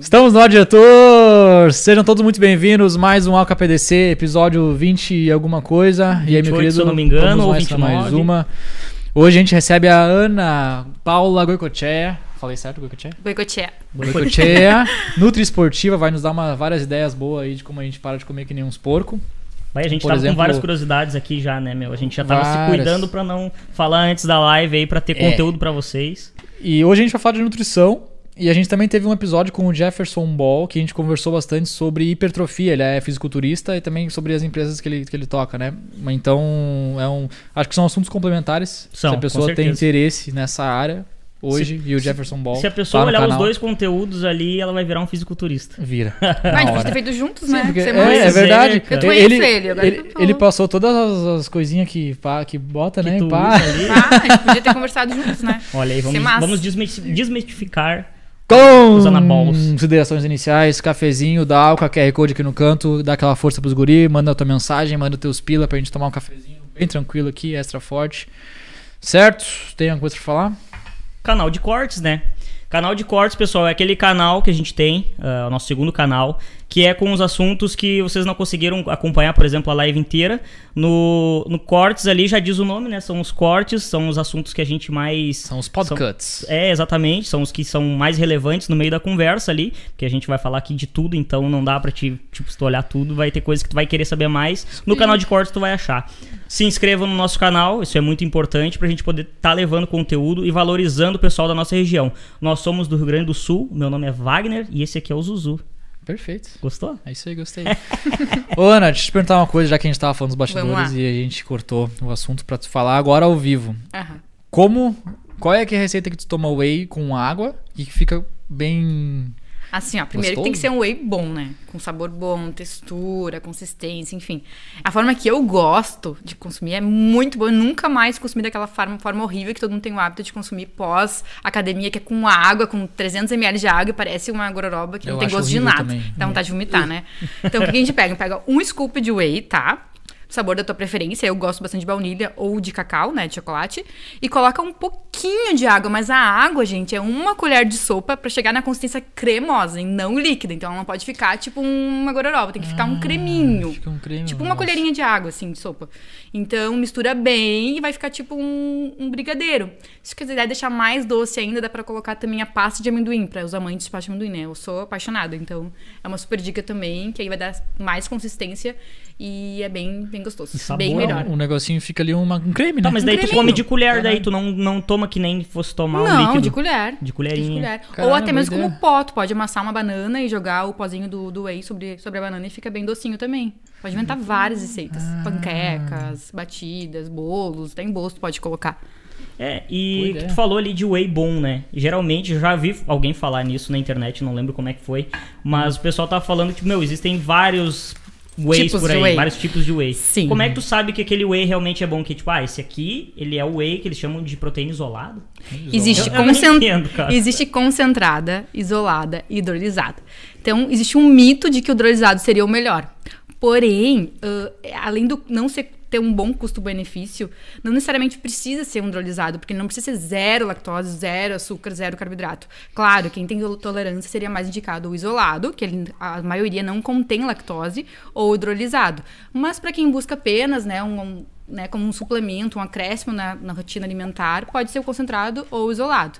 Estamos no ar, diretor! Sejam todos muito bem-vindos. Mais um AlcaPDC, episódio 20 e alguma coisa. 28, e aí, meu querido? se eu não me engano, vamos ou mais pra 29. mais uma. Hoje a gente recebe a Ana Paula Goicoechea. Falei certo, Goicoechea? Boicotear. Goicoechea, Nutri Esportiva, vai nos dar uma, várias ideias boas aí de como a gente para de comer que nem uns porco. Vai, a gente Por tava exemplo, com várias curiosidades aqui já, né, meu? A gente já tava se várias. cuidando pra não falar antes da live aí, pra ter É. conteúdo pra vocês. E hoje a gente vai falar de nutrição. E a gente também teve um episódio com o Jefferson Ball, que a gente conversou bastante sobre hipertrofia. Ele é fisiculturista e também sobre as empresas que ele, que ele toca, né? Então, é um, acho que são assuntos complementares. São, Se a pessoa tem interesse nessa área hoje, e o Jefferson Ball. Se a pessoa tá no olhar os canal, dois conteúdos ali, ela vai virar um fisiculturista. Vira. Mas a Na gente hora. pode ter feito juntos, Sim, né? porque- é, é verdade. cara. Eu tô ele, ele, agora ele, ele passou todas as, as coisinhas que, pá, que bota, Que né? Pá. ali. Ah, a gente podia ter conversado juntos, né? Olha aí, vamos, vamos desmistificar. Considerações iniciais, cafezinho, dá álcool, QR Code aqui no canto, dá aquela força pros guri, manda a tua mensagem, manda teus pila pra gente tomar um cafezinho bem tranquilo aqui, extra forte. Certo? Tem alguma coisa pra falar? Canal de cortes, né? Canal de cortes, pessoal, é aquele canal que a gente tem, ah, o nosso segundo canal, que é com os assuntos que vocês não conseguiram acompanhar, por exemplo, a live inteira. No, no cortes ali já diz o nome, né? São os cortes, são os assuntos que a gente mais. São os podcuts. É, exatamente, são os que são mais relevantes no meio da conversa ali, porque a gente vai falar aqui de tudo, então não dá pra te, tipo, se tu olhar tudo, vai ter coisa que tu vai querer saber mais. No canal de cortes tu vai achar. Se inscreva no nosso canal, isso é muito importante pra gente poder estar levando conteúdo e valorizando o pessoal da nossa região. Nós somos do Rio Grande do Sul, meu nome é Wagner e esse aqui é o Zuzu. Perfeito. Gostou? É isso aí, gostei. Ô, Ana, deixa eu te perguntar uma coisa, já que a gente tava falando dos bastidores e a gente cortou o assunto pra tu falar agora ao vivo. Aham. Como. Qual é que é a receita que tu toma whey com água e que fica bem. Assim, ó, primeiro tem que ser um whey bom, né? Com sabor bom, textura, consistência, enfim. A forma que eu gosto de consumir é muito boa. Eu nunca mais consumi daquela forma, forma horrível que todo mundo tem o hábito de consumir pós-academia, que é com água, com 300 ml de água e parece uma gororoba que Eu não tem gosto de nada. também. Dá vontade de vomitar, né? Então, o que a gente pega? Pega um scoop de whey, tá? Sabor da tua preferência. Eu gosto bastante de baunilha ou de cacau, né, de chocolate, e coloca um pouquinho de água, mas a água, gente, é uma colher de sopa pra chegar na consistência cremosa e não líquida. Então ela não pode ficar tipo uma gororoba, tem que ficar um creminho. Fica um creme. Tipo uma nossa. colherinha de água, assim, de sopa. Então, mistura bem e vai ficar tipo um, um brigadeiro. Se quiser deixar mais doce ainda, dá pra colocar também a pasta de amendoim, para os amantes de pasta de amendoim, né? Eu sou apaixonada, então é uma super dica também, que aí vai dar mais consistência e é bem, bem gostoso. E sabor, bem melhor. O negocinho fica ali uma, um creme, né? Tá, mas daí tu creminho. come de colher, daí tu não, não toma que nem fosse tomar um Não, líquido. de colher. De colherinha. De colher. Caralho, Ou até mesmo ideia. como pó. Tu pode amassar uma banana e jogar o pozinho do, do whey sobre, sobre a banana e fica bem docinho também. Pode inventar várias receitas. Ah. Panquecas, batidas, bolos. Tem bolos tu pode colocar. É, e ideia. que tu falou ali de whey bom, né? Geralmente, eu já vi alguém falar nisso na internet, não lembro como é que foi, mas o pessoal tava falando que, meu, existem vários whey Tipos por aí, whey. vários tipos de whey. Sim. Como é que tu sabe que aquele whey realmente é bom? Que tipo, ah, esse aqui, ele é o whey que eles chamam de proteína isolada? Existe, Eu- eu não concen- entendo, existe concentrada, isolada e hidrolisada. Então, existe um mito de que o hidrolisado seria o melhor. Porém, ãh, além do não ser ter um bom custo-benefício, não necessariamente precisa ser hidrolisado, porque não precisa ser zero lactose, zero açúcar, zero carboidrato. Claro, quem tem tolerância seria mais indicado o isolado, que ele- a maioria não contém lactose, ou hidrolisado. Mas para quem busca apenas, né, um, um- né, como um suplemento, um acréscimo na, na rotina alimentar, pode ser o concentrado ou o isolado.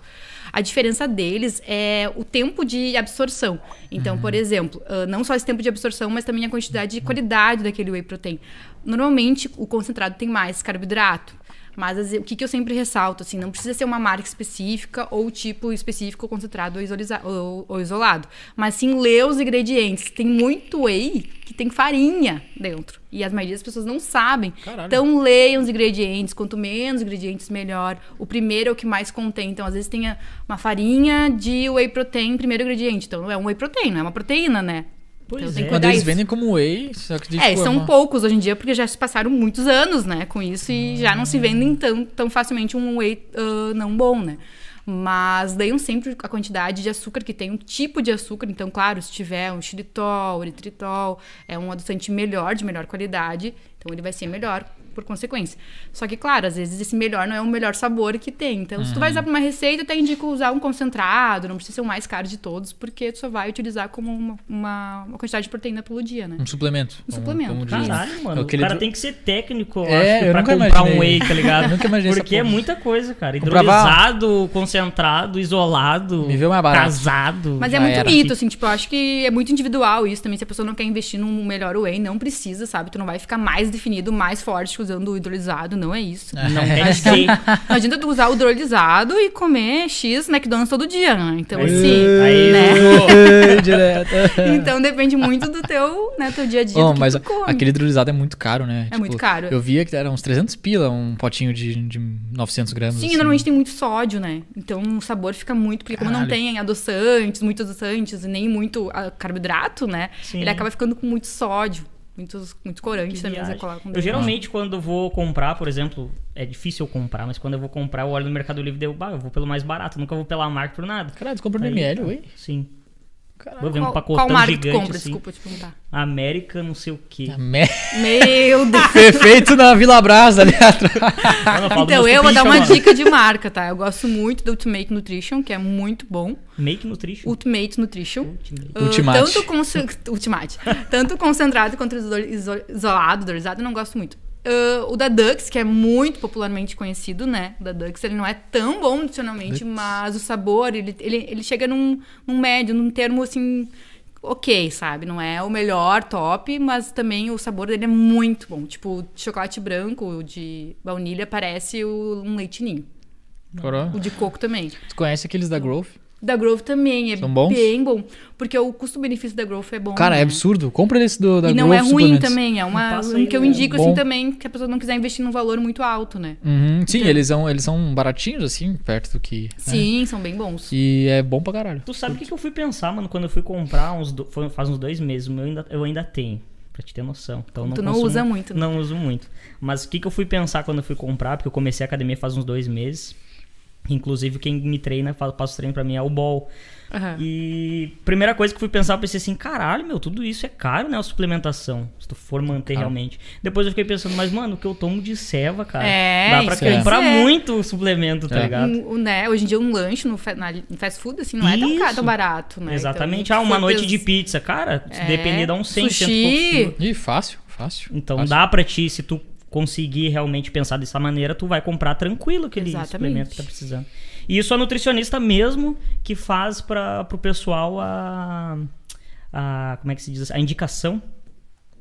A diferença deles é o tempo de absorção. Então, por exemplo, ah, não só esse tempo de absorção, mas também a quantidade e qualidade daquele whey protein. Normalmente, o concentrado tem mais carboidrato. Mas o que, que eu sempre ressalto, assim, não precisa ser uma marca específica ou tipo específico concentrado ou, ou- ou isolado. Mas sim ler os ingredientes. Tem muito whey que tem farinha dentro. E a maioria das pessoas não sabem. Caralho. Então leiam os ingredientes. Quanto menos ingredientes, melhor. O primeiro é o que mais contém. Então, às vezes tem uma farinha de whey protein, primeiro ingrediente. Então, não é um whey protein, não é uma proteína, né? Pois então, tem é. que eles isso. vendem como whey, só que É, tipo, são poucos hoje em dia, porque já se passaram muitos anos, né, com isso, e já não se vendem tão, tão facilmente um whey ah, não bom, né. Mas leiam sempre a quantidade de açúcar que tem, um tipo de açúcar. Então, claro, se tiver um xilitol, eritritol, é um adoçante melhor, de melhor qualidade, então ele vai ser melhor por consequência. Só que, claro, às vezes esse melhor não é o melhor sabor que tem. Então, se tu vai usar pra uma receita, eu até indico usar um concentrado, não precisa ser o mais caro de todos, porque tu só vai utilizar como uma, uma, uma quantidade de proteína pelo dia, né? Um suplemento. Um suplemento. diz. Caralho, mano. Aquele o cara tem que ser técnico, eu É, acho, eu pra nunca comprar imaginei. um whey, tá ligado? Eu nunca imaginei essa Porque é muita coisa, cara. Hidrolisado, concentrado, isolado. Me vê mais barato. Casado. Mas é muito era. mito, assim, tipo, eu acho que é muito individual isso também. Se a pessoa não quer investir num melhor whey, não precisa, sabe? Tu não vai ficar mais definido, mais forte usando o hidrolisado, não é isso. Não tem ser. Não adianta tu usar o hidrolisado e comer X McDonald's todo dia, né? Então, Aí- assim. aí- né? Direto. Então depende muito do teu, né, teu dia a dia. Oh, mas aquele hidrolisado é muito caro, né? É muito caro. Eu via que era uns 300 pila, um potinho de, de 900 gramas. Sim, assim. normalmente tem muito sódio, né? Então o sabor fica muito. Porque como não Caralho. tem adoçantes, muitos adoçantes e nem muito ah, carboidrato, né? Sim. Ele acaba ficando com muito sódio. Muitos, muito corante Que também. viagem. Você coloca um Eu geralmente, quando vou comprar, por exemplo, é difícil eu comprar, mas quando eu vou comprar, eu olho no Mercado Livre e eu, bah, eu vou pelo mais barato, nunca vou pela marca por nada. Caralho, tu compra no Aí, ML, ué? Sim. Ver um Qual, pacotão qual marca gigante tu compra? assim. Desculpa te perguntar. América, não sei o quê. A me- Meu Deus! Feito na Vila Brasa ali atrás. Não Então, eu vou dar uma dica de marca, tá? Eu gosto muito do Ultimate Nutrition, que é muito bom. Make Nutrition. Ultimate Nutrition. Ultimate. Ah, Ultimate. tanto, concen- Ultimate. tanto concentrado quanto iso- iso- isolado, eu não gosto muito. Ah, o da Dux, que é muito popularmente conhecido, né? O da Dux, ele não é tão bom nutricionalmente, Dux. mas o sabor, ele, ele, ele chega num, num médio, num termo assim, ok, sabe? Não é o melhor, top, mas também o sabor dele é muito bom. Tipo, chocolate branco, o de baunilha, parece o, um leite ninho. Coró. O de coco também. Tu conhece aqueles da Growth? Da Grove também é São bons? bem bom. Porque o custo-benefício da Grove é bom. Cara, é né? absurdo. Compra desse do, da E não Growth é ruim também, é uma um que eu né? indico Bom. assim também, que a pessoa não quiser investir num valor muito alto, né? Uhum. Sim, Então- eles, são, eles são baratinhos, assim, perto do que... né? Sim, são bem bons. E é bom pra caralho. Tu sabe o que, que eu fui pensar, mano, quando eu fui comprar uns do- foi- faz uns dois meses, o meu ainda, eu ainda tenho, pra te ter noção. Então, Tu não consumo- usa muito, né? Não uso muito. Mas o que, que eu fui pensar quando eu fui comprar, porque eu comecei a academia faz uns dois meses. Inclusive, quem me treina, fa- passa o treino pra mim é o Ball. Aham. E primeira coisa que eu fui pensar, eu pensei assim, caralho, meu, tudo isso é caro, né? A suplementação, se tu for manter realmente. Depois eu fiquei pensando, mas, mano, o que eu tomo de ceva, cara. É, Dá pra isso ia comprar dizer. muito suplemento, tá É. ligado? Um- um, né, hoje em dia um lanche no, na- no fast food assim não é tão, caro, Isso. tão barato, né? Exatamente. Então, ah, uma noite de pizza, cara, se É, depender dá uns 100, 100 e poucos. Ih, fácil, fácil. Então fácil. dá pra ti, se tu conseguir realmente pensar dessa maneira, tu vai comprar tranquilo aquele Exatamente. suplemento que tá precisando. E isso a nutricionista mesmo que faz para pro pessoal a, a como é que se diz, a indicação.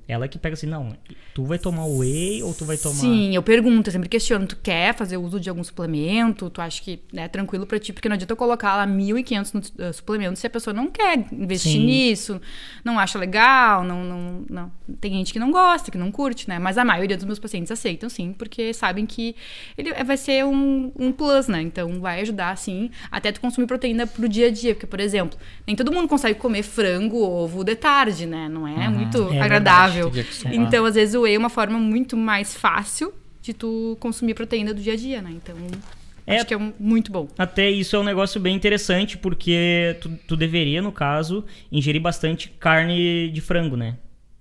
Ela que pega assim, não, tu vai tomar whey ou tu vai tomar Sim, eu pergunto, eu sempre questiono, tu quer fazer uso de algum suplemento? Tu acha que é tranquilo pra ti? Porque não adianta eu colocar lá 1.500 nut- eh, suplementos se a pessoa não quer investir Sim. nisso, não acha legal, não, não, não. Tem gente que não gosta, que não curte, né? Mas a maioria dos meus pacientes aceitam, sim, porque sabem que ele vai ser um, um plus, né? Então vai ajudar, sim, até tu consumir proteína pro dia a dia. Porque, por exemplo, nem todo mundo consegue comer frango, ovo de tarde, né? Não é muito É agradável. Tem acostumar. Então, às vezes, o whey é uma forma muito mais fácil de tu consumir proteína do dia a dia, né? Então, É. acho que é um- muito bom. Até isso é um negócio bem interessante, porque tu, tu deveria, no caso, ingerir bastante carne de frango, né?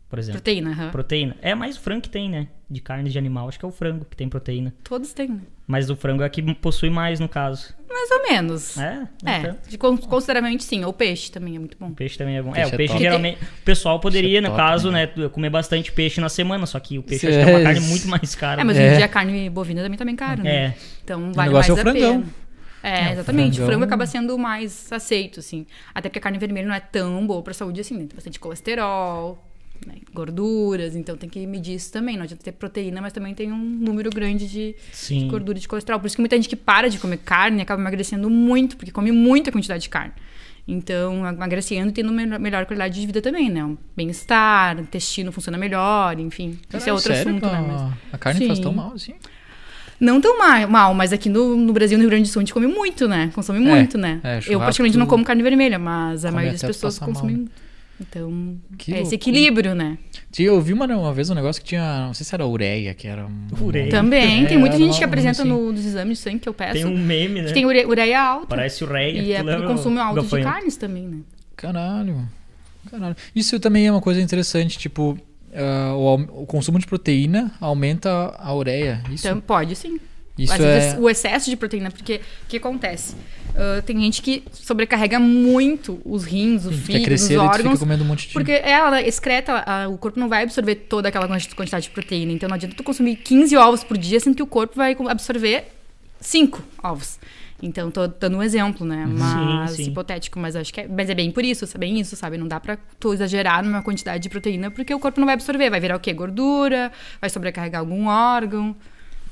Por exemplo. Proteína, aham. Proteína. É mais o frango que tem, né? De carne de animal. Acho que é o frango que tem proteína. Todos têm, né? Mas o frango é que possui mais, no caso. Mais ou menos. É? É, Então, de con- consideravelmente sim. Ou peixe também é muito bom. O peixe também é bom. Peixe é, o é peixe top. geralmente. O pessoal poderia, é no top, caso, né? né, comer bastante peixe na semana, só que o peixe Isso acho que é uma é- carne muito mais cara. É, mas né? hoje em É. dia a carne bovina também tá bem cara, né? É. Então vale negócio mais é o a frangão. pena. É, É, o exatamente. O frango acaba sendo mais aceito, assim. Até porque a carne vermelha não é tão boa pra saúde assim, né? Tem bastante colesterol, né? gorduras, então tem que medir isso também. Não adianta ter proteína, mas também tem um número grande de, de gordura e de colesterol. Por isso que muita gente que para de comer carne acaba emagrecendo muito, porque come muita quantidade de carne. Então, emagrecendo e tendo melhor, qualidade de vida também, né? Um bem-estar, o intestino funciona melhor, enfim. Esse é outro sério? assunto, né? A- Mas... A carne faz Sim. tão mal assim? Não tão ma- mal, mas aqui no, no Brasil, no Rio Grande do Sul, a gente come muito, né? Consome muito, né? é, eu praticamente não como carne vermelha, mas a maioria das pessoas passar mal, consomem. Então, Que é esse loucura. equilíbrio, né? Sim, Eu vi uma, uma vez um negócio que tinha. Não sei se era ureia, que era. um- Ureia. Também, É, tem muita gente que apresenta assim. no, nos exames de sangue que eu peço. Tem um meme, né? que tem ure- ureia alta. Parece o rei. e é pro consumo alto de carnes também, né? Caralho. Caralho. Isso também é uma coisa interessante, tipo, ah, o, o consumo de proteína aumenta a ureia. Isso, Então, pode sim. isso Às é. vezes o excesso de proteína, porque o que acontece? Ah, tem gente que sobrecarrega muito os rins, o Sim, quer fígado, os crescer e tu fica órgãos. comendo um monte de. Porque ela excreta, a- o corpo não vai absorver toda aquela quanti- quantidade de proteína. Então não adianta tu consumir 15 ovos por dia, sendo que o corpo vai absorver 5 ovos. Então, tô dando um exemplo, né? Mas, sim. hipotético, mas acho que é, mas é bem por isso, é bem isso, sabe? Não dá pra tu exagerar numa quantidade de proteína, porque o corpo não vai absorver. Vai virar o quê? Gordura, vai sobrecarregar algum órgão.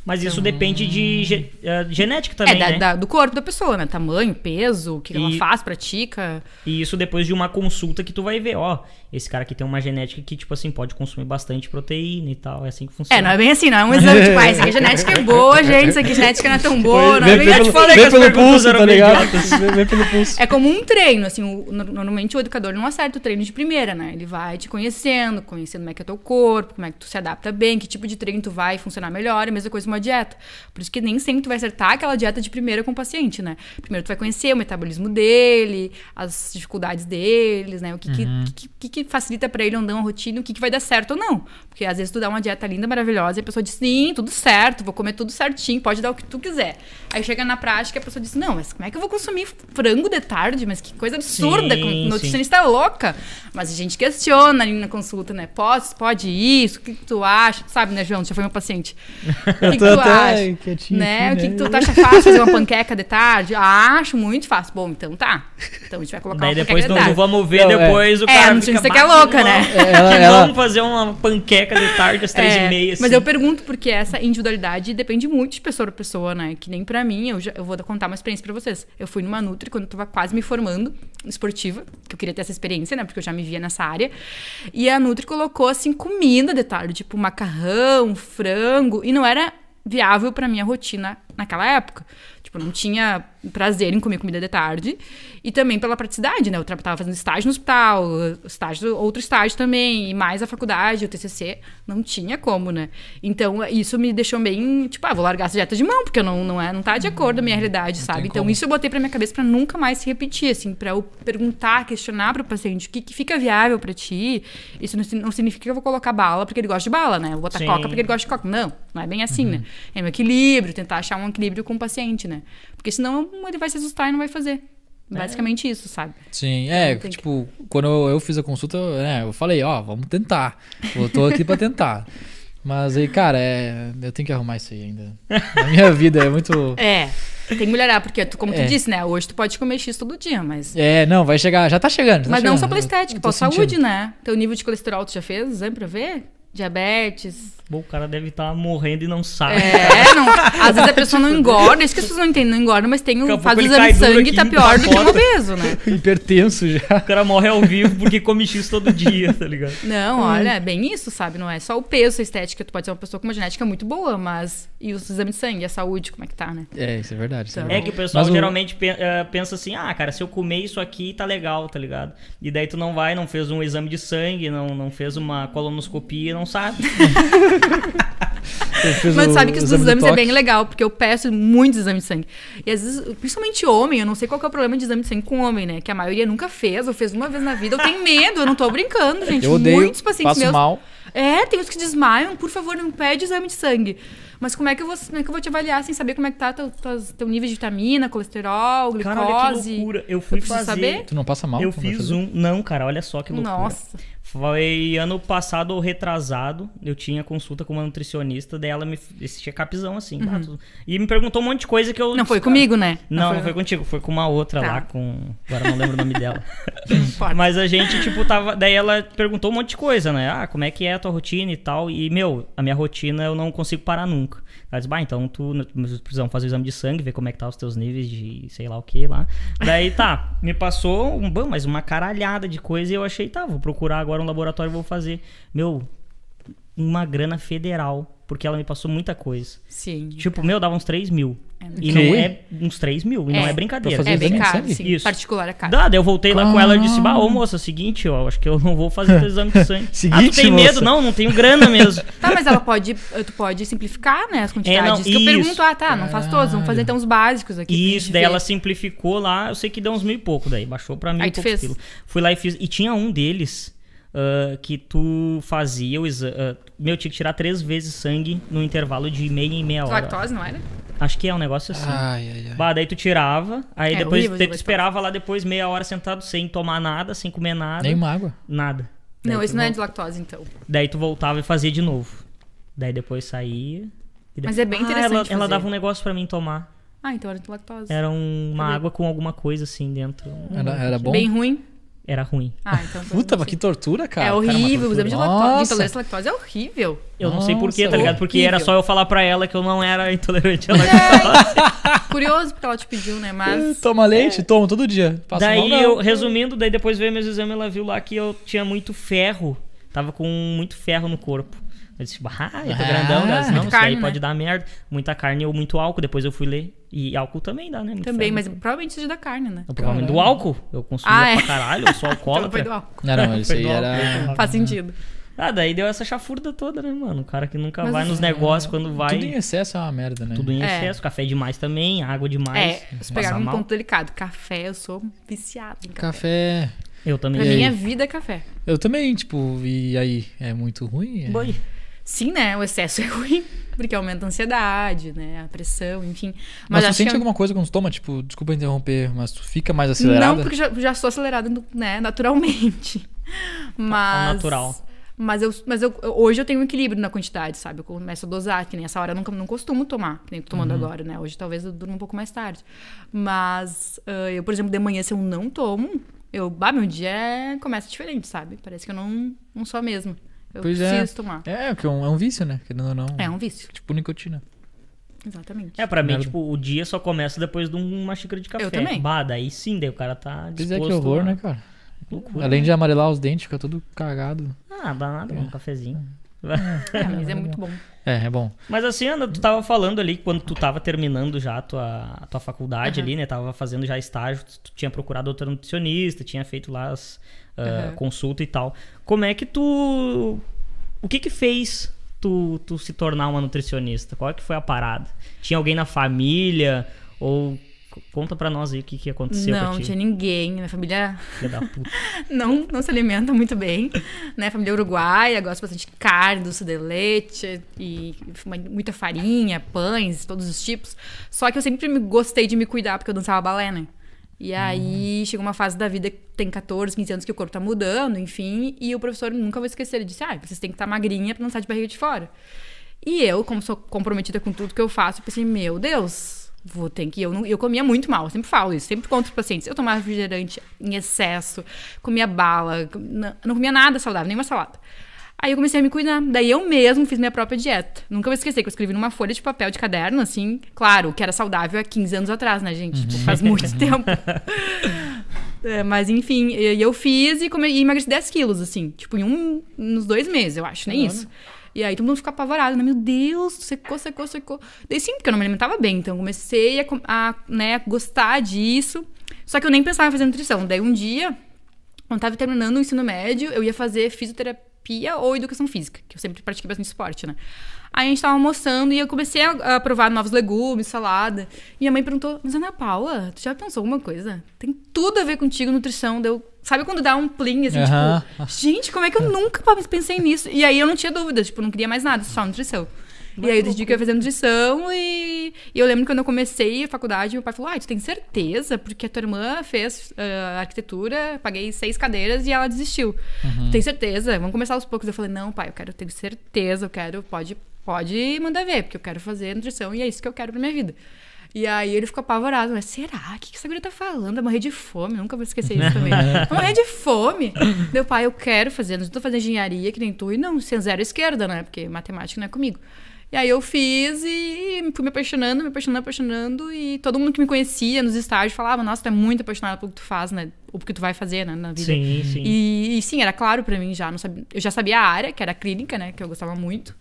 Mas isso depende de ge- eh, genética também, é, da- né? da- do corpo da pessoa, né? Tamanho, peso, o que ela E- faz, pratica. E isso depois de uma consulta que tu vai ver, ó, esse cara aqui tem uma genética que, tipo assim, pode consumir bastante proteína e tal. É assim que funciona. É, não é bem assim, não é um exame, tipo, ah, isso aqui a genética é boa, gente, isso aqui a genética não é tão boa, não é bem te pelo, falei as pelo pulso, tá ligado? Vê pelo pulso. É como um treino, assim, o- no- normalmente o educador não acerta o treino de primeira, né? Ele vai te conhecendo, conhecendo como é que é teu corpo, como é que tu se adapta bem, que tipo de treino tu vai funcionar melhor, é a mesma coisa uma dieta. Por isso que nem sempre tu vai acertar aquela dieta de primeira com o paciente, né? Primeiro tu vai conhecer o metabolismo dele, as dificuldades deles, né? O que, que- que, que, que facilita pra ele ou não a rotina, o que, que vai dar certo ou não. Porque às vezes tu dá uma dieta linda, maravilhosa, e a pessoa diz, sim, tudo certo, vou comer tudo certinho, pode dar o que tu quiser. Aí chega na prática e a pessoa diz, não, mas como é que eu vou consumir frango de tarde? Mas que coisa absurda, Sim, como sim. nutricionista é louca. Mas a gente questiona ali na consulta, né? Pode, pode isso, o que, que tu acha? Sabe, né, João? Tu já foi meu paciente. O que, que tô tu acha? quietinho Né? aqui, O que, né? que tu acha fácil fazer uma panqueca de tarde? Ah, acho muito fácil. Bom, então tá. Então a gente vai colocar Daí uma depois panqueca não, de tarde. vamos ver Não, é. depois o É, cara que é "Bah, louca, né?" vamos- É, ela- que ela- Vamos fazer uma panqueca de tarde às três É, e meia, assim. Mas eu pergunto porque essa individualidade depende muito de pessoa pra pessoa, né? Que nem pra mim, eu, já- eu vou contar uma experiência pra vocês. Eu fui numa Nutri quando eu tava quase me formando esportiva, que eu queria ter essa experiência, né? Porque eu já me via nessa área. E a Nutri colocou, assim, comida de tarde, tipo macarrão, frango, e não era viável pra minha rotina naquela época. Tipo, não tinha prazer em comer comida de tarde. E também pela praticidade, né? Eu tava fazendo estágio no hospital, estágio, outro estágio também, e mais a faculdade, o TCC. Não tinha como, né? Então, isso me deixou bem, tipo, ah, vou largar essa dieta de mão, porque não, não, é, não tá de acordo com a minha realidade, sabe? tem Então, como. isso eu botei pra minha cabeça pra nunca mais se repetir, assim, pra eu perguntar, questionar pro paciente o que, que fica viável pra ti. Isso não, não significa que eu vou colocar bala porque ele gosta de bala, né? Eu vou botar Sim. coca porque ele gosta de coca. Não, não é bem assim, Uhum. né? É um equilíbrio, tentar achar um equilíbrio com o paciente, né? Porque senão ele vai se assustar e não vai fazer. Basicamente isso, sabe? Sim, é, Então, tem que- tipo, quando eu, fiz a consulta, né, eu falei, ó, vamos tentar. Eu tô aqui pra tentar. Mas aí, cara, é, eu tenho que arrumar isso aí ainda. Na minha vida é muito. É, tem que melhorar, porque tu, como tu É. disse, né? Hoje tu pode comer X todo dia, mas. É, não, vai chegar, já tá chegando. já mas tá não chegando. só pela Eu- estética, pela saúde, sentindo. né? Teu nível de colesterol tu já fez exame pra ver? Diabetes. Bom, o cara deve estar morrendo e não sabe. É, não. Às vezes a pessoa não engorda, isso que as pessoas não entendem, não engorda, mas tem um, faz o exame de sangue e aqui, tá pior do que um capota. obeso, né? Hipertenso já. O cara morre ao vivo porque come X todo dia, tá ligado? Não, olha, é bem isso, sabe? Não é só o peso, a estética. Tu pode ser uma pessoa com uma genética muito boa, mas. E os exames de sangue, a saúde, como é que tá, né? É, isso é verdade. Isso é Então- É que o pessoal Mas o- geralmente pe- eh, pensa assim, ah, cara, se eu comer isso aqui, tá legal, tá ligado? E daí tu não vai, não fez um exame de sangue, não, não fez uma colonoscopia, não sabe. Mas sabe que os exames é bem legal, porque eu peço muitos exames de sangue. E às vezes, principalmente homem, eu não sei qual que é o problema de exame de sangue com homem, né? Que a maioria nunca fez, ou fez uma vez na vida. Eu tenho medo, eu não tô brincando, gente. Eu odeio, Muitos pacientes passo meus. mal. É, tem uns que desmaiam, por favor, não pede exame de sangue. Mas como é que eu vou, como é que eu vou te avaliar sem saber como é que tá teu, teu nível de vitamina, colesterol, glicose? Cara, olha que loucura. Eu fui Eu fazer. saber? Tu não passa mal? Eu fiz fazer? um. Não, cara, olha só que loucura. Nossa. Foi ano passado ou retrasado, eu tinha consulta com uma nutricionista, daí ela me esse check-upzão assim, bah, tu- e me perguntou um monte de coisa que eu Uhum. Não foi cara, comigo, né? Não, não foi, contigo, foi com uma outra Tá. lá com, agora não lembro o nome dela. Mas a gente tipo tava, daí ela perguntou um monte de coisa, né? Ah, como é que é a tua rotina e tal? E meu, a minha rotina eu não consigo parar nunca. Ela disse, bah, então tu precisamos fazer o exame de sangue, ver como é que tá os teus níveis de sei lá o que lá. Daí tá, me passou um, bom, mas uma caralhada de coisa e eu achei, tá, vou procurar agora um laboratório e vou fazer. Meu, uma grana federal, porque ela me passou muita coisa. Sim. Tipo, meu, dava uns 3 mil. É. E Que? não é uns 3 mil, e não É. é brincadeira. É bem caro, sim. Isso. Particular é caro. Dá, daí eu voltei lá com ela e disse, bah, ô moça, é o seguinte, ó, acho que eu não vou fazer teu exame de sangue. ah, tu Seguinte, tem medo? moça. Não, não tenho grana mesmo. Tá, mas ela pode, tu pode simplificar, né, as quantidades. É, não, Isso que eu pergunto, ah, tá, não faz todos, vamos fazer então os básicos aqui. isso, daí ver. ela simplificou lá, eu sei que deu uns mil e pouco daí, baixou pra mil Aí e tu poucos fez? quilos. Fui lá e fiz, e tinha um deles, ah, que tu fazia o exame. Meu, tinha que tirar três vezes sangue no intervalo de meia e meia hora. Lactose, não era? Acho que é um negócio assim. Ai, ai, ai. Bah, daí tu tirava, aí É depois tu esperava lá depois meia hora sentado sem tomar nada, sem comer nada. Nem uma água. Nada. Daí Não, isso não é vol- de lactose, então. Daí tu voltava e fazia de novo. Daí depois saía. e Mas depois- é bem Ah, interessante ela, ela fazer. dava um negócio pra mim tomar. Ah, então era de lactose. Era um- uma água com alguma coisa assim dentro. Era, era bom? Bem ruim. Era ruim. Ah, então. Puta, mas que tortura, cara. É horrível, o exame de lactose. Nossa. Intolerância à lactose é horrível. Eu não sei porquê, Nossa, tá ligado? Porque era horrível. só eu falar pra ela que eu não era intolerante à lactose. Curioso porque ela te pediu, né? Mas. Toma leite? Tomo todo dia. Passa daí mal, eu, resumindo, daí depois veio meus exames, ela viu lá que eu tinha muito ferro. Tava com muito ferro no corpo. Eu disse, ah, eu tô Ah, grandão, né? Não, muita isso carne, daí pode né? dar merda. Muita carne ou muito álcool. Depois eu fui ler. E álcool também dá, né? Muito Também, ferro. mas provavelmente seja da carne, né? Não, provavelmente do álcool. Eu consumia Ah, é. pra caralho, eu sou Então alcoólatra. foi do álcool. Não, não, isso aí era. Faz sentido. Ah, daí deu essa chafurda toda, né, mano? O cara que nunca Mas vai assim, nos negócios, quando vai. Tudo em excesso é uma merda, né? Tudo em É. excesso, café demais também, água demais. É, se pegar um mal. ponto delicado. Café, eu sou viciado em café. Café. Eu também. Pra a vida é café. Eu também, tipo, e aí? É muito ruim? É- Boi. Sim, né? O excesso é ruim. Porque aumenta a ansiedade, né? A pressão, enfim. Mas, tu acho sente que- alguma coisa quando tu toma? Tipo, desculpa interromper, mas tu fica mais acelerada? Não, porque já, já sou acelerada, né, naturalmente. Mas. Ao natural. Mas, eu, mas eu, eu- hoje eu tenho um equilíbrio na quantidade, sabe? Eu começo a dosar, que nem essa hora eu nunca, não costumo tomar, que nem eu tô tomando agora, né? Hoje talvez eu durma um pouco mais tarde. Mas ah, eu, por exemplo, de manhã, se eu não tomo, eu, bah, meu dia é- começa diferente, sabe? Parece que eu não, não sou a mesma. Eu Pois é. preciso tomar. É, porque é um, é um vício, né? Querendo ou não. É um vício, Tipo nicotina. exatamente. É, pra mim, Merda. tipo, o dia só começa depois de uma xícara de café. Eu também. Bah, daí sim, daí o cara tá Pois disposto é, que horror, a- né, cara? Loucura. Além de amarelar os dentes, fica tudo cagado. Ah, dá nada, um cafezinho. É, mas é muito bom. É, é bom. Mas assim, Ana, tu tava falando ali, quando tu tava terminando já a tua, a tua faculdade Aham. ali, né? Tava fazendo já estágio, tu, tu tinha procurado outra nutricionista, tinha feito lá as Aham. consulta e tal. Como é que tu... O que que fez tu, tu se tornar uma nutricionista? Qual é que foi a parada? Tinha alguém na família? Ou... Conta pra nós aí o que que aconteceu não, não ti. tinha ninguém. Minha família Filha da puta. não, não se alimenta muito bem, né? Família uruguaia, gosta bastante de carne, doce de leite e muita farinha, pães, todos os tipos. Só que eu sempre gostei de me cuidar porque eu dançava balé, né? E aí chegou uma fase da vida que tem 14, 15 anos que o corpo tá mudando, enfim, e o professor nunca vai esquecer, ele disse: "Ah, vocês têm que estar magrinha pra não sair de barriga de fora". E eu, como sou comprometida com tudo que eu faço, eu pensei: "Meu Deus, vou ter que eu não, eu comia muito mal, eu sempre falo isso, sempre conto os pacientes. Eu tomava refrigerante em excesso, comia bala, não, não comia nada saudável, nem uma salada. Aí eu comecei a me cuidar. Daí eu mesmo fiz minha própria dieta. Nunca vou esquecer que eu escrevi numa folha de papel de caderno, assim. Claro, que era saudável há 15 anos atrás, né, gente? Tipo, faz muito tempo. É, mas enfim, e eu fiz e, come, e emagreci 10 quilos, assim. Tipo, em um, nos dois meses, eu acho, nem Caralho. isso. E aí todo mundo fica apavorado, né? Meu Deus, secou, secou, secou. Daí sim, porque eu não me alimentava bem. Então eu comecei a, a, né, gostar disso. Só que eu nem pensava em fazer nutrição. Daí um dia, quando tava terminando o ensino médio, eu ia fazer fisioterapia ou educação física, que eu sempre pratiquei bastante esporte, né? Aí a gente tava almoçando e eu comecei a, a provar novos legumes, salada. E minha mãe perguntou: Mas Ana Paula, tu já pensou alguma coisa? Tem tudo a ver contigo, nutrição. Deu. Sabe quando dá um plim, assim, Aham. tipo, gente, como é que eu nunca pensei nisso? E aí eu não tinha dúvidas, tipo, não queria mais nada, só nutrição. E aí eu decidi que eu ia fazer nutrição e, e eu lembro que quando eu comecei a faculdade, meu pai falou, ai, tu tem certeza? Porque a tua irmã fez ah, arquitetura, paguei seis cadeiras e ela desistiu. Tu tem certeza? Vamos começar aos poucos. Eu falei, não, pai, eu quero ter certeza, eu quero, pode, pode mandar ver, porque eu quero fazer nutrição e é isso que eu quero pra minha vida. E aí ele ficou apavorado, mas será? O que que essa guria tá falando? Vai morrer de fome, nunca vou esquecer isso também. Vai morrer de fome. Meu pai, eu quero fazer, não tô fazendo engenharia que nem tu, e não, sem zero esquerda, né? Porque matemática não é comigo. E aí eu fiz e fui me apaixonando, me apaixonando, apaixonando, e todo mundo que me conhecia nos estágios falava, nossa, tu é muito apaixonada pelo que tu faz, né? Ou porque tu vai fazer, né, na vida. Sim, sim. E, e sim, era claro pra mim já. Não sabia, eu já sabia a área, que era a clínica, né? Que eu gostava muito.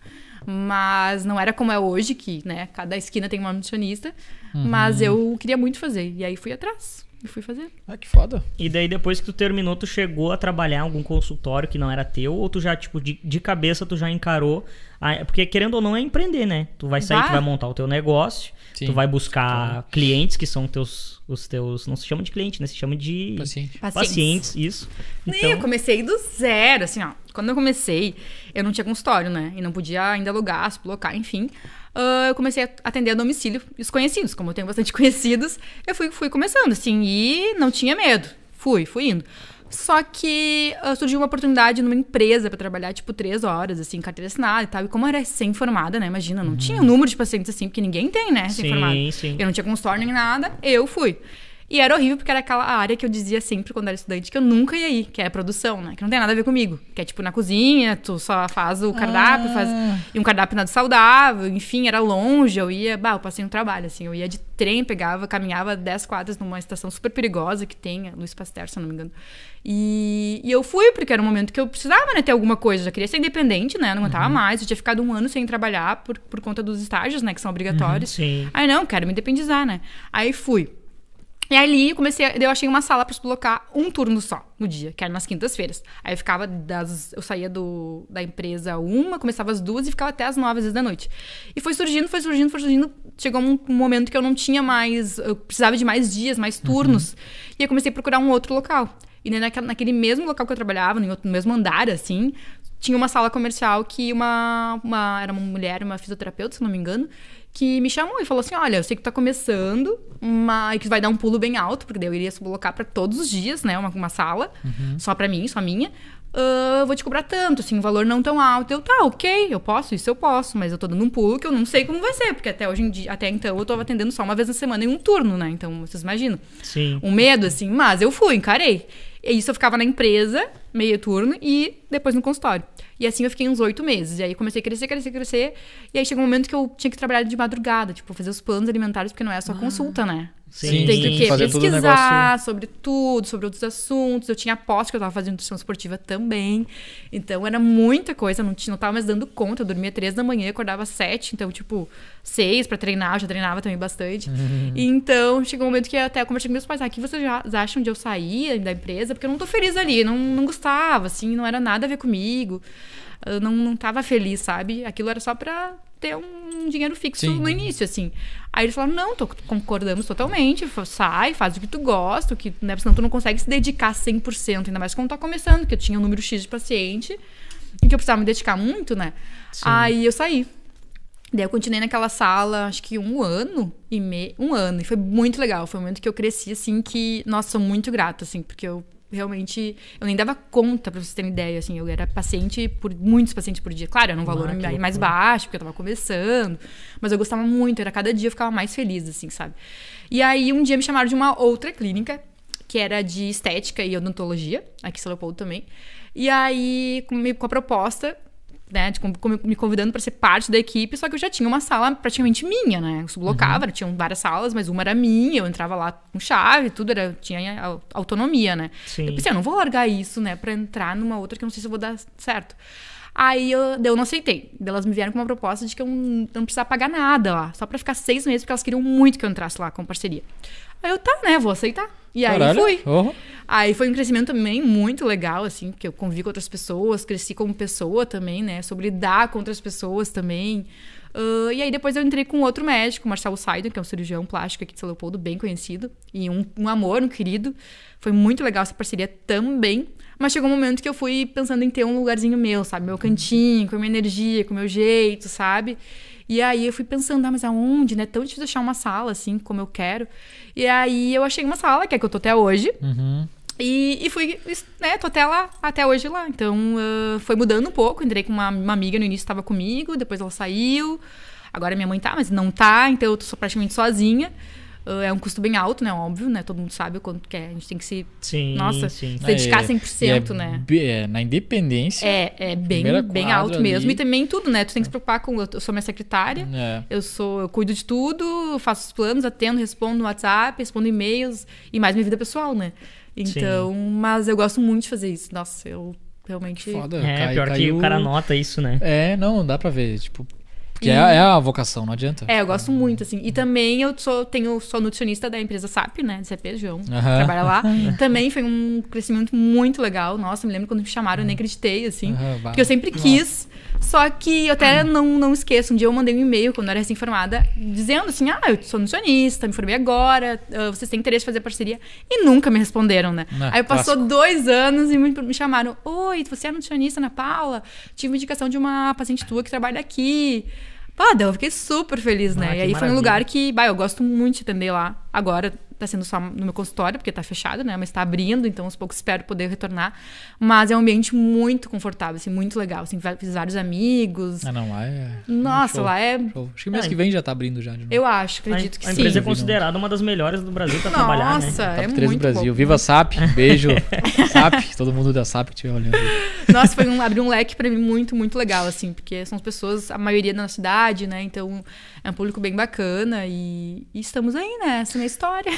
Mas não era como é hoje, que, né? Cada esquina tem uma nutricionista. Mas eu queria muito fazer. E aí fui atrás. E fui fazer. Ah, que foda. E daí depois que tu terminou, tu chegou a trabalhar em algum consultório que não era teu, ou tu já, tipo, de, de cabeça tu já encarou. A- porque querendo ou não é empreender, né? Tu vai sair, Vai. tu vai montar o teu negócio, Sim. tu vai buscar clientes que são teus, os teus. Não se chama de cliente, né? Se chama de Paciente. Pacientes. pacientes, isso. Então, eu comecei do zero, assim, ó. Quando eu comecei, eu não tinha consultório, né? E não podia ainda alugar, se blocar, enfim. Ah, eu comecei a atender a domicílio os conhecidos. Como eu tenho bastante conhecidos, eu fui, fui começando, assim, e não tinha medo. Fui, fui indo. Só que ah, surgiu uma oportunidade numa empresa pra trabalhar, tipo, três horas, assim, carteira assinada e tal. E como eu era recém-formada, né? Imagina, não tinha um número de pacientes assim, porque ninguém tem, né? Recém-formado. Sim, sim. Eu não tinha consultório nem nada, eu fui. E era horrível porque era aquela área que eu dizia sempre quando era estudante que eu nunca ia ir, que é a produção, né? Que não tem nada a ver comigo. Que é tipo na cozinha, tu só faz o cardápio, Ah. faz e um cardápio nada saudável, enfim, era longe, eu ia, bah, eu passei um trabalho, assim, eu ia de trem, pegava, caminhava 10 quadras numa estação super perigosa que tem, Luiz Pasteur, se eu não me engano. E, e eu fui, porque era um momento que eu precisava, né, ter alguma coisa, eu já queria ser independente, né, não aguentava mais, eu tinha ficado um ano sem trabalhar por, por conta dos estágios, né, que são obrigatórios. sim. Aí não, quero me independizar, né? Aí fui. E ali eu comecei, a- eu achei uma sala se colocar um turno só no dia, que era nas quintas-feiras. Aí eu ficava das. Eu saía do, da empresa uma, começava às duas e ficava até às nove às vezes da noite. E foi surgindo, foi surgindo, foi surgindo. Chegou um, um momento que eu não tinha mais. Eu precisava de mais dias, mais turnos. E eu comecei a procurar um outro local. E naquele mesmo local que eu trabalhava, no, mesmo andar, assim, tinha uma sala comercial que uma, uma. Era uma mulher, uma fisioterapeuta, se não me engano, que me chamou e falou assim: Olha, eu sei que tu tá começando, mas e que vai dar um pulo bem alto, porque daí eu iria se colocar pra todos os dias, né? Uma, uma sala, só pra mim, só minha. Eu vou te cobrar tanto, assim, um valor não tão alto. Eu, tá, ok, eu posso, isso eu posso, mas eu tô dando um pulo que eu não sei como vai ser, porque até hoje em dia, até então eu tô atendendo só uma vez na semana em um turno, né? Então, vocês imaginam Sim. um medo, assim, mas eu fui, encarei. E isso eu ficava na empresa, meio turno, e depois no consultório. E assim eu fiquei uns oito meses. E aí comecei a crescer, crescer, crescer. E aí chegou um momento que eu tinha que trabalhar de madrugada, tipo, fazer os planos alimentares, porque não é só consulta, né? Sim, Tem que fazer pesquisar sobre tudo, sobre outros assuntos. Eu tinha aposto que eu tava fazendo nutrição esportiva também. Então era muita coisa, não, tinha, não tava mais dando conta. Eu dormia três da manhã, acordava sete, então, tipo, seis pra treinar, eu já treinava também bastante. Então, chegou um momento que até eu conversei com meus pais, ah, o que vocês já acham de eu sair da empresa? Porque eu não tô feliz ali, não, não gostava, assim, não era nada a ver comigo. Eu não, não tava feliz, sabe? Aquilo era só pra ter um dinheiro fixo Sim. no início, assim. Aí eles falaram, não, tô, concordamos totalmente, sai, faz o que tu gosta, que, né, senão tu não consegue se dedicar 100%, ainda mais quando tá começando, que eu tinha um número X de paciente e que eu precisava me dedicar muito, né? Aí eu saí. Daí eu continuei naquela sala, acho que um ano e meio, um ano, e foi muito legal, foi um momento que eu cresci, assim, que, nossa, sou muito grata, assim, porque eu realmente, eu nem dava conta, pra vocês terem ideia, assim, eu era paciente por, muitos pacientes por dia, claro, era um valor Ah, mais baixo, porque eu tava começando, mas eu gostava muito, era cada dia eu ficava mais feliz, assim, sabe? E aí um dia me chamaram de uma outra clínica, que era de estética e odontologia, aqui em São Leopoldo também, e aí com, com a proposta né, de, me convidando para ser parte da equipe, só que eu já tinha uma sala praticamente minha, né? Eu sublocava, tinham várias salas, mas uma era minha, eu entrava lá com chave, tudo era, tinha au- autonomia, né? Sim. Eu pensei, eu não vou largar isso, né, para entrar numa outra que eu não sei se eu vou dar certo. Aí eu, eu não aceitei. Elas me vieram com uma proposta de que eu não, não precisava pagar nada lá, só para ficar seis meses, porque elas queriam muito que eu entrasse lá com parceria. Aí eu, tá, né, vou aceitar. E aí Caralho. fui. Oh. Aí foi um crescimento também muito legal, assim, porque eu convivi com outras pessoas, cresci como pessoa também, né? Sobre lidar com outras pessoas também. Ah, e aí depois eu entrei com outro médico, Marcelo Saidon, que é um cirurgião plástico aqui de São Leopoldo, bem conhecido. E um, um amor, um querido. Foi muito legal essa parceria também. Mas chegou um momento que eu fui pensando em ter um lugarzinho meu, sabe? Meu cantinho, com a minha energia, com o meu jeito, sabe? E aí eu fui pensando, ah, mas aonde, né? Tão difícil achar uma sala, assim, como eu quero. E aí eu achei uma sala, que é que eu tô até hoje. Uhum. E, e fui, né, tô até lá, até hoje lá. Então, ah, foi mudando um pouco. Entrei com uma, uma amiga no início, estava comigo, depois ela saiu. Agora minha mãe tá, mas não tá, então eu tô praticamente sozinha. Ah, é um custo bem alto, né? Óbvio, né? Todo mundo sabe o quanto que é. A gente tem que se, Sim, Nossa, sim. se dedicar É, 100%, e é né? é, na independência. É, é bem, bem alto mesmo. ali. E também tudo, né? Tu tem que se preocupar com. Eu sou minha secretária. É. Eu sou, eu cuido de tudo, faço os planos, atendo, respondo no WhatsApp, respondo e-mails e mais minha vida pessoal, né? Então, mas eu gosto muito de fazer isso. Nossa, eu realmente. Foda. É, cai- pior que caiu- o cara nota isso, né? É, não, dá pra ver. Tipo, Porque E- é, é a vocação, não adianta. É, eu gosto muito, assim. E também eu sou, tenho, sou nutricionista da empresa SAP, né? De CP, João. Trabalha lá. também foi um crescimento muito legal. Nossa, me lembro quando me chamaram, eu nem acreditei, assim. Vai. Porque eu sempre quis. Só que eu até não, não esqueço. Um dia eu mandei um e-mail, quando eu era recém-formada, dizendo assim: ah, eu sou nutricionista, me formei agora, ah, vocês têm interesse em fazer parceria? E nunca me responderam, né? Ah, Aí passou clássico. dois anos e me, me chamaram: Oi, você é nutricionista, Ana Paula? Tive uma indicação de uma paciente tua que trabalha aqui. Pá, daí eu fiquei super feliz, né? Ah, e aí foi um maravilha. lugar que, bah, eu gosto muito de atender lá. Agora tá sendo só no meu consultório, porque tá fechado, né? Mas tá abrindo, então aos poucos espero poder retornar. Mas é um ambiente muito confortável, assim, muito legal. Assim, fiz vários amigos. Ah, não, lá é. Nossa, show, lá é. show. Acho que mês Ah, que vem já tá abrindo já. De novo. Eu acho, A, acredito que a sim. empresa é considerada uma das melhores do Brasil pra trabalhar, né? Nossa, Top é 3 do muito Brasil. bom. Viva SAP, beijo. SAP, todo mundo da SAP que estiver olhando. Nossa, foi um, abriu um leque pra mim muito, muito legal, assim, porque são as pessoas, a maioria da nossa cidade, né? Então é um público bem bacana e, e estamos aí, né? Essa é a minha história.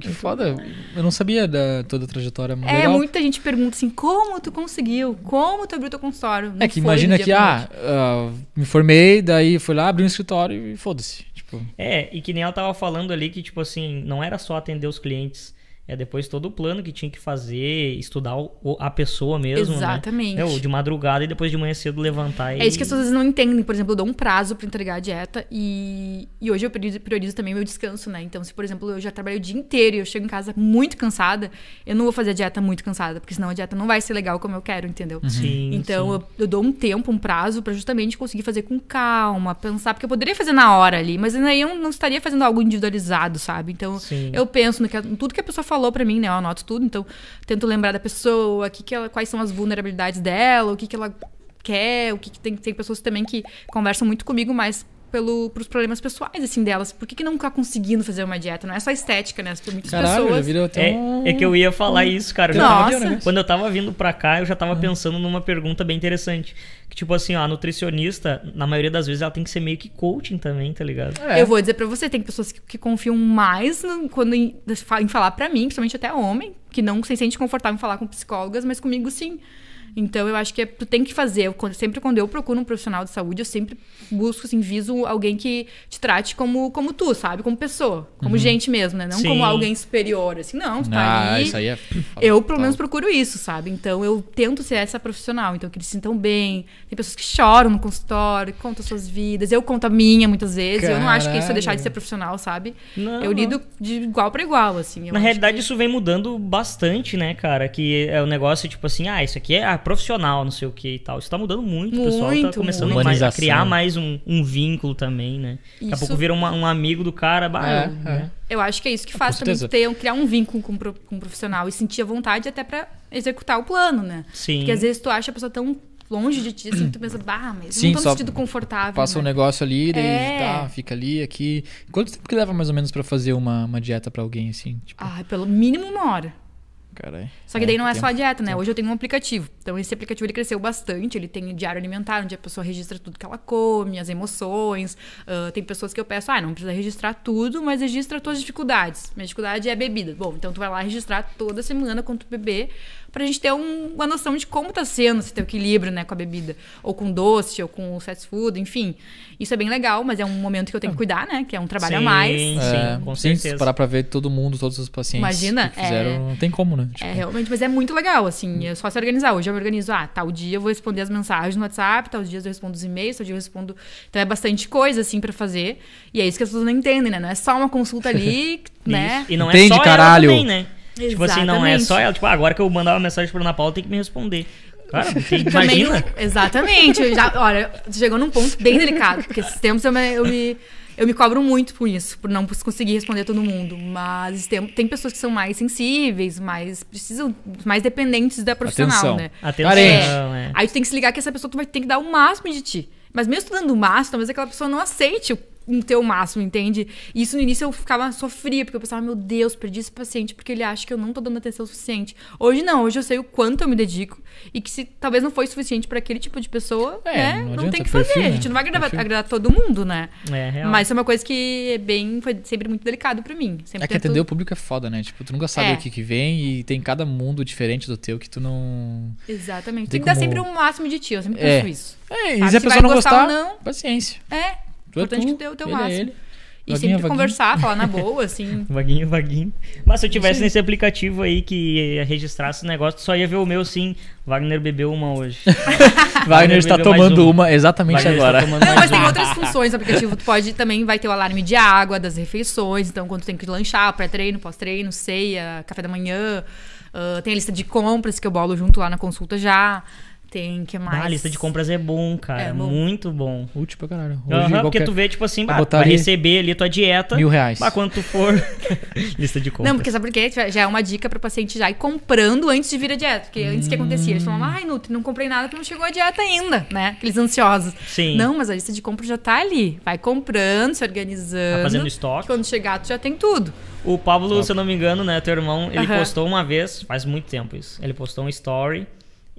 Que foda. Eu não sabia da toda a trajetória. É, legal. muita gente pergunta assim: como tu conseguiu? Como tu abriu teu consultório? Não É que imagina que, ah, ah, me formei, daí fui lá, abri um escritório e foda-se. Tipo, É, e que nem ela tava falando ali que, tipo assim, não era só atender os clientes. É depois todo o plano que tinha que fazer, estudar o- a pessoa mesmo, Exatamente. né? É, de madrugada e depois de manhã cedo levantar e... É isso que as pessoas não entendem. Por exemplo, eu dou um prazo pra entregar a dieta e, e hoje eu priorizo, priorizo também meu descanso, né? Então, se, por exemplo, eu já trabalho o dia inteiro e eu chego em casa muito cansada, eu não vou fazer a dieta muito cansada, porque senão a dieta não vai ser legal como eu quero, entendeu? Sim, Então, sim. eu, eu dou um tempo, um prazo pra justamente conseguir fazer com calma, pensar, porque eu poderia fazer na hora ali, mas aí eu não estaria fazendo algo individualizado, sabe? Então, Sim. eu penso no que, em tudo que a pessoa falou pra mim, né? Eu anoto tudo, então tento lembrar da pessoa, que que ela, quais são as vulnerabilidades dela, o que, que ela quer, o que, que tem, tem pessoas também que conversam muito comigo, mas pelo, pros problemas pessoais, assim, delas. Por que, que não tá conseguindo fazer uma dieta? Não é só estética, né? Tem muitas caralho, pessoas. até É, um... é que eu ia falar isso, cara. Eu Nossa. tava- quando eu tava vindo pra cá, eu já tava pensando numa pergunta bem interessante. Que, tipo assim, ó, a nutricionista, na maioria das vezes, ela tem que ser meio que coaching também, tá ligado? É. Eu vou dizer pra você, tem pessoas que, que confiam mais no- quando em, em falar pra mim, principalmente até homem, que não se sente confortável em falar com psicólogas, mas comigo sim. Então eu acho que é- tu tem que fazer. Eu, sempre quando eu procuro um profissional de saúde, eu sempre busco, assim, viso alguém que te trate como, como tu, sabe? Como pessoa, como gente mesmo, né? Não Sim. como alguém superior, assim, não, tu tá Ah, ali. isso aí é. Eu, pelo menos, procuro isso, sabe? Então, eu tento ser essa profissional. Então, que eles se sintam bem. Tem pessoas que choram no consultório, que contam suas vidas. Eu conto a minha, muitas vezes. Eu não acho que isso é deixar de ser profissional, sabe? Não, eu não. lido de igual pra igual, assim. Na realidade, que- isso vem mudando bastante, né, cara? Que é o negócio, tipo assim, ah, isso aqui é profissional, não sei o que e tal. Isso tá mudando muito, o pessoal tá começando mais, a criar mais um, um vínculo também, né? Daqui a Isso- pouco vira uma- um amigo do cara, bah, É, eu, né? Eu acho que é isso que faz com também ter, criar um vínculo com, com o profissional e sentir a vontade até pra executar o plano, né? Sim. Porque às vezes tu acha a pessoa tão longe de ti, assim, tu pensa, bah, mas eu Sim, não tô só me sentindo confortável. Passa um né? negócio ali, daí É. tá, fica ali, aqui. Quanto tempo que leva mais ou menos pra fazer uma, uma dieta pra alguém, assim? Tipo, Ah, pelo mínimo uma hora. Caralho. Só que daí não é só a dieta, né? Hoje eu tenho um aplicativo. Então esse aplicativo ele cresceu bastante. Ele tem diário alimentar, onde a pessoa registra tudo que ela come, as emoções. Ah, tem pessoas que eu peço, ah, não precisa registrar tudo, mas registra as tuas dificuldades. Minha dificuldade é bebida. Bom, então tu vai lá registrar toda semana quanto tu beber, pra gente ter um- uma noção de como tá sendo esse teu equilíbrio, né, com a bebida. Ou com doce, ou com fast food, enfim. Isso é bem legal, mas é um momento que eu tenho que cuidar, né? Que é um trabalho a Sim, mais. Sim, É, com se certeza. parar pra ver todo mundo, todos os pacientes Imagina, que fizeram, é- não tem como, né? Tipo, É, realmente, mas é muito legal, assim, é só se organizar. Hoje eu me organizo, ah, tal dia eu vou responder as mensagens no WhatsApp, tal dias eu respondo os e-mails, tal dia eu respondo. Então é bastante coisa, assim, pra fazer. E é isso que as pessoas não entendem, né? Não é só uma consulta ali, né? E não Entende, é só caralho? ela também, né? Tipo assim, não é Exatamente. só ela. Tipo, ah, agora que eu mandar uma mensagem pra Ana Paula, tem que me responder. Cara, tem- Também imagina. não- exatamente. Já, olha, chegou num ponto bem delicado, porque esses tempos eu me, eu me, eu me cobro muito por isso, por não conseguir responder todo mundo. Mas tem, tem pessoas que são mais sensíveis, mais precisam, mais dependentes da profissional, Atenção. né? Atenção, Carente. é. Aí tu tem que se ligar que essa pessoa tu vai ter que dar o máximo de ti. Mas mesmo tu dando o máximo, talvez aquela pessoa não aceite o, um teu máximo, entende? E isso no início eu ficava sofria, porque eu pensava, meu Deus, perdi esse paciente porque ele acha que eu não tô dando atenção suficiente. Hoje não, hoje eu sei o quanto eu me dedico e que se talvez não foi suficiente pra aquele tipo de pessoa, É, né? não Não, adianta, tem que perfil, fazer. A né? gente não vai agradar, Perfil. agradar todo mundo, né? É, real. Mas isso é uma coisa que é bem, foi sempre muito delicado pra mim. Sempre É que tento- atender o público é foda, né? Tipo, tu nunca sabe É. o que que vem e tem cada mundo diferente do teu que tu não... Exatamente. Tem Tem que dar como- sempre o máximo de ti, eu sempre É. penso isso. É, e se a pessoa não gostar não. paciência. É. Tu é Importante tu, que dê o teu ele é máximo. ele. E Vaguinha, sempre conversar, falar na boa, assim. Vaguinho, vaguinho. Mas se eu tivesse Sim. nesse aplicativo aí que registrasse o negócio, tu só ia ver o meu sim. Wagner bebeu uma hoje. Wagner está tomando uma. uma exatamente Wagner agora. Não, mas tem uma. outras funções no aplicativo. Tu pode também vai ter o alarme de água, das refeições. Então, quando tu tem que lanchar, pré-treino, pós-treino, ceia, café da manhã. ah, tem a lista de compras que eu bolo junto lá na consulta já. Tem que mais. Ah, a lista de compras é bom, cara. É bom. Muito bom. Útil pra caralho. Hoje, Aham, porque qualquer- tu vê, tipo assim, bah, vai ali receber ali tua dieta. Mil reais. Bah, quando tu for. lista de compras. Não, porque sabe por quê? Já é uma dica para o paciente já ir comprando antes de vir a dieta. Porque antes que acontecia, eles falavam, ai, Nutri, não comprei nada porque não chegou a dieta ainda, né? Aqueles ansiosos. Sim. Não, mas a lista de compra já tá ali. Vai comprando, se organizando. Tá fazendo estoque. Quando chegar, tu já tem tudo. O Pablo, se eu não me engano, né, teu irmão, ele Aham. postou uma vez, faz muito tempo isso. Ele postou um story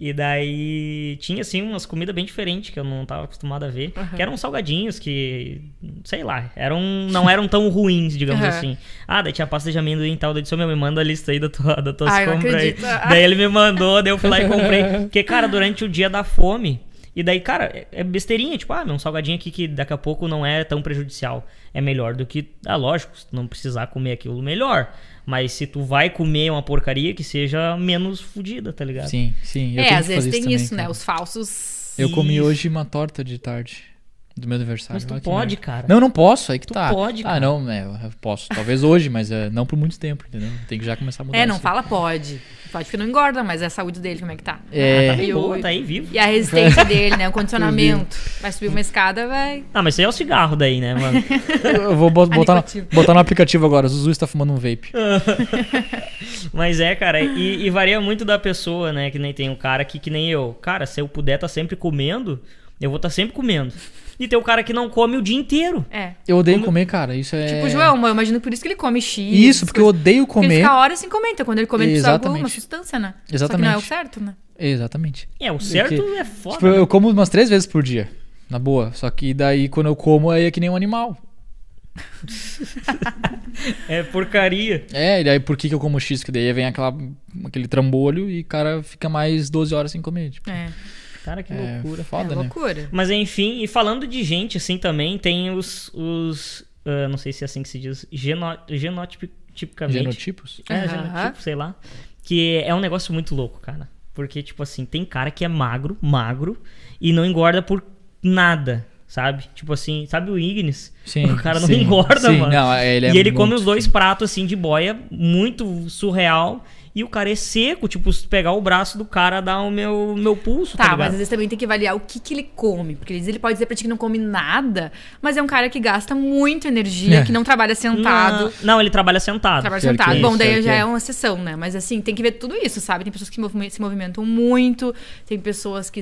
e daí tinha assim umas comidas bem diferentes que eu não tava acostumado a ver, Aham. que eram salgadinhos que, sei lá, eram não eram tão ruins, digamos Aham. assim. Ah, daí tinha pasta de amendoim e tal, daí disse, "Ô, meu, me manda a lista aí da tua, das tuas Ai, não compras aí. Ah. Daí ele me mandou, daí eu fui lá e comprei. Porque, cara, durante o dia da fome, e daí, cara, é- é besteirinha, tipo, ah, meu, um salgadinho aqui que daqui a pouco não é tão prejudicial. É melhor do que. Ah, lógico, não precisar comer aquilo, melhor. Mas se tu vai comer uma porcaria, que seja menos fodida, tá ligado? Sim, sim. Eu é, tenho às que vezes tem também, isso, né? cara. Os falsos. Eu comi Isso. hoje uma torta de tarde do meu aniversário. Mas tu Olha que pode, merda. cara. Não, não posso, aí que Tu tá. pode, Ah, cara. não, é, eu posso. Talvez hoje, mas é, não por muito tempo, entendeu? Tem que já começar a mudar É, não isso. fala pode. Pode porque não engorda, mas é a saúde dele, como é que tá? É. Ah, tá bem E o- boa, tá aí vivo. E a resistência dele, né? O condicionamento. Vai subir uma escada, vai. Ah, mas isso aí é o cigarro daí, né, mano? Eu vou botar, no, botar no aplicativo agora. Zuzu está fumando um vape. Mas é, cara, e, e varia muito da pessoa, né? Que nem tem um cara que, que nem eu. Cara, se eu puder estar sempre comendo, eu vou estar sempre comendo. E tem o cara que não come o dia inteiro. É. Eu odeio comer, cara. Isso é. Tipo, o João, eu imagino por isso que ele come X. Isso, porque eu odeio Porque ele comer. fica horas sem comer, então quando ele come, ele precisa de alguma Exatamente. substância, né? Só que Exatamente. não é o certo, né? Exatamente. É, o certo Porque, é foda. Tipo, né? eu como umas três vezes por dia. Na boa. Só que daí quando eu como aí é que nem um animal. É porcaria. É, e daí por que, que eu como X? Que daí vem aquela, aquele trambolho e o cara fica mais 12 horas sem comer. Tipo, É, Cara, que é loucura. foda, é né? loucura. Mas enfim, e falando de gente assim também, tem os. os ah, não sei se é assim que se diz. Geno, genotipicamente. Genotipos? É, Aham. genotipo, sei lá. Que é um negócio muito louco, cara. Porque, tipo assim, tem cara que é magro, magro, e não engorda por nada, sabe? Tipo assim, sabe o Ignis? Sim. o cara não sim, engorda, sim. mano. Não, ele é e ele come muito- os dois pratos, assim, de boia, muito surreal. E o cara é seco, tipo, se pegar o braço do cara, dá o meu, meu pulso, tá, Tá, mas às vezes também tem que avaliar o que, que ele come. Porque às vezes ele pode dizer pra ti que não come nada, mas é um cara que gasta muito energia, É. que não trabalha sentado. Não, não, ele trabalha sentado. Trabalha que sentado. é Bom, daí já é. é uma exceção, né? Mas assim, tem que ver tudo isso, sabe? Tem pessoas que se movimentam muito, tem pessoas que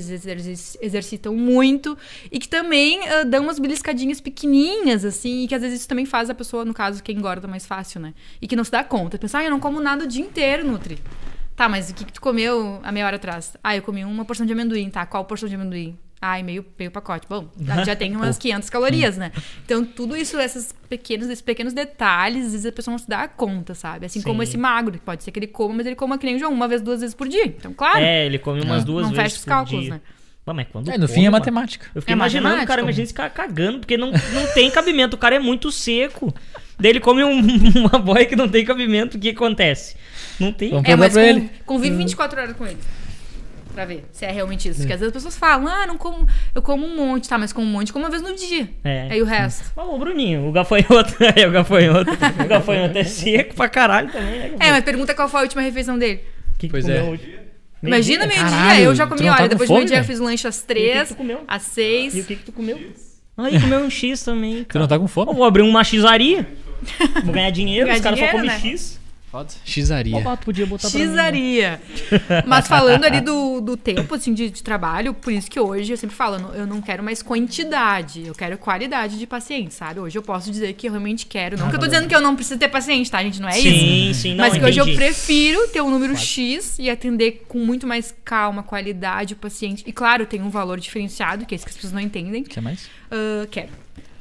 exercitam muito e que também ah, dão umas beliscadinhas pequenininhas, assim, e que às vezes isso também faz a pessoa, no caso, que engorda mais fácil, né? E que não se dá conta. Pensa, ah, eu não como nada o dia inteiro, Nutri. Tá, mas o que, que tu comeu há meia hora atrás? Ah, eu comi uma porção de amendoim, tá? Qual porção de amendoim? Ai, meio, meio pacote. Bom, já tem umas 500 calorias, né? Então, tudo isso, esses pequenos, esses pequenos detalhes, às vezes a pessoa não se dá conta, sabe? Assim como Sim. esse magro, que pode ser que ele coma, mas ele coma que nem o João, uma vez, duas vezes por dia. Então, claro, É, ele come umas duas não vezes fecha os por cálculos, dia. né? Pô, mas quando É, no come, fim é matemática. Eu fiquei É imaginando, matemática, cara, mano. imagina esse cara cagando, porque não, não tem cabimento. O cara é muito seco. Daí ele come um- uma boia que não tem cabimento. O que acontece? Não tem. Vamos É, perguntar mas pra ele. convive 24 horas com ele. Pra ver se é realmente isso. Porque às vezes as pessoas falam, ah, não como, eu como um monte, tá, mas como um monte, como uma vez no dia. É. Aí o resto. Ó, o Bruninho, o gafanhoto. é, o gafanhoto. O gafanhoto é seco pra caralho também, né? É, mas pergunta qual foi a última refeição dele. Que que Pois comeu é. hoje? Imagina Meio-dia? eu já tu comi, olha, depois do fome, meio-dia eu velho? fiz lanche às três, tu às seis. E o que que tu comeu? Aí comeu um X também, Tu cara. não tá com fome? Vou abrir uma Xaria. Vou ganhar dinheiro, Ganhar os caras só comem né? X. Pode? Xizaria. Opa, podia botar né? Xizaria. Mas falando ali do, do tempo, assim, de, de trabalho, por isso que hoje eu sempre falo, eu não- eu não quero mais quantidade, eu quero qualidade de paciente, sabe? Hoje eu posso dizer que eu realmente quero. Não que eu tô dizendo que eu não preciso ter paciente, tá, gente? Não é isso. Sim, sim, não, Mas que hoje eu prefiro ter um número X e atender com muito mais calma, qualidade o paciente. E claro, tem um valor diferenciado, que é isso que as pessoas não entendem. Quer mais? Ah, quero.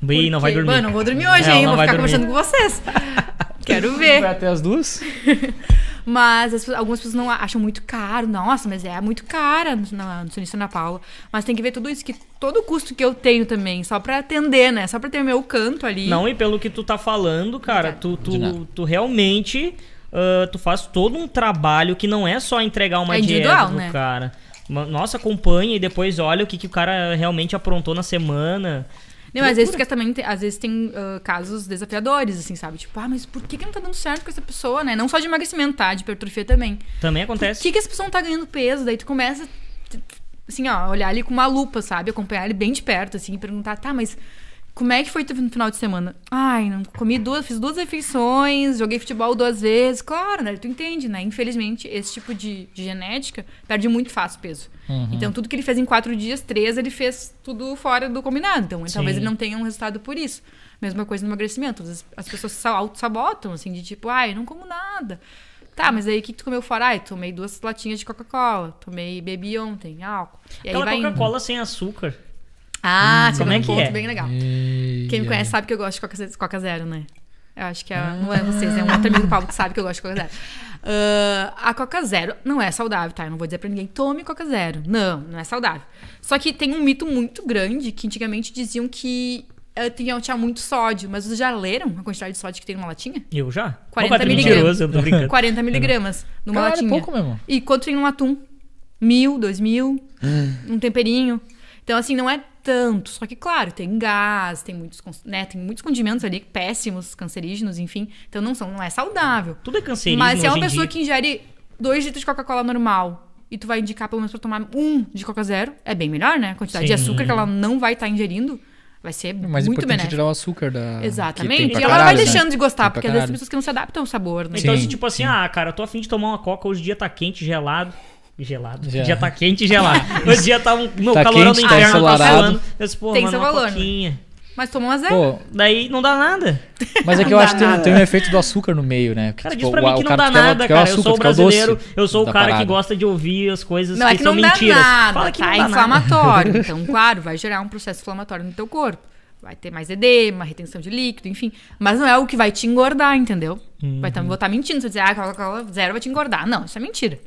Ih, não vai dormir. Mano, não vou dormir hoje, Não, hein? Vou ficar dormir. conversando com vocês. Quero ver. Vai até as duas? Mas as- algumas pessoas não acham muito caro. Nossa, mas é muito cara no, na, no Sinistro Ana Paula. Mas tem que ver tudo isso, que todo o custo que eu tenho também, só pra atender, né? Só pra ter o meu canto ali. Não, e pelo que tu tá falando, cara, tu, tu, tu realmente ah, tu faz todo um trabalho que não é só entregar uma É dieta individual, pro né? cara. Nossa, acompanha e depois olha o que, que o cara realmente aprontou na semana. Não, às vezes, porque também tem, às vezes tem ah, casos desafiadores, assim, sabe? Tipo, ah, mas por que, que não tá dando certo com essa pessoa, né? Não só de emagrecimento, tá? De hipertrofia também. Também Por acontece. que, que essa pessoa não tá ganhando peso? Daí tu começa, assim, ó, olhar ali com uma lupa, sabe? Acompanhar ele bem de perto, assim, e perguntar, tá, mas como é que foi no final de semana? Ai, não comi duas, fiz duas refeições, joguei futebol duas vezes. Claro, né? Tu entende, né? Infelizmente, esse tipo de, de genética perde muito fácil peso. Então, tudo que ele fez em quatro dias, três, ele fez tudo fora do combinado. Então, talvez Sim. ele não tenha um resultado por isso. Mesma coisa no emagrecimento. As, as pessoas se auto-sabotam, assim, de tipo, ai, não como nada. Tá, mas aí o que, que tu comeu fora? Ai, tomei duas latinhas de Coca-Cola. Tomei, bebi ontem, álcool. E Aquela. Coca-Cola sem açúcar. Ah, você Como é um que ponto é? bem legal. E... Quem me conhece sabe que eu gosto de Coca, Coca Zero, né? Eu acho que é, não é vocês, é um outro amigo do Paulo que sabe que eu gosto de Coca Zero. Ah, a Coca Zero não é saudável, tá? Eu não vou dizer pra ninguém, tome Coca Zero. Não, não é saudável. Só que tem um mito muito grande que antigamente diziam que eh, tinha, tinha muito sódio, mas vocês já leram a quantidade de sódio que tem numa latinha? Eu já? 40 Opa, é miligramas. eu tô brincando. 40 miligramas numa Caralho, latinha. pouco mesmo. E quanto tem num atum? Mil, dois mil, Hum. um temperinho. Então, assim, não é tanto. Só que, claro, tem gás, tem muitos, né, tem muitos condimentos ali, péssimos, cancerígenos, enfim. Então, não, são, não é saudável. Tudo é cancerígeno Mas se é uma pessoa dia. que ingere dois litros de Coca-Cola normal e tu vai indicar pelo menos pra tomar um de Coca Zero, é bem melhor, né? A quantidade de Sim. açúcar que ela não vai estar ingerindo vai ser O mais muito importante é benéfico. tirar o açúcar da. Exatamente. E ela vai caralho, né? deixando de gostar, porque às vezes tem pessoas que não se adaptam ao sabor, né? Então, Sim, se tipo assim, sim. ah, cara, eu tô afim de tomar uma coca, hoje o dia tá quente, gelado. Gelado. Já. O dia tá quente e gelado. Hoje o dia tá um. Meu Tá calorão quente, do tá inverno tá suando. Eu disse, pô, Tem mano, seu uma valor, né? Mas tomou uma zero. Pô, Daí não dá nada. mas é que eu acho dá que tem, nada. tem um efeito do açúcar no meio, né? Porque, Cara, tipo, diz pra o- mim que não cara dá nada, cara. Eu açúcar, sou o brasileiro, doce eu sou o cara que parada. gosta de ouvir as coisas Não, que, é que são não dá mentiras. nada, Fala que tá não dá nada. inflamatório. Então, claro, vai gerar um processo inflamatório no teu corpo. Vai ter mais edema, retenção de líquido, enfim. Mas não é o que vai te engordar, entendeu? Vai tá, vou estar mentindo se eu dizer, ah, Coca-Cola zero vai te engordar. Não, isso é mentira.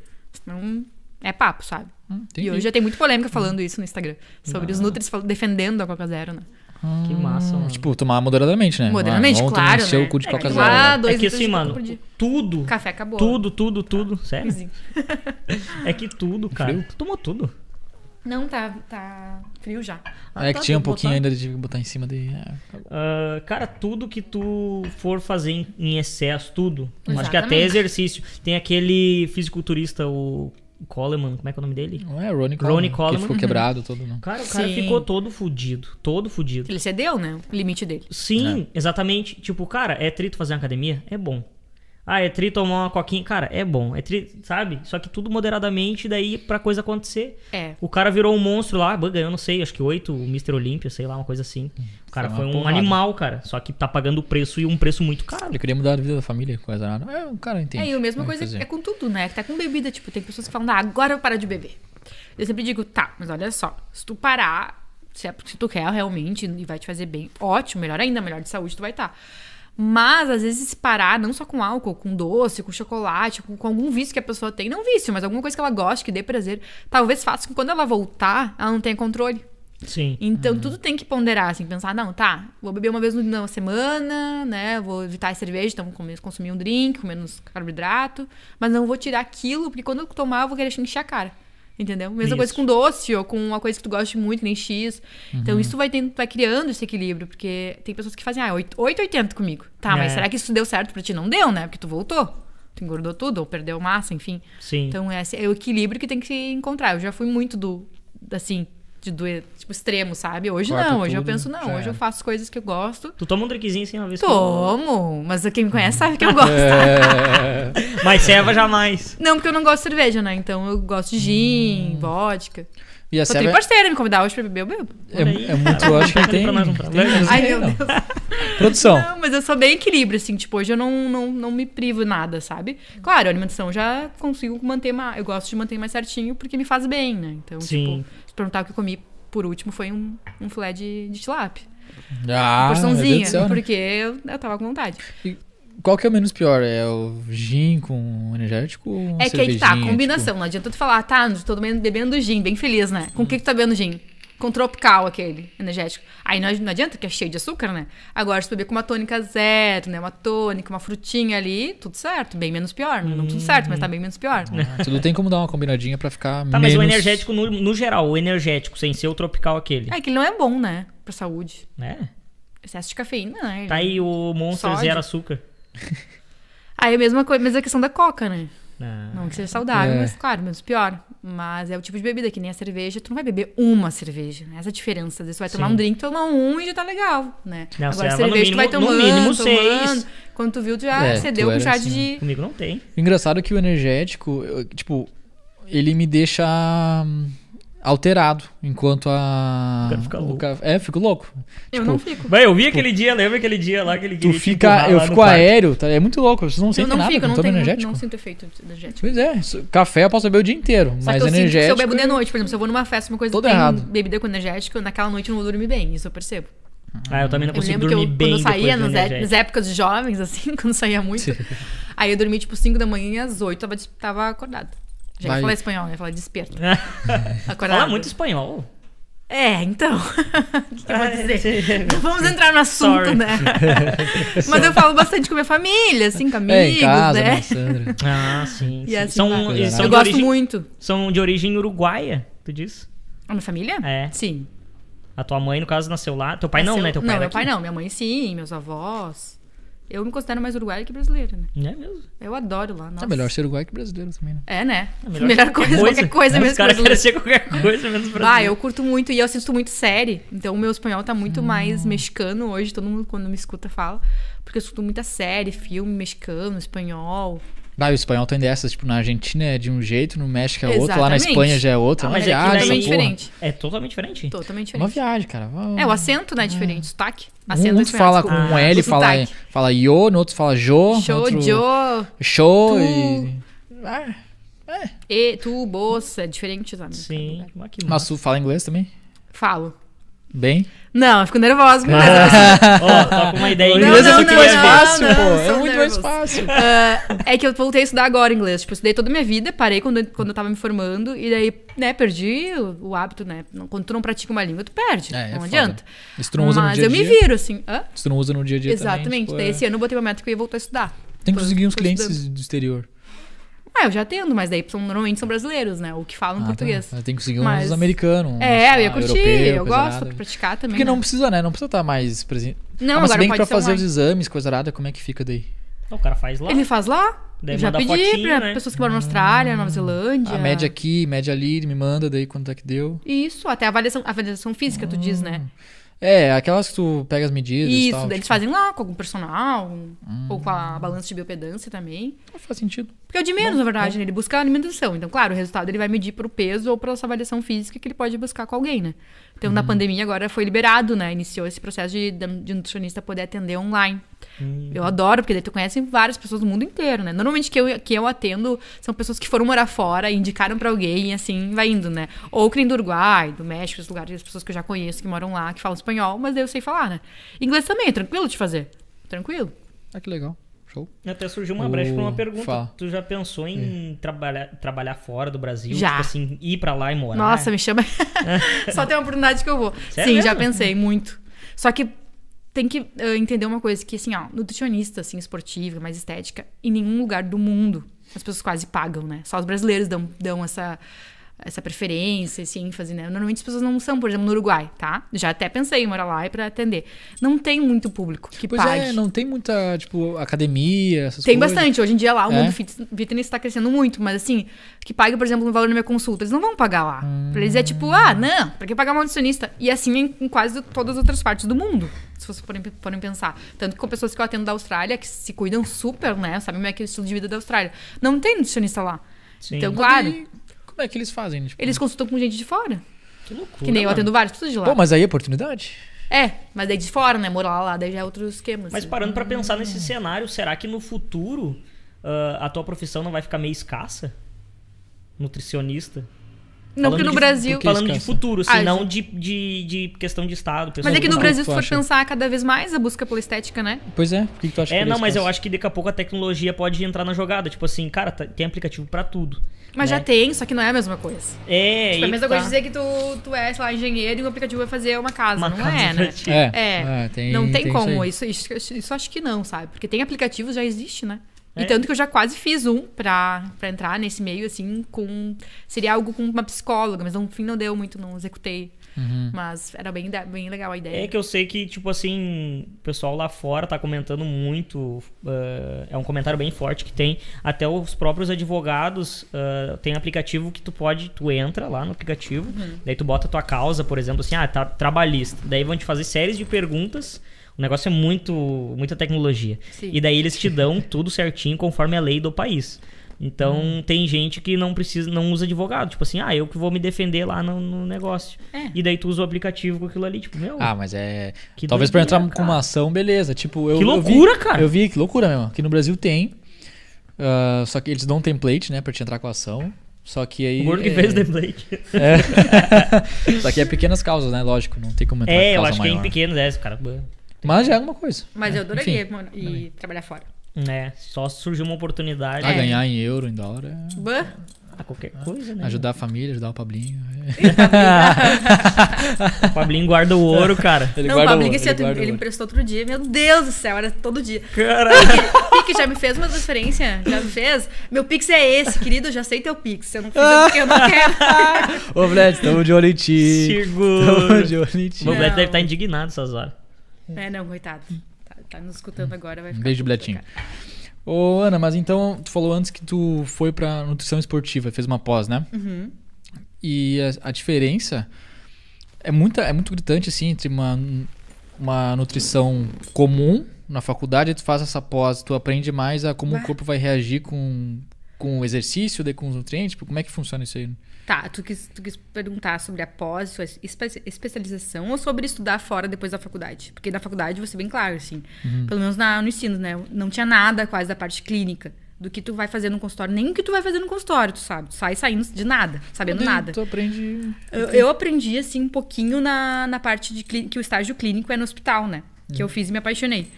Não é papo, sabe? entendi. e hoje já tem muita polêmica falando isso no Instagram. Sobre os nutris defendendo a Coca Zero, né? Que massa, mano. Tipo, tomar moderadamente, né? Moderadamente, Vamos claro, encher né? o cu de É, Coca Zero. lá- né? dois É que assim, mano, tudo, Café acabou. tudo, tudo, tudo, sério. Vizinho. É que tudo, cara. Frio? Tu tomou tudo. Não, tá, tá frio já. Ah, É tá, que tinha um pouquinho botar. ainda de botar em cima de. é, Ah, cara, tudo que tu for fazer em, excesso, tudo. Acho que até Exatamente. exercício. Tem aquele fisiculturista, o Coleman, como é que é o nome dele? Não é Ronnie Ronnie Coleman, Coleman. Que ficou quebrado todo, não. Cara, o cara Sim. ficou todo fudido. Todo fudido. Ele cedeu, né? O limite dele. Sim, exatamente. Tipo, cara, é trito fazer uma academia? É bom. Ah, é tri tomar uma coquinha? Cara, é bom. É tri, sabe? Só que tudo moderadamente, daí pra coisa acontecer. É. O cara virou um monstro lá, ganhou, não sei, acho que oito, o Mr. Olímpia, sei lá, uma coisa assim. O cara Foi foi, um porrada. animal, cara. Só que tá pagando o preço e um preço muito caro. Ele queria mudar a vida da família, coisa nada. É, o cara entende. É, e a mesma coisa fazer. é com tudo, né? Que tá com bebida. Tipo, tem pessoas que falam, ah, agora eu vou parar de beber. Eu sempre digo, tá, mas olha só, se tu parar, se é porque tu quer realmente e vai te fazer bem, ótimo, melhor ainda, melhor de saúde tu vai estar. Mas, às vezes, se parar, não só com álcool, com doce, com chocolate, com, com algum vício que a pessoa tem, não vício, mas alguma coisa que ela goste, que dê prazer, talvez faça com que quando ela voltar, ela não tenha controle. Sim. Então, tudo tem que ponderar, assim, pensar, não, tá, vou beber uma vez na semana, né, vou evitar a cerveja, então consumir um drink, com menos carboidrato, mas não vou tirar aquilo, porque quando eu tomar, eu vou querer encher a cara. Entendeu? Mesma coisa Isso. com doce ou com uma coisa que tu goste muito, nem X. Então, isso vai, tendo, vai criando esse equilíbrio, porque tem pessoas que fazem, ah, 8, 8,80 comigo. Tá, mas É. será que isso deu certo pra ti? Não deu, né? Porque tu voltou. Tu engordou tudo, ou perdeu massa, enfim. Sim. Então, esse é o equilíbrio que tem que se encontrar. Eu já fui muito do, assim, de doer, tipo, extremo, sabe? Hoje Corta não, hoje eu tudo, penso, não, hoje eu era. faço coisas que eu gosto. Tu toma um drinkzinho assim uma vez Tomo, mas quem me conhece sabe que eu gosto. É, Mas ceva jamais. Não, porque eu não gosto de cerveja, né? Então eu gosto de Hum. gin, vodka. e a tri parceira, me convidar hoje pra beber, eu bebo. é, é muito, eu acho que tem, Pra nós prato. tem Ai, meu. Deus. Produção. Não, mas eu sou bem equilíbrio, assim, tipo, hoje eu não, não, não me privo nada, sabe? Claro, a alimentação eu já consigo manter mais. Eu gosto de manter mais certinho porque me faz bem, né? Então, Sim. tipo, perguntar o que eu comi por último foi um, um filé de, de tilápia. Ah, porçãozinha, céu, né? porque eu, eu tava com vontade. Qual que é o menos pior? É o gin com energético ou é que aí que tá, cervejinha, combinação. Não adianta tu falar, tá, tô bebendo- bebendo gin, bem feliz, né? Com o que que tu tá bebendo gin? Com tropical, aquele, energético. Aí não, não adianta, que é cheio de açúcar, né? Agora, se beber com uma tônica zero, né? Uma tônica, uma frutinha ali, tudo certo. Bem menos pior. Não, não tudo certo, mas tá bem menos pior. Ah, tudo tem como dar uma combinadinha pra ficar Tá, menos... mas o energético, no, no geral, o energético, sem ser o tropical aquele. É que ele não é bom, né? Pra saúde. né? Excesso de cafeína, né? Tá aí o Monster Sódio. zero açúcar. Aí é a mesma coisa, mesma questão da coca, né? Ah. Não que seja saudável, É. mas claro, menos pior. Mas é o tipo de bebida que nem a cerveja, tu não vai beber uma cerveja, né? Essa é a diferença. Às vezes tu vai tomar Sim. um drink, tomar um e já tá legal, né? Não, Agora serva no cerveja tu vai mínimo- no tomando, mínimo tomando. seis. Quando tu viu, tu já É, cedeu era chá assim, de... Comigo não tem. O engraçado é que o energético, eu- tipo, ele me deixa hum, alterado enquanto a... Cara fica o louco. ca- É, fico louco. Eu Tipo, não fico. Vai, eu vi aquele dia, lembra aquele dia lá que ele Tu fica... Eu fico aéreo, tá? é muito louco. Vocês não Eu sentem não nada fico, não, toma tenho, energético? não sinto efeito energético. Pois é, café eu posso beber o dia inteiro, Só mas que eu sinto que se energético... eu bebo de noite, por exemplo, se eu vou numa festa, uma coisa Todo que tem errado. bebida com energético, naquela noite eu não vou dormir bem, isso eu percebo. Ah, eu também não Eu consigo lembro que eu, dormir bem quando eu saía, nas, é- energético. nas épocas de jovens, assim, quando saía muito, aí eu dormia tipo 5 da manhã e às 8 tava, tava acordada. Já ia Vai. falar espanhol, ia falar desperta. Acordada. Fala muito espanhol. É, então. O que, que eu vou dizer? é, Não vamos entrar no assunto, Sorry. né? Mas eu falo bastante com minha família, assim, com amigos, É, em casa, né? né, Sandra? Ah, sim. E sim. assim são, são Eu de gosto origem, muito. São de origem uruguaia, tu disse? A minha família? É. Sim. A tua mãe, no caso, nasceu lá. Teu pai não, Nasceu- né? Teu pai não, meu pai aqui. não. Minha mãe sim, meus avós. Eu me considero mais uruguaia que brasileira, né? É mesmo. Eu adoro lá. Nossa. É melhor ser uruguai que brasileiro também, né? É, né? É melhor, coisa, qualquer coisa Os mesmo. caras que querem ser qualquer coisa menos Ah, brasileiro. eu curto muito e eu assisto muito série. Então o meu espanhol tá muito mais mexicano hoje. Todo mundo, quando me escuta, fala. Porque eu escuto muita série, filme mexicano, espanhol. Ah, o espanhol tem dessas, tipo, na Argentina é de um jeito, no México é outro, lá na. Espanha já é outro. Ah, é uma é viagem, essa Totalmente porra. diferente. É totalmente diferente. Totalmente É Uma diferente. viagem, cara. É, o acento, né? Diferente. Sotaque. Um, Acento um espanhol, fala desculpa. com um L, O fala, sotaque. fala yo, no outro fala jo. Show, outro... Joe, Show Tu. e... Ah, e, tu, bolsa. É diferente, sabe? Sim. Mas que mas tu fala inglês também? Falo. Bem? Não, eu fico nervosa com isso. Ó, tô com uma ideia. O Não, inglês é muito não, mais não, fácil, pô. É muito mais fácil. É que eu voltei a estudar agora inglês. Tipo, eu estudei toda a minha vida, parei quando, quando eu tava me formando, e daí, né, perdi o, o hábito, né? Quando tu não pratica uma língua, tu perde. É, é não foda. adianta. Se tu não usa Mas no dia a eu me dia, viro, assim. Hã? se tu não usa no dia a dia Exatamente. também, tipo, daí é- esse ano eu botei uma meta que eu ia voltar a estudar. Tem que conseguir uns clientes estudando. do exterior. Ah, eu já atendo, mas daí são, normalmente são brasileiros, né? Ou que falam Ah, português. tá. Tem que conseguir uns Mas- americanos. uns, É, eu ah, ia curtir, europeu, eu gosto nada. pra praticar também. Porque não né? precisa, né? Não precisa estar mais presente. Não, ah, mas agora bem que pode pra fazer online. os exames, coisa nada, como é que fica daí? O cara faz lá. Ele faz lá? Daí Eu já pedi fotinho, pra né? pessoas que moram na Austrália, Nova Zelândia. A média aqui, média ali, me manda daí quanto é que deu. Isso, até a avaliação, avaliação física, tu diz, né? É, aquelas que tu pega as medidas e Isso, tal. daí eles tipo, fazem lá com algum personal, ou com a balança de biopedância também. não Faz sentido. Porque é o de menos, na verdade, né? Ele busca a alimentação. Então, claro, o resultado ele vai medir pro peso ou pela sua avaliação física que ele pode buscar com alguém, né? Então, Uhum. na pandemia agora foi liberado, né? Iniciou esse processo de, de nutricionista poder atender online. Hum. Eu adoro, porque daí tu conhece várias pessoas do mundo inteiro, né? Normalmente que eu, que eu atendo são pessoas que foram morar fora, indicaram pra alguém e assim vai indo, né? Ou que nem do Uruguai, do México, os lugares, as pessoas que eu já conheço que moram lá, que falam espanhol, mas daí eu sei falar, né? Inglês também, é tranquilo de fazer. Tranquilo. Ah, que legal. Show. Até surgiu uma O- brecha pra uma pergunta. fala. Tu já pensou em trabalhar, trabalhar fora do Brasil? Já. Tipo assim, ir pra lá e morar? Nossa, me chama. Só tem uma oportunidade que eu vou. Sério Sim, já pensei muito. Só que tem que ah, entender uma coisa, que assim, ó, nutricionista, assim, esportiva, mais estética, em nenhum lugar do mundo as pessoas quase pagam, né? Só os brasileiros dão, dão essa, essa preferência, esse ênfase, né? Normalmente as pessoas não são, por exemplo, no Uruguai, tá? Já até pensei em morar lá e pra atender. Não tem muito público que Pois pague. é, não tem muita, tipo, academia, essas Tem coisas. bastante. Hoje em dia lá o É? mundo fit- fitness está crescendo muito, mas assim, que pague, por exemplo, no valor da minha consulta, eles não vão pagar lá. Pra eles é tipo, ah, não, pra que pagar um nutricionista? E assim em, em quase todas as outras partes do mundo, se vocês forem, forem pensar. Tanto que com pessoas que eu atendo da Austrália, que se cuidam super, né? Sabem como é que é o estilo de vida da Austrália. Não tem nutricionista lá. Sim. Então, claro, como é que eles fazem? Tipo, eles consultam com gente de fora. Que loucura. Que nem eu mano. atendo várias pessoas de lá. Pô, mas aí é oportunidade. É, mas daí de fora, né? Morar lá, daí já é outro esquema. Mas assim. parando pra pensar nesse cenário, será que no futuro ah, a tua profissão não vai ficar meio escassa? Nutricionista? Não, porque Falando no de- Brasil. porque- Falando de futuro, assim, Ah, não de, de, de questão de estado. pessoal Mas é que no Brasil, tu se for acha? pensar cada vez mais a busca pela estética, né? Pois é, por que, que tu acha É, que não, mas eu acho que daqui a pouco a tecnologia pode entrar na jogada. Tipo assim, cara, tá- tem aplicativo pra tudo. Mas né? já tem, só que não é a mesma coisa. É, Tipo, é a mesma tá. coisa de dizer que tu, tu é, sei lá, engenheiro e o aplicativo vai fazer uma casa. Uma não casa é, pra né? ti. É, É, é, tem- não tem, tem isso como. aí. Isso, isso, isso, acho que não, sabe? Porque tem aplicativos, já existe, né? É. E tanto que eu já quase fiz um pra, pra entrar nesse meio, assim, com. Seria algo com uma psicóloga, mas no fim não deu muito, não executei. Uhum. Mas era bem, bem legal a ideia. É que eu sei que, tipo assim, o pessoal lá fora tá comentando muito. eh, é um comentário bem forte que tem. Até os próprios advogados eh, tem aplicativo que tu pode. Tu entra lá no aplicativo, Uhum. daí tu bota a tua causa, por exemplo, assim, ah, tá trabalhista. Daí vão te fazer séries de perguntas. O negócio é muito. muita tecnologia. Sim. E daí eles te dão tudo certinho conforme a lei do país. Então Hum. tem gente que não precisa, não usa advogado. Tipo assim, ah, eu que vou me defender lá no, no negócio. É. E daí tu usa o aplicativo com aquilo ali, tipo, meu. Ah, mas é. Que Talvez pra doideira, entrar com uma cara. ação, beleza. Tipo, eu, Que eu vi- loucura, cara. Eu vi, que loucura mesmo. Aqui no Brasil tem. ah, só que eles dão um template, né, pra te entrar com a ação. Só que aí. O gordo que é, fez o template. é. Só que é pequenas causas, né? Lógico, não tem como entrar com É, eu acho que é em maior. pequenos, é, cara. Mas já é alguma coisa. Mas eu adoraria Enfim, mano, ir trabalhar fora. É, só surgiu uma oportunidade. Ah, É. ganhar em euro, em dólar, é... Bah, Ah, qualquer coisa, né? ajudar a família, ajudar o Pablinho. O Pablinho guarda o ouro, cara. Ele não, guarda o Pablinho esse ele ele ouro. emprestou outro dia. Meu Deus do céu, era todo dia. Caralho. Pique, já me fez uma transferência? Já me fez? Meu Pix é esse, querido, eu já sei teu Pix. Eu não fiz é porque eu não quero. Ô, Vlad, tamo de olho em ti. Tamo Seguro. de olho em ti. O Não. deve estar indignado essas horas. É, não, coitado. Tá, tá nos escutando agora, vai ficar. beijo, Bletinho. Ô, Ana, mas então, tu falou antes que tu foi pra nutrição esportiva, fez uma pós, né? Uhum. E a, a diferença é, muita, é muito gritante, assim, entre uma, uma nutrição comum na faculdade, e tu faz essa pós, tu aprende mais a como Bah. o corpo vai reagir com, com o exercício, daí com os nutrientes, tipo, como é que funciona isso aí? Tá, tu quis, tu quis perguntar sobre a pós, sua espe- especialização ou sobre estudar fora depois da faculdade? Porque na faculdade, vou ser bem claro, assim, Uhum. pelo menos na, no ensino, né? Não tinha nada quase da parte clínica do que tu vai fazer no consultório, nem o que tu vai fazer no consultório, tu sabe? Tu sai saindo de nada, sabendo Daí nada. Tu aprende... Eu, eu aprendi, assim, um pouquinho na, na parte de que o estágio clínico é no hospital, né? Que eu fiz e me apaixonei.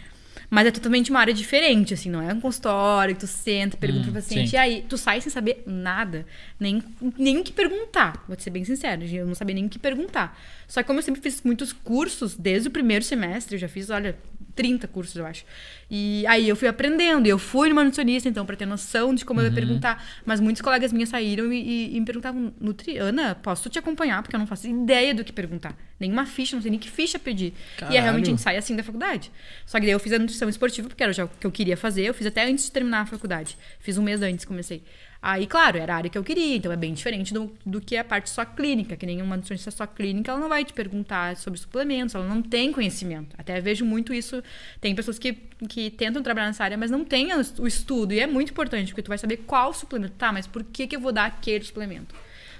Mas é totalmente uma área diferente, assim, não é um consultório que tu senta, pergunta Hum, pro paciente, sim. e aí, tu sai sem saber nada, nem, nem o que perguntar, vou te ser bem sincero, eu não sabia nem o que perguntar. Só que como eu sempre fiz muitos cursos, desde o primeiro semestre, eu já fiz, olha, 30 cursos, eu acho. E aí eu fui aprendendo, e eu fui numa nutricionista, então, pra ter noção de como eu ia perguntar. Mas muitos colegas minhas saíram e, e- e me perguntavam, Nutri, Ana, posso te acompanhar? Porque eu não faço ideia do que perguntar. Nenhuma ficha, não sei nem que ficha pedir. E Caralho. é realmente a gente sai assim da faculdade. Só que daí eu fiz a nutrição esportiva, porque era o que eu queria fazer. Eu fiz até antes de terminar a faculdade. Fiz um mês antes, comecei. Aí, claro, era a área que eu queria, então é bem diferente do, do que a parte só clínica, que nenhuma nutricionista só clínica, ela não vai te perguntar sobre suplementos, ela não tem conhecimento. Até vejo muito isso, tem pessoas que, que tentam trabalhar nessa área, mas não as- o estudo, e é muito importante, porque tu vai saber qual suplemento, tá, mas por que, que eu vou dar aquele suplemento?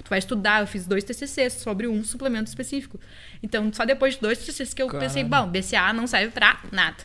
Tu vai estudar, eu fiz dois TCCs sobre um suplemento específico. Então, só depois de dois TCCs que eu pensei, bom, BCA não serve pra nada.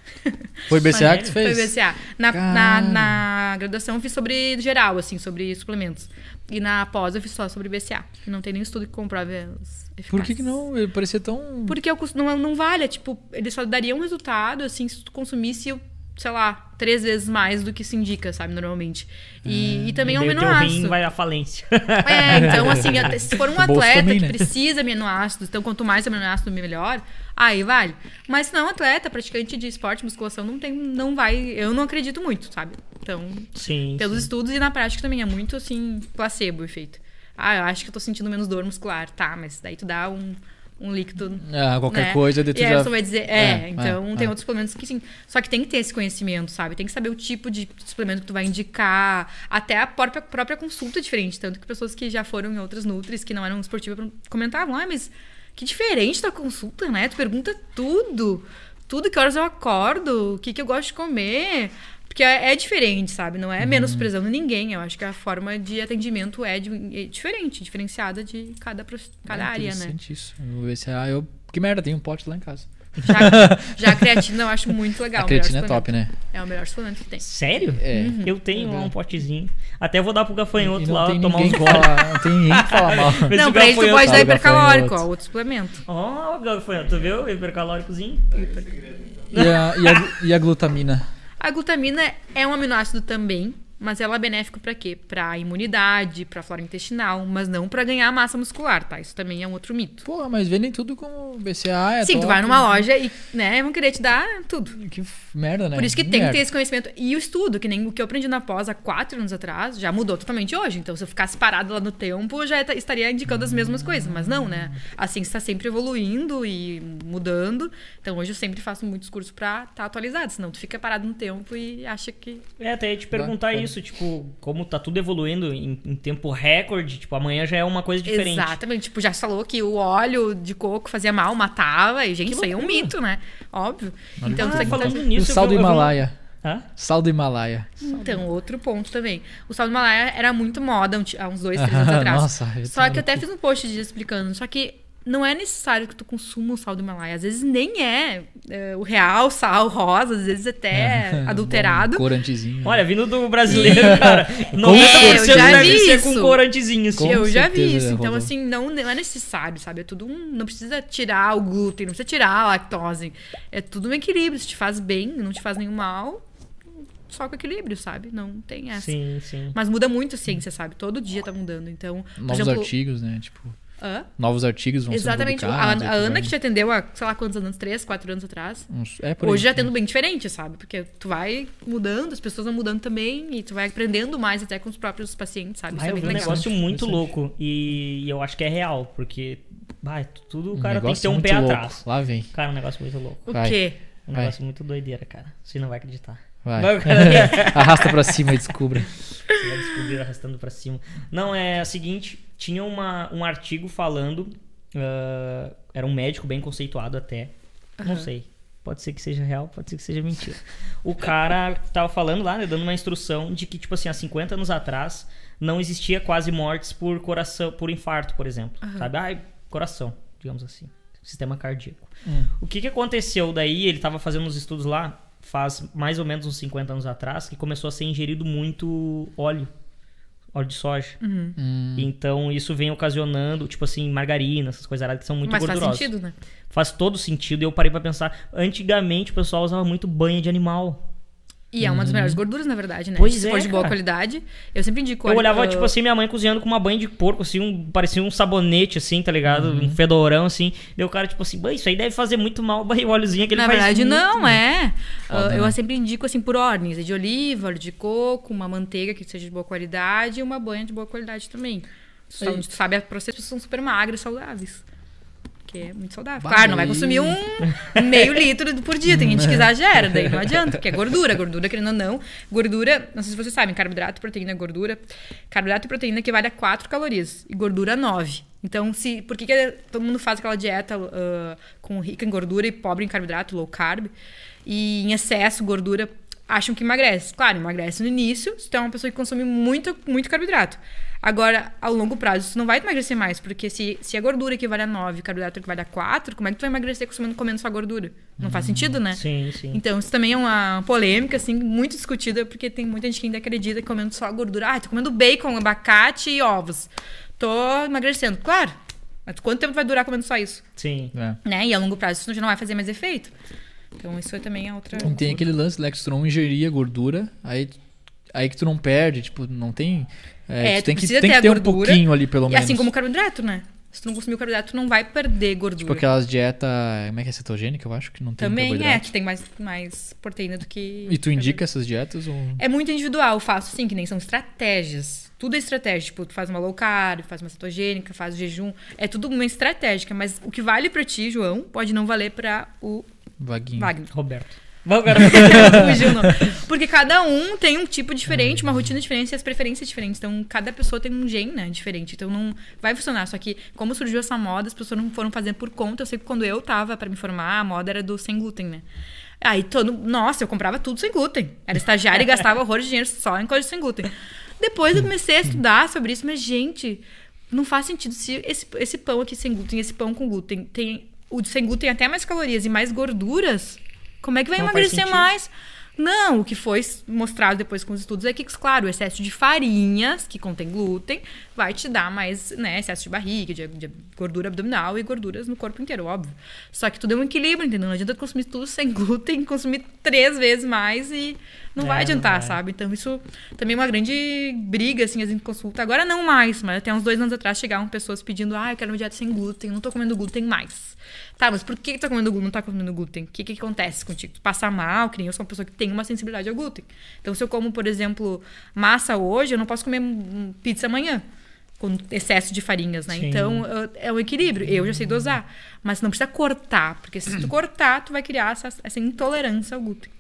Foi BCA que tu Foi fez? BCA. Na, na, na graduação eu fiz sobre geral, assim, sobre suplementos. E na pós eu fiz só sobre BCA. Não tem nenhum estudo que comprove os eficazes. Por que que não? Parecia tão... Porque eu não, não vale, é, tipo, ele só daria um resultado, assim, se tu consumisse, sei lá, três vezes mais do que se indica, sabe, normalmente. E, e também é um o aminoácido. rim vai à falência. É, então assim, se for um O atleta também, que né? precisa de aminoácidos, então quanto mais aminoácido melhor, aí vale. Mas se não é um atleta, praticante de esporte, musculação, não tem, não vai, eu não acredito muito, sabe? Então, Sim. pelos sim. estudos e na prática também é muito assim placebo o efeito. Ah, eu acho que eu tô sentindo menos dor muscular. Tá, mas daí tu dá um, um líquido Ah, qualquer né? coisa, daí tu e já... a pessoa vai dizer, é, É, então é, tem é. outros suplementos que sim. Só que tem que ter esse conhecimento, sabe? Tem que saber o tipo de suplemento que tu vai indicar. Até a própria, própria consulta é diferente. Tanto que pessoas que já foram em outras Nutris, que não eram esportivas, comentavam, ah, mas que diferente da consulta, né? Tu pergunta tudo. Tudo, que horas eu acordo, o que, que eu gosto de comer. Porque é, é diferente, sabe? Não é Uhum. menosprezando ninguém. Eu acho que a forma de atendimento é, de- é diferente, diferenciada de cada, cada É área, né? isso. Eu vou ver se... Ah, eu... Que merda, tem um pote lá em casa. Já, já a creatina eu acho muito legal. a creatina é top, né? É o melhor suplemento que tem. Sério? É. Uhum. Eu tenho lá É. um potezinho. Até vou dar pro E gafanhoto não lá tem tomar um. fala, não tem ninguém que fala mal. Não, pra ele tu pode dar hipercalórico, ó, outro suplemento. Ó, o gafanhoto, tu viu? Hipercalóricozinho. E a, e a, e a glutamina? A glutamina é um aminoácido também, mas ela é benéfico pra quê? Pra imunidade, pra flora intestinal, mas não pra ganhar massa muscular, tá? Isso também é um outro mito. Porra, mas vendem tudo como BCA, é Sim, top. tu vai numa loja e, né, vão querer te dar tudo. Que merda, né? Por isso que tem que Merda. ter esse conhecimento. E o estudo, que nem o que eu aprendi na pós há quatro anos atrás, já mudou totalmente hoje. Então, se eu ficasse parado lá no tempo, já ta- estaria indicando as mesmas coisas. Mas não, né? A ciência está sempre evoluindo e mudando. Então, hoje eu sempre faço muitos cursos pra estar atualizado. Senão, tu fica parado no tempo e acha que... É, até ia te perguntar Bacana. Isso, tipo, como tá tudo evoluindo em, em tempo recorde, tipo, amanhã já é uma coisa diferente. Exatamente. Tipo, já falou que o óleo de coco fazia mal, matava. E, gente, isso aí é um mito, né? Óbvio. Então, Ah, tu tem que falando o nisso, eu sal do Himalaia. Hã? Sal do Himalaia. Então, outro ponto também. O sal do Himalaia era muito moda há uns dois, três anos atrás. Nossa, Só que eu até fiz um post disso explicando. Só que não é necessário que tu consuma o sal do Himalaia. Às vezes nem é, é, o real sal rosa, às vezes até adulterado. Um corantezinho. Olha, vindo do brasileiro, cara, 90% É, eu já deve vi ser com isso. corantezinho, assim. Com eu já vi isso. Então, assim, não, não é necessário, sabe? É tudo um. Não precisa tirar o glúten, não precisa tirar a lactose. É tudo um equilíbrio. Se te faz bem, não te faz nenhum mal, só com equilíbrio, sabe? Não tem essa. Sim, sim. Mas muda muito a ciência, sabe? Todo dia tá mudando. Então, por Novos exemplo. artigos, né? Tipo, Hã? novos artigos vão Exatamente. ser A, publicados. a tu Ana vai- que te atendeu há, sei lá quantos anos, três, quatro anos atrás. uns- É por Hoje aí. já tendo bem diferente, sabe? Porque tu vai mudando, as pessoas vão mudando também e tu vai aprendendo mais até com os próprios pacientes, sabe? Isso Ah, é eu bem vi um legal. negócio muito louco e, eu acho que é real, porque bah, tudo o Um cara tem que ter um pé louco. atrás. Lá vem. Cara, um negócio muito louco. O Vai. quê? Um Vai. negócio muito doideira, cara. Você não vai acreditar. Vai. Vai, Arrasta pra cima e descubra. Você vai descobrir arrastando pra cima. Não, é o seguinte: tinha uma, um artigo falando. ah, era um médico bem conceituado até. Não sei. Pode ser que seja real, pode ser que seja mentira. O cara tava falando lá, né, dando uma instrução de que, tipo assim, há 50 anos atrás não existia quase mortes por coração, por infarto, por exemplo. Sabe? Ai, coração, digamos assim. Sistema cardíaco. Hum. O que, que aconteceu daí? Ele tava fazendo uns estudos lá, faz mais ou menos uns 50 anos atrás, que começou a ser ingerido muito óleo. Óleo de soja. Hum, Então isso vem ocasionando, tipo assim, margarina, essas coisas aradas que são muito Mas faz gordurosas. sentido, né? Faz todo sentido. E eu parei pra pensar. Antigamente o pessoal usava muito banha de animal. E é uma das melhores gorduras, na verdade, né? Pois Se é, for de boa cara. qualidade, eu sempre indico. eu olha, olhava, tipo assim, minha mãe cozinhando com uma banha de porco, assim, um, parecia um sabonete, assim, tá ligado? Uhum. Um fedorão, assim. E o cara, tipo assim, "Bah, isso aí deve fazer muito mal, o óleozinho que ele Na faz verdade, muito não, mal." é. Foda, Ah, eu né? sempre indico assim por ordens: é de oliva, óleo de coco, uma manteiga que seja de boa qualidade e uma banha de boa qualidade também. Só tu sabe, a processos são super magras e saudáveis. Que é muito saudável. Bah, claro, não vai consumir um meio litro por dia. Tem gente que exagera, daí não adianta, porque é gordura. Gordura, querendo ou não. Gordura, não sei se vocês sabem, carboidrato, proteína, gordura. Carboidrato e proteína equivale a 4 calorias e gordura 9. Então, se, por que, que todo mundo faz aquela dieta ah, com rica em gordura e pobre em carboidrato, low carb, e em excesso gordura, acham que emagrece? Claro, emagrece no início, se tu é uma pessoa que consome muito, muito carboidrato. Agora, ao longo prazo, isso não vai emagrecer mais, porque se, se a gordura equivale a 9 e carboidrato equivale a 4, como é que tu vai emagrecer consumindo, comendo só gordura? Não faz sentido, né? Sim, sim. Então, isso também é uma polêmica, assim, muito discutida, porque tem muita gente que ainda acredita que comendo só gordura. Ah, tô comendo bacon, abacate e ovos. Tô emagrecendo. Claro. Mas quanto tempo vai durar comendo só isso? Sim. é. Né? E a longo prazo isso já não vai fazer mais efeito. Então, isso também é outra. E tem aquele lance lá que se tu não ingerir a gordura, aí, aí que tu não perde, tipo, não tem. É, É, tu tem tu que, precisa tem ter que a ter um gordura, pouquinho ali, pelo E menos. assim como o carboidrato, né? Se tu não consumir o carboidrato, tu não vai perder gordura. Tipo aquelas dieta, como é que é cetogênica, eu acho que não tem Também é, que tem mais, mais proteína do que. E tu indica essas dietas ou É muito individual, eu faço sim, que nem são estratégias. Tudo é estratégia. Tipo, tu faz uma low carb, faz uma cetogênica, faz o jejum. É tudo uma estratégica. Mas o que vale pra ti, João, pode não valer pra o vaguinho? Wagner. Roberto. Agora. Fugiu, não. Porque cada um tem um tipo diferente, uma rotina diferente e as preferências diferentes. Então, cada pessoa tem um gene, né, diferente. Então, não vai funcionar. Só que, como surgiu essa moda, as pessoas não foram fazendo por conta. Eu sei que quando eu tava pra me formar, a moda era do sem glúten, né? Aí, todo... Nossa, eu comprava tudo sem glúten. Era estagiária e gastava horror de dinheiro só em coisa sem glúten. Depois eu comecei a estudar sobre isso, mas, gente, não faz sentido se esse, esse pão aqui sem glúten, esse pão com glúten, tem... O sem glúten tem até mais calorias e mais gorduras. Como é que vai Não emagrecer mais? Não, o que foi mostrado depois com os estudos é que, claro, o excesso de farinhas, que contém glúten, vai te dar mais, né, excesso de barriga, de, de gordura abdominal e gorduras no corpo inteiro, óbvio. Só que tudo é um equilíbrio, entendeu? Não adianta consumir tudo sem glúten, consumir três vezes mais e não É, vai não adiantar, vai. sabe? Então isso também é uma grande briga, assim, a gente consulta. Agora não mais, mas até uns dois anos atrás chegavam pessoas pedindo, ah, eu quero uma dieta sem glúten, não tô comendo glúten mais. Tá, mas por que que tu tá comendo glúten, não tá comendo glúten? O que que acontece contigo? Tu passa mal, que nem eu sou uma pessoa que tem uma sensibilidade ao glúten. Então se eu como, por exemplo, massa hoje, eu não posso comer hum, pizza amanhã. Com excesso de farinhas, né? Sim. Então, é um equilíbrio. Eu já sei dosar. Mas não precisa cortar. Porque se tu cortar, tu vai criar essa, essa intolerância ao glúten.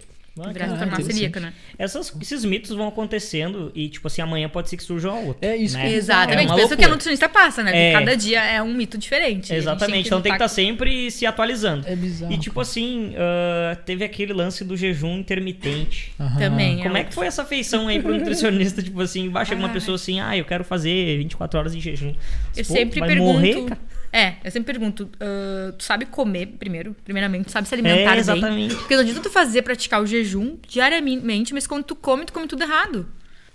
Ah, Virar cara, né? Essas- esses mitos vão acontecendo e, tipo assim, amanhã pode ser que surja um outro. É isso né? Exatamente. É Pensa que a nutricionista passa, né? É. Cada dia é um mito diferente. Exatamente, então tem que estar sempre se atualizando. É bizarro. E tipo assim, ah, teve aquele lance do jejum intermitente. Aham. Também. Como é que foi essa feição aí pro nutricionista? Tipo assim, vai chegar uma pessoa assim, ah, eu quero fazer 24 horas de jejum. Eu Pô, sempre vai pergunto. morrer, cara? É, eu sempre pergunto, ah, tu sabe comer primeiro? Primeiramente, tu sabe se alimentar É, bem? exatamente. Porque não adianta tu fazer, praticar o jejum diariamente, mas quando tu come, tu come tudo errado.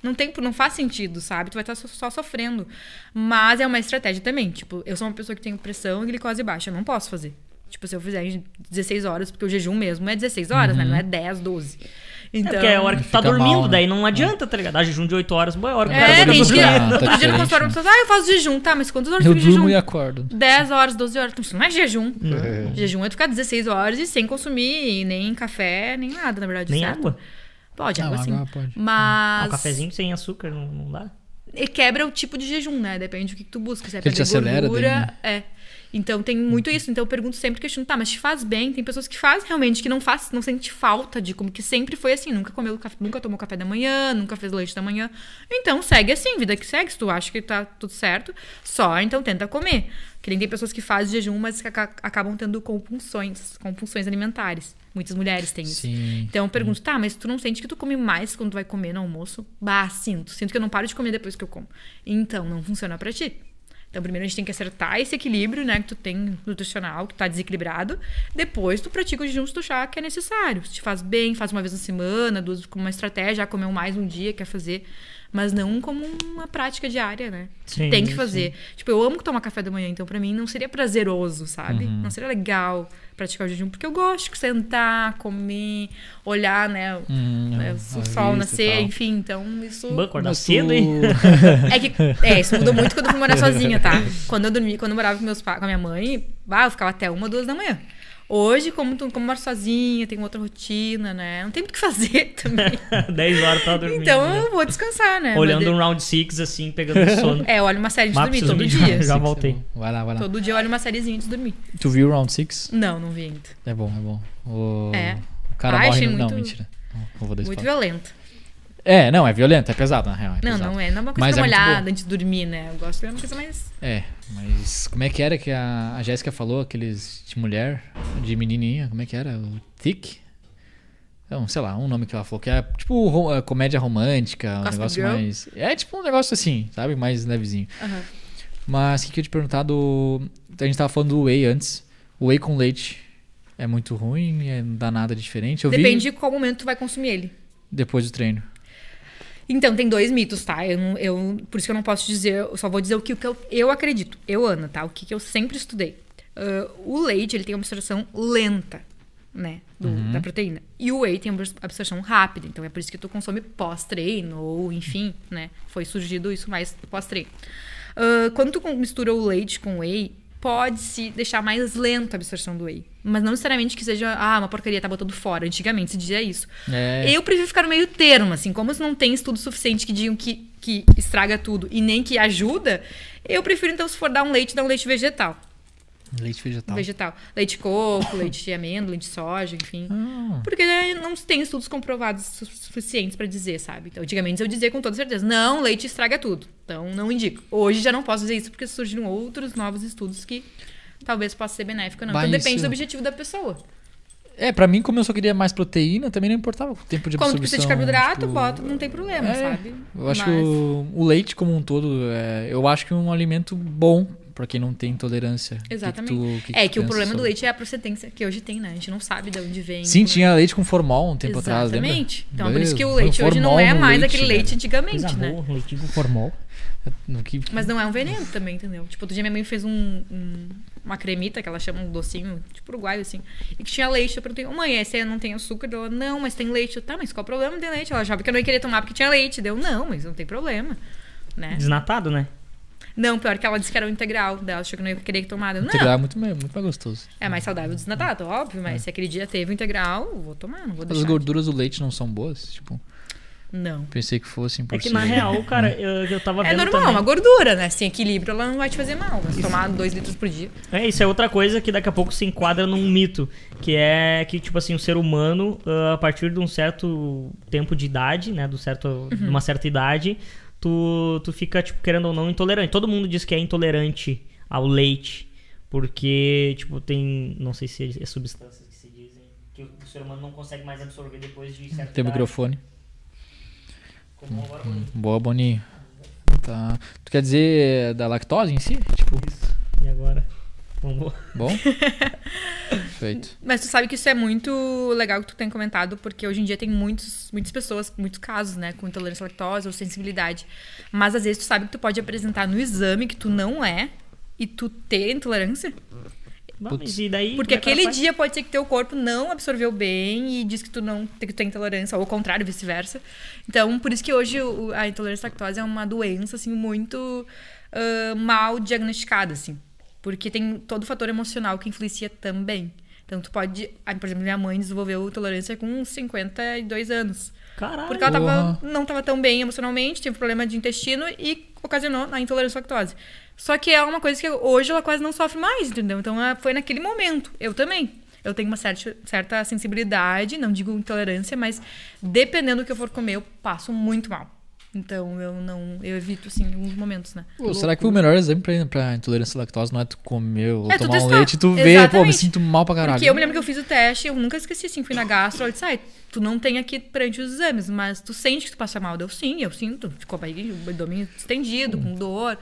Não, tem, não faz sentido, sabe? Tu vai estar só, só sofrendo. Mas é uma estratégia também. Tipo, eu sou uma pessoa que tem pressão e glicose baixa. Eu não posso fazer. Tipo, se eu fizer em 16 horas, porque o jejum mesmo é 16 horas, né? Não é 10, 12. Então, É porque é a hora que tu tá dormindo, mal, né? daí não adianta, tá ligado? Ah, jejum de 8 horas, boa é a hora que o É, fica gente que. Ah, tá dormindo. Outro dia no diferente, consultório, né? pessoas, ah, eu faço jejum, tá, mas quantas horas Eu tu durmo jejum? e acordo. 10 horas, 12 horas. Então, isso não é jejum. É. Jejum é tu ficar 16 horas e sem consumir nem café, nem nada, na verdade. Nem certo? água. Pode, Não, água sim. água pode. Mas. Um cafezinho sem açúcar não, não dá? E quebra o tipo de jejum, né? Depende do que, que tu busca. Se é ele te acelera gordura. daí, né? É. Então tem muito isso. Então eu pergunto sempre, questiono, tá, mas te faz bem? Tem pessoas que fazem realmente, que não faz, não sente falta de como que sempre foi assim, nunca comeu nunca tomou café da manhã, nunca fez leite da manhã. Então segue assim, vida que segue. Se tu acha que tá tudo certo, só então tenta comer. Que nem tem pessoas que fazem jejum, mas que aca- acabam tendo compulsões, compulsões alimentares. Muitas mulheres têm isso. Sim. Então eu pergunto, tá, mas tu não sente que tu come mais quando tu vai comer no almoço? Bah, sinto. Sinto que eu não paro de comer depois que eu como. Então, não funciona pra ti. Então, primeiro a gente tem que acertar esse equilíbrio, né, que tu tem nutricional, que tá desequilibrado. Depois tu pratica o jejum se tu achar que é necessário. Se te faz bem, faz uma vez na semana, duas como uma estratégia, já comeu mais um dia, quer fazer. Mas não como uma prática diária, né? Sim, tem que sim. fazer. Tipo, eu amo tomar café da manhã, então pra mim não seria prazeroso, sabe? Uhum. Não seria legal praticar o jejum, porque eu gosto de sentar, comer, olhar, né, Hum, né, o sol nascer, enfim, então isso Acordar cedo, hein? é que é, isso mudou muito quando eu fui morar sozinha, tá? Quando eu dormi, quando eu morava com meus pais, com a minha mãe, bah, eu ficava até uma, duas da manhã. Hoje, como, tu- como eu moro sozinha, tenho outra rotina, né? Não tem muito o que fazer também. 10 horas tava dormindo. Então né? eu vou descansar, né? Olhando Mas um round 6, assim, pegando sono. É, eu olho uma série de Mas dormir todo dia. Já voltei. Vai lá, vai lá. Todo dia eu olho uma sériezinha de dormir. Tu viu o Round 6? Não, não vi ainda. É bom, é bom. O, É. o cara Ai, morre achei no... Não, muito- mentira. Não, não vou dar Muito spoiler. violento. É, não, é violento, é pesado, na real. é Não, pesado. não é. Não é uma coisa Mas pra é molhada antes de dormir, né? Eu gosto de uma coisa mais. É, mas como é que era que a, a Jéssica falou, aqueles de mulher, de menininha, como é que era? O Tic? Não, sei lá, um nome que ela falou, que é tipo ro- é, comédia romântica, um Gossip negócio Girl? mais... É tipo um negócio assim, sabe? Mais levezinho. Aham. Mas o que, que eu ia te perguntar do... A gente tava falando do whey antes. O whey com leite é muito ruim? É, não dá nada de diferente? Eu Depende vi de qual momento tu vai consumir ele. depois do treino. Então, tem dois mitos, tá? Eu, não- eu, por isso que eu não posso dizer, eu só vou dizer o que, o que eu, eu acredito. Eu, Ana, tá? O que, que eu sempre estudei. Ah, o leite, ele tem uma absorção lenta, né? do- Da proteína. E o whey tem uma absorção rápida. Então, é por isso que tu consome pós-treino, ou enfim, né? Foi surgido isso mais pós-treino. Ah, quando tu mistura o leite com whey, pode se deixar mais lenta a absorção do whey. Mas não necessariamente que seja, ah, uma porcaria, tá botando fora. Antigamente se dizia isso. É. Eu prefiro ficar no meio termo, assim, como não tem estudo suficiente que digam que, que estraga tudo e nem que ajuda, eu prefiro, então, se for dar um leite, dar um leite vegetal. Leite vegetal. Vegetal. Leite de coco, leite de amêndoa, leite de soja, enfim. Ah, Porque né, não tem estudos comprovados su- suficientes pra dizer, sabe? Então, antigamente eu dizia com toda certeza, não, leite estraga tudo. Então, não indico. Hoje já não posso dizer isso porque surgiram outros novos estudos que talvez possa ser benéfico ou não. Bah, Então, depende isso- do objetivo da pessoa. É, pra mim, como eu só queria mais proteína, também não importava o tempo de Quando absorção. precisa de carboidrato, tipo, bota, não tem problema, é, sabe? Eu acho Mas- que o, o leite como um todo, é, eu acho que é um alimento bom pra quem não tem intolerância. O que que Exatamente. tu- o que que é tu que o problema do sobre? leite é a procedência que hoje tem, né? A gente não sabe de onde vem. Sim, como é. tinha leite com formol um tempo atrás, lembra? Exatamente. Então, Meu por isso que o leite hoje não é mais leite, aquele leite velho. antigamente, Coisa né? boa, leite com formol. No que- Mas não é um veneno também, entendeu? Tipo, outro dia minha mãe fez um, um- uma cremita, que ela chama um docinho, tipo uruguaio, assim, e que tinha leite. Eu perguntei, mãe, esse aí não tem açúcar? Ela, não, mas tem leite. Eu, tá, mas qual o problema de leite? Ela achava que eu não ia querer tomar porque tinha leite. Deu, não, mas não tem problema. Né? Desnatado, né? Não, pior que ela disse que era o integral dela, achou que eu não ia querer tomar. Eu, não, Integral é muito, muito mais gostoso. é mais saudável o desnatado, óbvio, mas se aquele dia teve o integral, eu vou tomar, não vou As deixar. gorduras do leite não são boas? Tipo, Não. pensei que fossem por É que na real, cara, eu, eu tava É vendo normal, também. uma gordura, né? Sem equilíbrio, ela não vai te fazer mal. Mas tomar dois litros por dia. É, isso é outra coisa que daqui a pouco se enquadra num mito, que é que, tipo assim, o ser humano, ah, a partir de um certo tempo de idade, né, do certo, de uma certa idade, tu, tu fica, tipo, querendo ou não, intolerante. Todo mundo diz que é intolerante ao leite, porque, tipo, tem, não sei se é substâncias que se dizem, que o ser humano não consegue mais absorver depois de certa Tem idade. microfone. Como agora, Boninho. Boa, Boninho. Tá. Tu quer dizer da lactose em si? Tipo, Isso. E agora? Vamos... bom? Perfeito. Mas tu sabe que isso é muito legal que tu tem comentado, porque hoje em dia tem muitos, muitas pessoas, muitos casos, né, com intolerância à lactose ou sensibilidade. Mas às vezes tu sabe que tu pode apresentar no exame que tu não é e tu ter intolerância. Porque como é que ela aquele dia pode ser que teu corpo não absorveu bem e diz que tu não que tu tem intolerância, ou ao contrário, vice-versa. Então, por isso que hoje o- a intolerância à lactose é uma doença, assim, muito ah, mal diagnosticada, assim. Porque tem todo o fator emocional que influencia também. Então, tu pode... ah, Por exemplo, minha mãe desenvolveu intolerância com 52 anos. Caralho. Porque ela tava, não estava tão bem emocionalmente, teve problema de intestino e ocasionou a intolerância à lactose. Só que é uma coisa que hoje ela quase não sofre mais, entendeu? Então é- foi naquele momento. Eu também. Eu tenho uma certa, certa sensibilidade, não digo intolerância, mas dependendo do que eu for comer, eu passo muito mal. Então eu não. Eu evito, assim, alguns momentos, né? Pô, será que o melhor exame pra, pra intolerância à lactose não é tu comer ou É, tomar um leite e tu ver, pô, me Exatamente. sinto mal pra caralho. Porque eu me lembro que eu fiz o teste, eu nunca esqueci, assim, fui na gastro, ela disse, ai, tu não tem aqui perante os exames, mas tu sente que tu passa mal. Deu sim, eu sinto. Ficou a barriga, o abdômen estendido, com dor.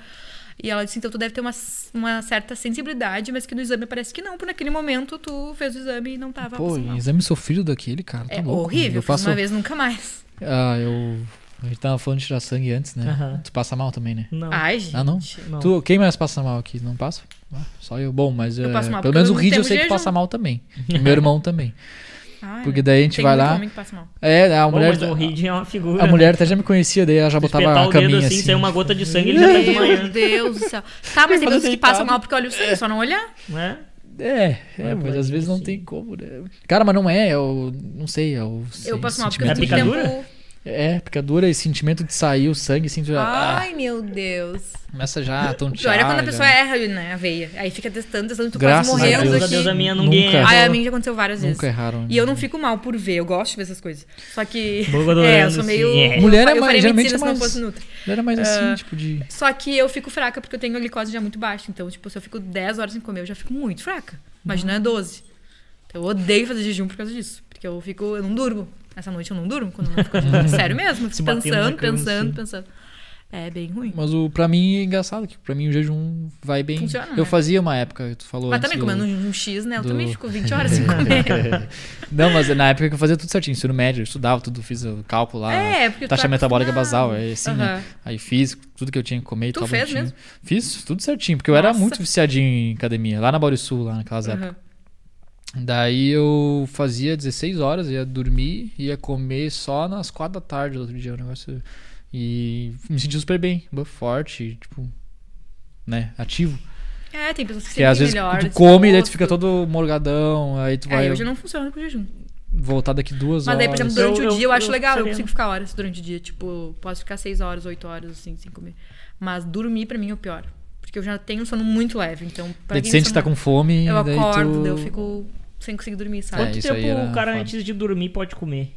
E ela disse, então tu deve ter uma, uma certa sensibilidade, mas que no exame parece que não, porque naquele momento tu fez o exame e não tava Pô, exame sofrido daquele, cara. Tá É louco. horrível, Eu eu faço. uma vez, nunca mais. Ah, eu. A gente tava falando de tirar sangue antes, né? Tu passa mal também, né? Não. Ai, gente. Ah, não? Não. Tu, quem mais passa mal aqui? Não passa? Ah, só eu. Bom, mas Eu é, passo mal pelo menos eu o Reed eu tenho sei que passa mal também. E meu irmão também. Ai, Porque daí a gente tem vai lá. homem que passa mal. É, a Bom, mulher. mas o Reed é uma figura. A mulher até já me conhecia, daí ela já botava a o dedo caminha assim, assim. sair uma gota de sangue, ele já tá Meu desmaiando. Deus do céu. Tá, mas tem pessoas que passam mal porque olha o sangue, só não olhar. Né? É, é, Vai mas às vezes não sim. tem como, né? Cara, mas não é, é o. Não sei, é o. Eu sen- passo mal porque eu picadura? tempo... É, picadura e sentimento de sair o sangue, assim, tu já. ah, Ai, meu Deus. começa já a O tontear. é quando a já. pessoa erra, né, a veia. Aí fica testando, testando, tu Graças quase morrendo Deus. Graças a Deus a minha ninguém Nunca. Ai, a mim já aconteceu várias vezes. Nunca erraram. E eu não fico mal por ver, eu gosto de ver essas coisas. Só que. Boa, é, eu sou meio. sim, é. Mulher é eu mais- faria geralmente medicina é se não mais- fosse Nutri. Era mais assim, Ah, tipo de. Só que eu fico fraca porque eu tenho a glicose já muito baixa. Então, tipo, se eu fico 10 horas sem comer, eu já fico muito fraca. Imagina 12. Então, eu odeio fazer jejum por causa disso. Porque eu fico. Eu não durmo. Essa noite eu não durmo quando eu não fico jejum. Sério mesmo. Fico pensando, pensando, assim. pensando. É bem ruim. Mas o, pra mim é engraçado, que pra mim o jejum vai bem. Funciona, eu né? fazia uma época, tu falou Mas também, do- comendo um, X, né? Eu do- também fico 20 horas sem comer. Não, mas na época que eu fazia tudo certinho, ensino médio, eu estudava tudo, fiz o cálculo lá. É, porque taxa metabólica basal, é assim, né? Aham. Aí fiz tudo que eu tinha que comer e tal. fez bonitinho. mesmo? Fiz tudo certinho, porque eu era Nossa. muito viciadinho em academia, lá na Baurisul, lá naquelas épocas. Daí eu fazia 16 horas, ia dormir, ia comer só nas 4 da tarde do outro dia, o negócio. E me senti super bem, forte, tipo. né, ativo. É, tem pessoas que Que às sentem vezes melhor. tu esse come e daí tu fica todo morgadão, aí tu vai É, hoje não funciona com jejum. voltar daqui duas Mas daí, por horas. exemplo, durante Eu- o dia eu, eu- acho eu legal, eu consigo ficar horas durante o dia. Tipo, posso ficar 6 horas, 8 horas, assim, sem comer. Mas dormir pra mim é o pior. Porque eu já tenho um sono muito leve. Então, pra Daí tu quem sente que tá com fome, Eu daí acordo, tu... daí eu fico sem conseguir dormir, sabe? É, Quanto tempo o cara foda. antes de dormir pode comer?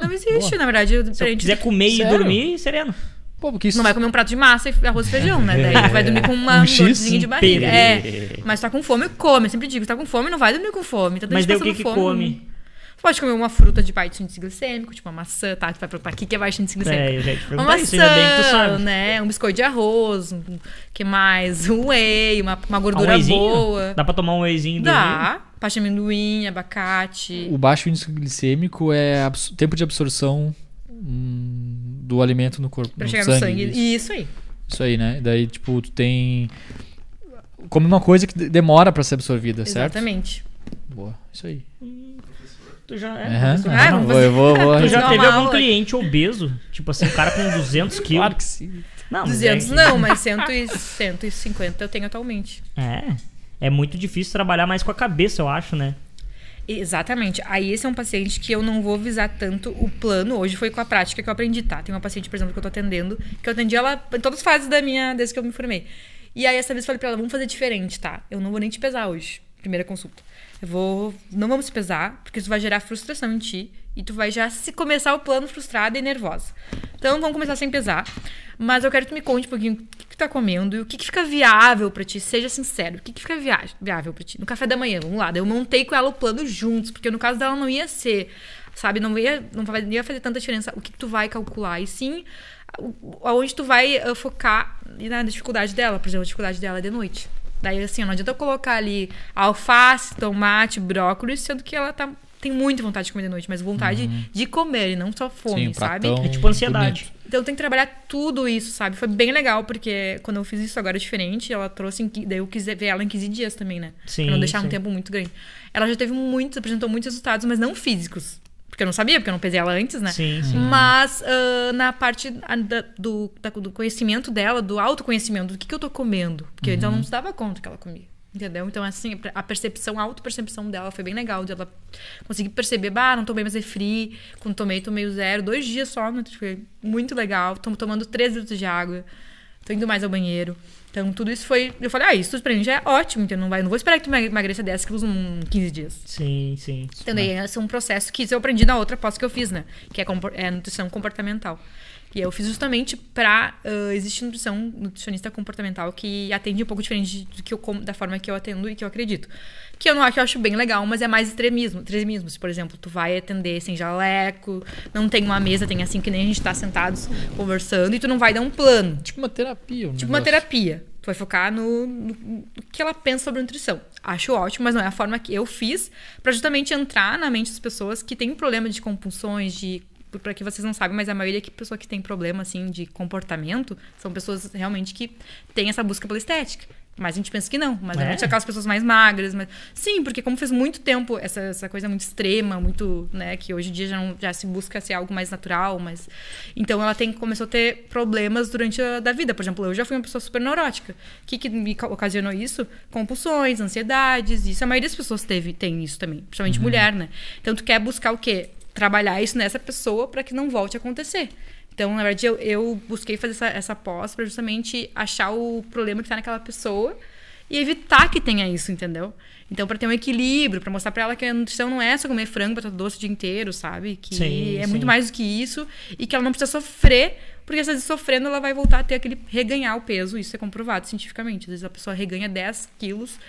Não existe, na verdade. Eu, Se eu quiser comer e Sério? dormir, sereno. Pô, porque isso... Não vai comer um prato de massa e arroz e feijão, né? Daí tu vai dormir com uma Um dorzinha de barriga. É. Mas tá com fome, come. Eu sempre digo, tá com fome, não vai dormir com fome. Tá Mas daí o que que fome. come? Pode comer uma fruta de baixo índice glicêmico, tipo uma maçã, tá? Tu vai perguntar o que é baixo índice glicêmico. É, eu já te Uma perguntar isso, ainda bem que tu maçã, sabe. né? Um biscoito de arroz, um que mais? Um whey, uma, uma Ah, um gordura boa. Dá pra tomar um wheyzinho e dormir? Dá. Pasta de amendoim, abacate. O baixo índice glicêmico é tempo de absorção hum, do alimento no corpo, Pra no chegar sangue. no sangue. Isso. Isso aí. Isso aí, né? Daí, tipo, tu tem... Come uma coisa que de- demora pra ser absorvida, certo? Exatamente. Boa, isso aí. Tu já é. Aham, professor. Ah, aham, vamos vou, eu vou, vou... Tu já teve algum aula. cliente obeso? Tipo assim, um cara com 200 quilos? Claro que sim. Não, mas 200 é que- não, mas 100 e 150 eu tenho atualmente. É. É muito difícil trabalhar mais com a cabeça, eu acho, né? Exatamente. Aí esse é um paciente que eu não vou visar tanto o plano. Hoje foi com a prática que eu aprendi, tá? Tem uma paciente, por exemplo, que eu tô atendendo, que eu atendi ela em todas as fases da minha, desde que eu me formei. E aí essa vez eu falei pra ela, vamos fazer diferente, tá? Eu não vou nem te pesar hoje, primeira consulta. Eu vou, não vamos pesar, porque isso vai gerar frustração em ti e tu vai já se começar o plano frustrada e nervosa. Então vamos começar sem pesar, mas eu quero que tu me conte um pouquinho o que, que tu tá comendo e o que, que fica viável pra ti, seja sincero, o que, que fica viável pra ti. No café da manhã, vamos lá, eu montei com ela o plano juntos, porque no caso dela não ia ser, sabe, não ia, não ia fazer tanta diferença o que, que tu vai calcular, e sim aonde tu vai ah, focar na dificuldade dela, por exemplo, a dificuldade dela é de noite. Daí, assim, não adianta eu colocar ali alface, tomate, brócolis, sendo que ela tá, tem muita vontade de comer de noite, mas vontade de comer e não só fome, Sim, sabe? É tipo ansiedade. bonito. Então tem que trabalhar tudo isso, sabe? Foi bem legal, porque quando eu fiz isso agora é diferente, ela trouxe. Em, daí eu quis ver ela em 15 dias também, né? Sim, pra não deixar sim. um tempo muito grande. Ela já teve muitos, apresentou muitos resultados, mas não físicos. Porque eu não sabia, porque eu não pesei ela antes, né? Sim, sim. Mas ah, na parte ah, da- do, da- do conhecimento dela, do autoconhecimento, do que, que eu tô comendo. Porque antes ela não se dava conta que ela comia. Entendeu? Então, assim, a percepção, a autopercepção dela foi bem legal. De ela conseguir perceber, bah, não tomei mais refri. Quando tomei, tomei o zero. Dois dias só, foi muito legal. Tô tomando três litros de água. Tô indo mais ao banheiro. Então, tudo isso foi... Eu falei, ah, isso pra mim já é ótimo. Então, não, vai, não vou esperar que tu emagreça 10 quilos em 15 dias. Sim, sim. Então, daí, esse é um processo que eu aprendi na outra pós que eu fiz, né? Que é, é nutrição comportamental. E eu fiz justamente pra ah, existir nutrição, nutricionista comportamental que atende um pouco diferente do que eu, da forma que eu atendo e que eu acredito. Que eu não que eu acho bem legal, mas é mais extremismo. Extremismo. Se, por exemplo, tu vai atender sem jaleco, não tem uma mesa, tem assim que nem a gente tá sentados conversando, e tu não vai dar um plano. Tipo uma terapia. um Tipo uma negócio. terapia. Tu vai focar no, no- no que ela pensa sobre nutrição. Acho ótimo, mas não é a forma que eu fiz pra justamente entrar na mente das pessoas que têm problema de compulsões, de para que vocês não sabem, mas a maioria que pessoa que tem problema assim de comportamento são pessoas realmente que têm essa busca pela estética. Mas a gente pensa que não, mas É? realmente são aquelas pessoas mais magras, mas sim, porque como fez muito tempo essa, essa coisa muito extrema, muito, né, que hoje em dia já, não- já se busca ser algo mais natural, mas então ela tem começou a ter problemas durante a da vida. Por exemplo, eu já fui uma pessoa super neurótica. O que, que me ca- ocasionou isso? Compulsões, ansiedades, isso a maioria das pessoas teve tem isso também, principalmente mulher, né? Então tu quer buscar o quê? Trabalhar isso nessa pessoa para que não volte a acontecer. Então, na verdade, eu, eu busquei fazer essa, essa pós para justamente achar o problema que tá naquela pessoa e evitar que tenha isso, entendeu? Então, para ter um equilíbrio, para mostrar para ela que a nutrição não é só comer frango, batata doce o dia inteiro, sabe? Que Sim, é sim. muito mais do que isso e que ela não precisa sofrer, porque às vezes sofrendo ela vai voltar a ter aquele reganhar o peso, isso é comprovado cientificamente. Às vezes a pessoa reganha 10 quilos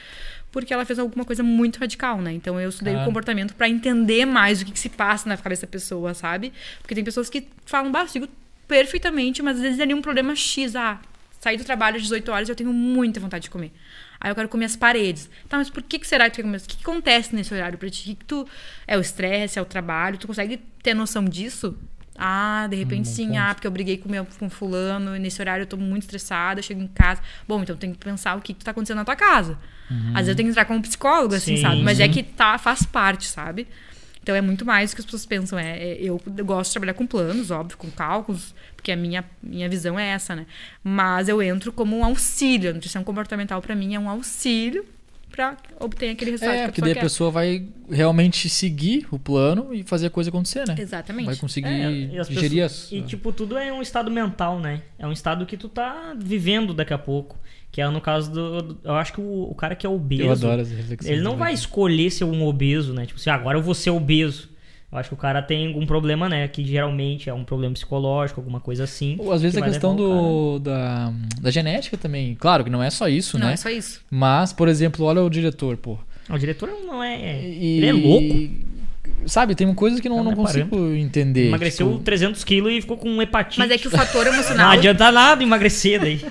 porque ela fez alguma coisa muito radical, né? Então eu estudei Claro. o comportamento para entender mais o que, que se passa na cabeça da pessoa, sabe? Porque tem pessoas que falam, bah, sigo perfeitamente, mas às vezes é ali um problema X, ah, saí do trabalho às 18 horas e eu tenho muita vontade de comer. Aí eu quero comer as paredes. Tá, mas por que, que será que tu quer comer? O que, que acontece nesse horário pra ti? O que, que tu. É o estresse, é o trabalho? Tu consegue ter noção disso? Ah, de repente Hum, sim, ponto. ah, porque eu briguei com, meu, com fulano, e nesse horário eu tô muito estressada, eu chego em casa. Bom, então tem que pensar o que, que tá acontecendo na tua casa. Às vezes eu tenho que entrar como psicólogo, assim, Sim, sabe? Mas é que tá, faz parte, sabe? Então é muito mais do que as pessoas pensam. É, é- eu, eu gosto de trabalhar com planos, óbvio, com cálculos, porque a minha, minha visão é essa, né? Mas eu entro como um auxílio. A nutrição comportamental, para mim, é um auxílio para obter aquele resultado É, que a porque pessoa daí quer. a pessoa vai realmente seguir o plano e fazer a coisa acontecer, né? Exatamente. Vai conseguir É, e as gerir pessoas- as... E, tipo, tudo é um estado mental, né? É um estado que tu tá vivendo daqui a pouco. Que é no caso do. eu acho que o, o cara que é obeso. Eu adoro as reflexões. Ele não também. vai escolher ser um obeso, né? Tipo assim, agora eu vou ser obeso. Eu acho que o cara tem algum problema, né? Que geralmente é um problema psicológico, alguma coisa assim. Ou às vezes que a questão do, da, da genética também. Claro que não é só isso, Não né? é só isso. Mas, por exemplo, olha o diretor, pô. O diretor não é. E- Ele é louco. Sabe, tem coisas que não, Não não é consigo entender. Emagreceu tipo, 300 quilos e ficou com hepatite. Mas é que o fator Não emocional. adianta nada emagrecer daí.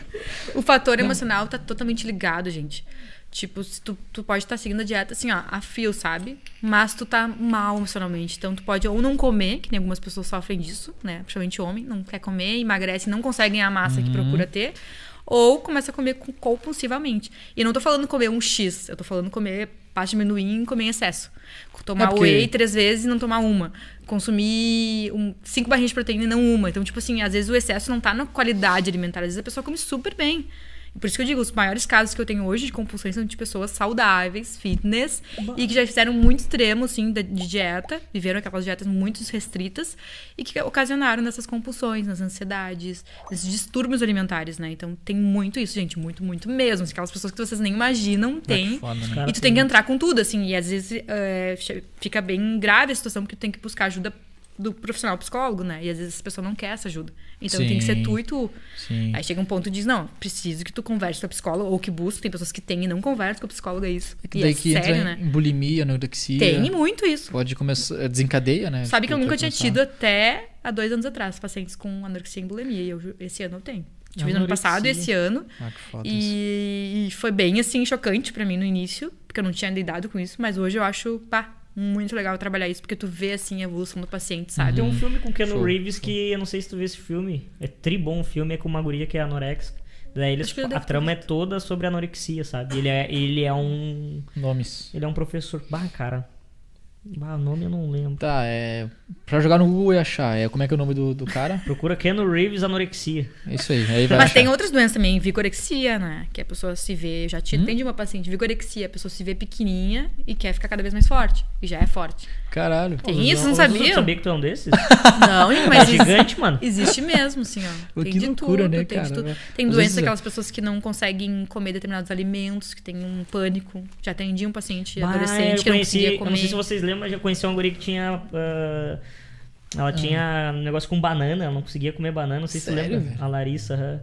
O fator emocional tá totalmente ligado, gente. Tipo, se tu, tu pode estar seguindo a dieta assim, ó, a fio, sabe? Mas tu tá mal emocionalmente. Então tu pode ou não comer, que nem algumas pessoas sofrem disso, né? Principalmente homem, não quer comer, emagrece, não consegue ganhar a massa que procura ter. Ou começa a comer com- compulsivamente. E eu não tô falando comer um X, eu tô falando comer pasta de amendoim e comer em excesso. Tomar É porque- whey três vezes e não tomar uma. Consumir um, cinco barrinhas de proteína e não uma. Então, tipo assim, às vezes o excesso não tá na qualidade alimentar. Às vezes a pessoa come super bem. Por isso que eu digo, os maiores casos que eu tenho hoje de compulsões são de pessoas saudáveis, fitness, e que já fizeram muito extremo, assim, de, de dieta, viveram aquelas dietas muito restritas, e que ocasionaram nessas compulsões, nas ansiedades, nesses distúrbios alimentares, né? Então tem muito isso, gente, muito, muito mesmo. Assim, Aquelas pessoas que vocês nem imaginam foda, né? E tu tem que entrar com tudo, assim, e às vezes é, fica bem grave a situação, porque tu tem que buscar ajuda do profissional psicólogo, né? E às vezes a pessoa não quer essa ajuda. Então tem que ser Sim. tu e tu. Sim. Aí chega um ponto e diz, não, preciso que tu converse com a psicóloga, ou que busque, tem pessoas que têm e não conversam com a psicóloga, é isso. É que e daí é que sério, entra né? bulimia, anorexia. Tem muito isso. Pode começar. Desencadeia, né? Sabe que eu nunca tinha começar. tido até há dois anos atrás pacientes com anorexia e bulimia. E eu, esse ano eu tenho. Tive no ano passado e esse ano. Ah, que foda isso. E, e foi bem, assim, chocante pra mim no início, porque eu não tinha lidado com isso, mas hoje eu acho, pá, muito legal trabalhar isso, porque tu vê, assim, a evolução do paciente, sabe? Tem um filme com Keanu Show, Reeves que eu não sei se tu viu esse filme. É tri bom o filme, é com uma guria que é anorexica. Daí eles, a devo ter trama é toda sobre anorexia, sabe? Ele é, ele é um. Nomes. Ele é um professor. Bah, cara. Bah, o nome eu não lembro. Tá, é. Pra jogar no Google e achar. É, como é que é o nome do, do cara? Procura Keanu Reeves anorexia. É isso aí. Aí vai Mas achar. tem outras doenças também, vigorexia, né? Que a pessoa se vê. Já tive, atendi uma paciente, vigorexia, a pessoa se vê pequenininha e quer ficar cada vez mais forte. E já é forte. Caralho. Tem isso, não Os- sabia? sabia que tu é um desses? Não, É mas existe, gigante, mano. existe mesmo, assim, ó. Tem que de loucura, tudo, né, tem de cara? tudo. Às Tem vezes doença é- aquelas pessoas que não conseguem comer determinados alimentos, que tem um pânico. Já atendi um paciente Bah, adolescente eu que não conheci, conseguia eu comer. não sei se vocês lembram, mas já conheci uma guria que tinha. ah, ela tinha um negócio com banana, ela não conseguia comer banana, não sei se Sério, lembra. velho? A Larissa.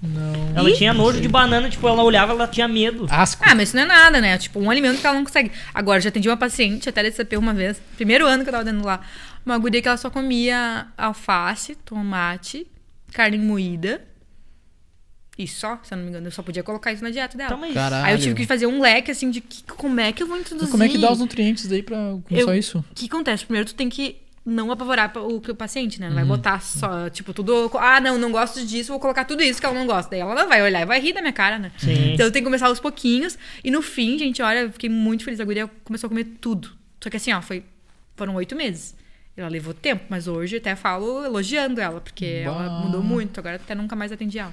Não. Ela tinha nojo de banana, tipo, ela olhava, ela tinha medo. Asco. Ah, mas isso não é nada, né? Tipo, um alimento que ela não consegue. Agora, já atendi uma paciente, até DCP uma vez, primeiro ano que eu tava dando lá, uma guria que ela só comia alface, tomate, carne moída. E só, se eu não me engano, eu só podia colocar isso na dieta dela. Então, Caralho. Aí eu tive que fazer um leque assim de que, como é que eu vou introduzir. Como é que dá os nutrientes daí pra comer Eu- só isso? O que acontece? Primeiro, tu tem que não apavorar o, o paciente, né? Não vai Uhum. botar só, tipo, tudo. Ah, não, não gosto disso, vou colocar tudo isso que ela não gosta. Daí ela não vai olhar e vai rir da minha cara, né? Sim. Então tem que começar aos pouquinhos. E no fim, gente, olha, eu fiquei muito feliz. A guria começou a comer tudo. Só que assim, ó, foi, foram oito meses. Ela levou tempo, mas hoje até falo elogiando ela, porque Bah. ela mudou muito. Agora até nunca mais atendi ela.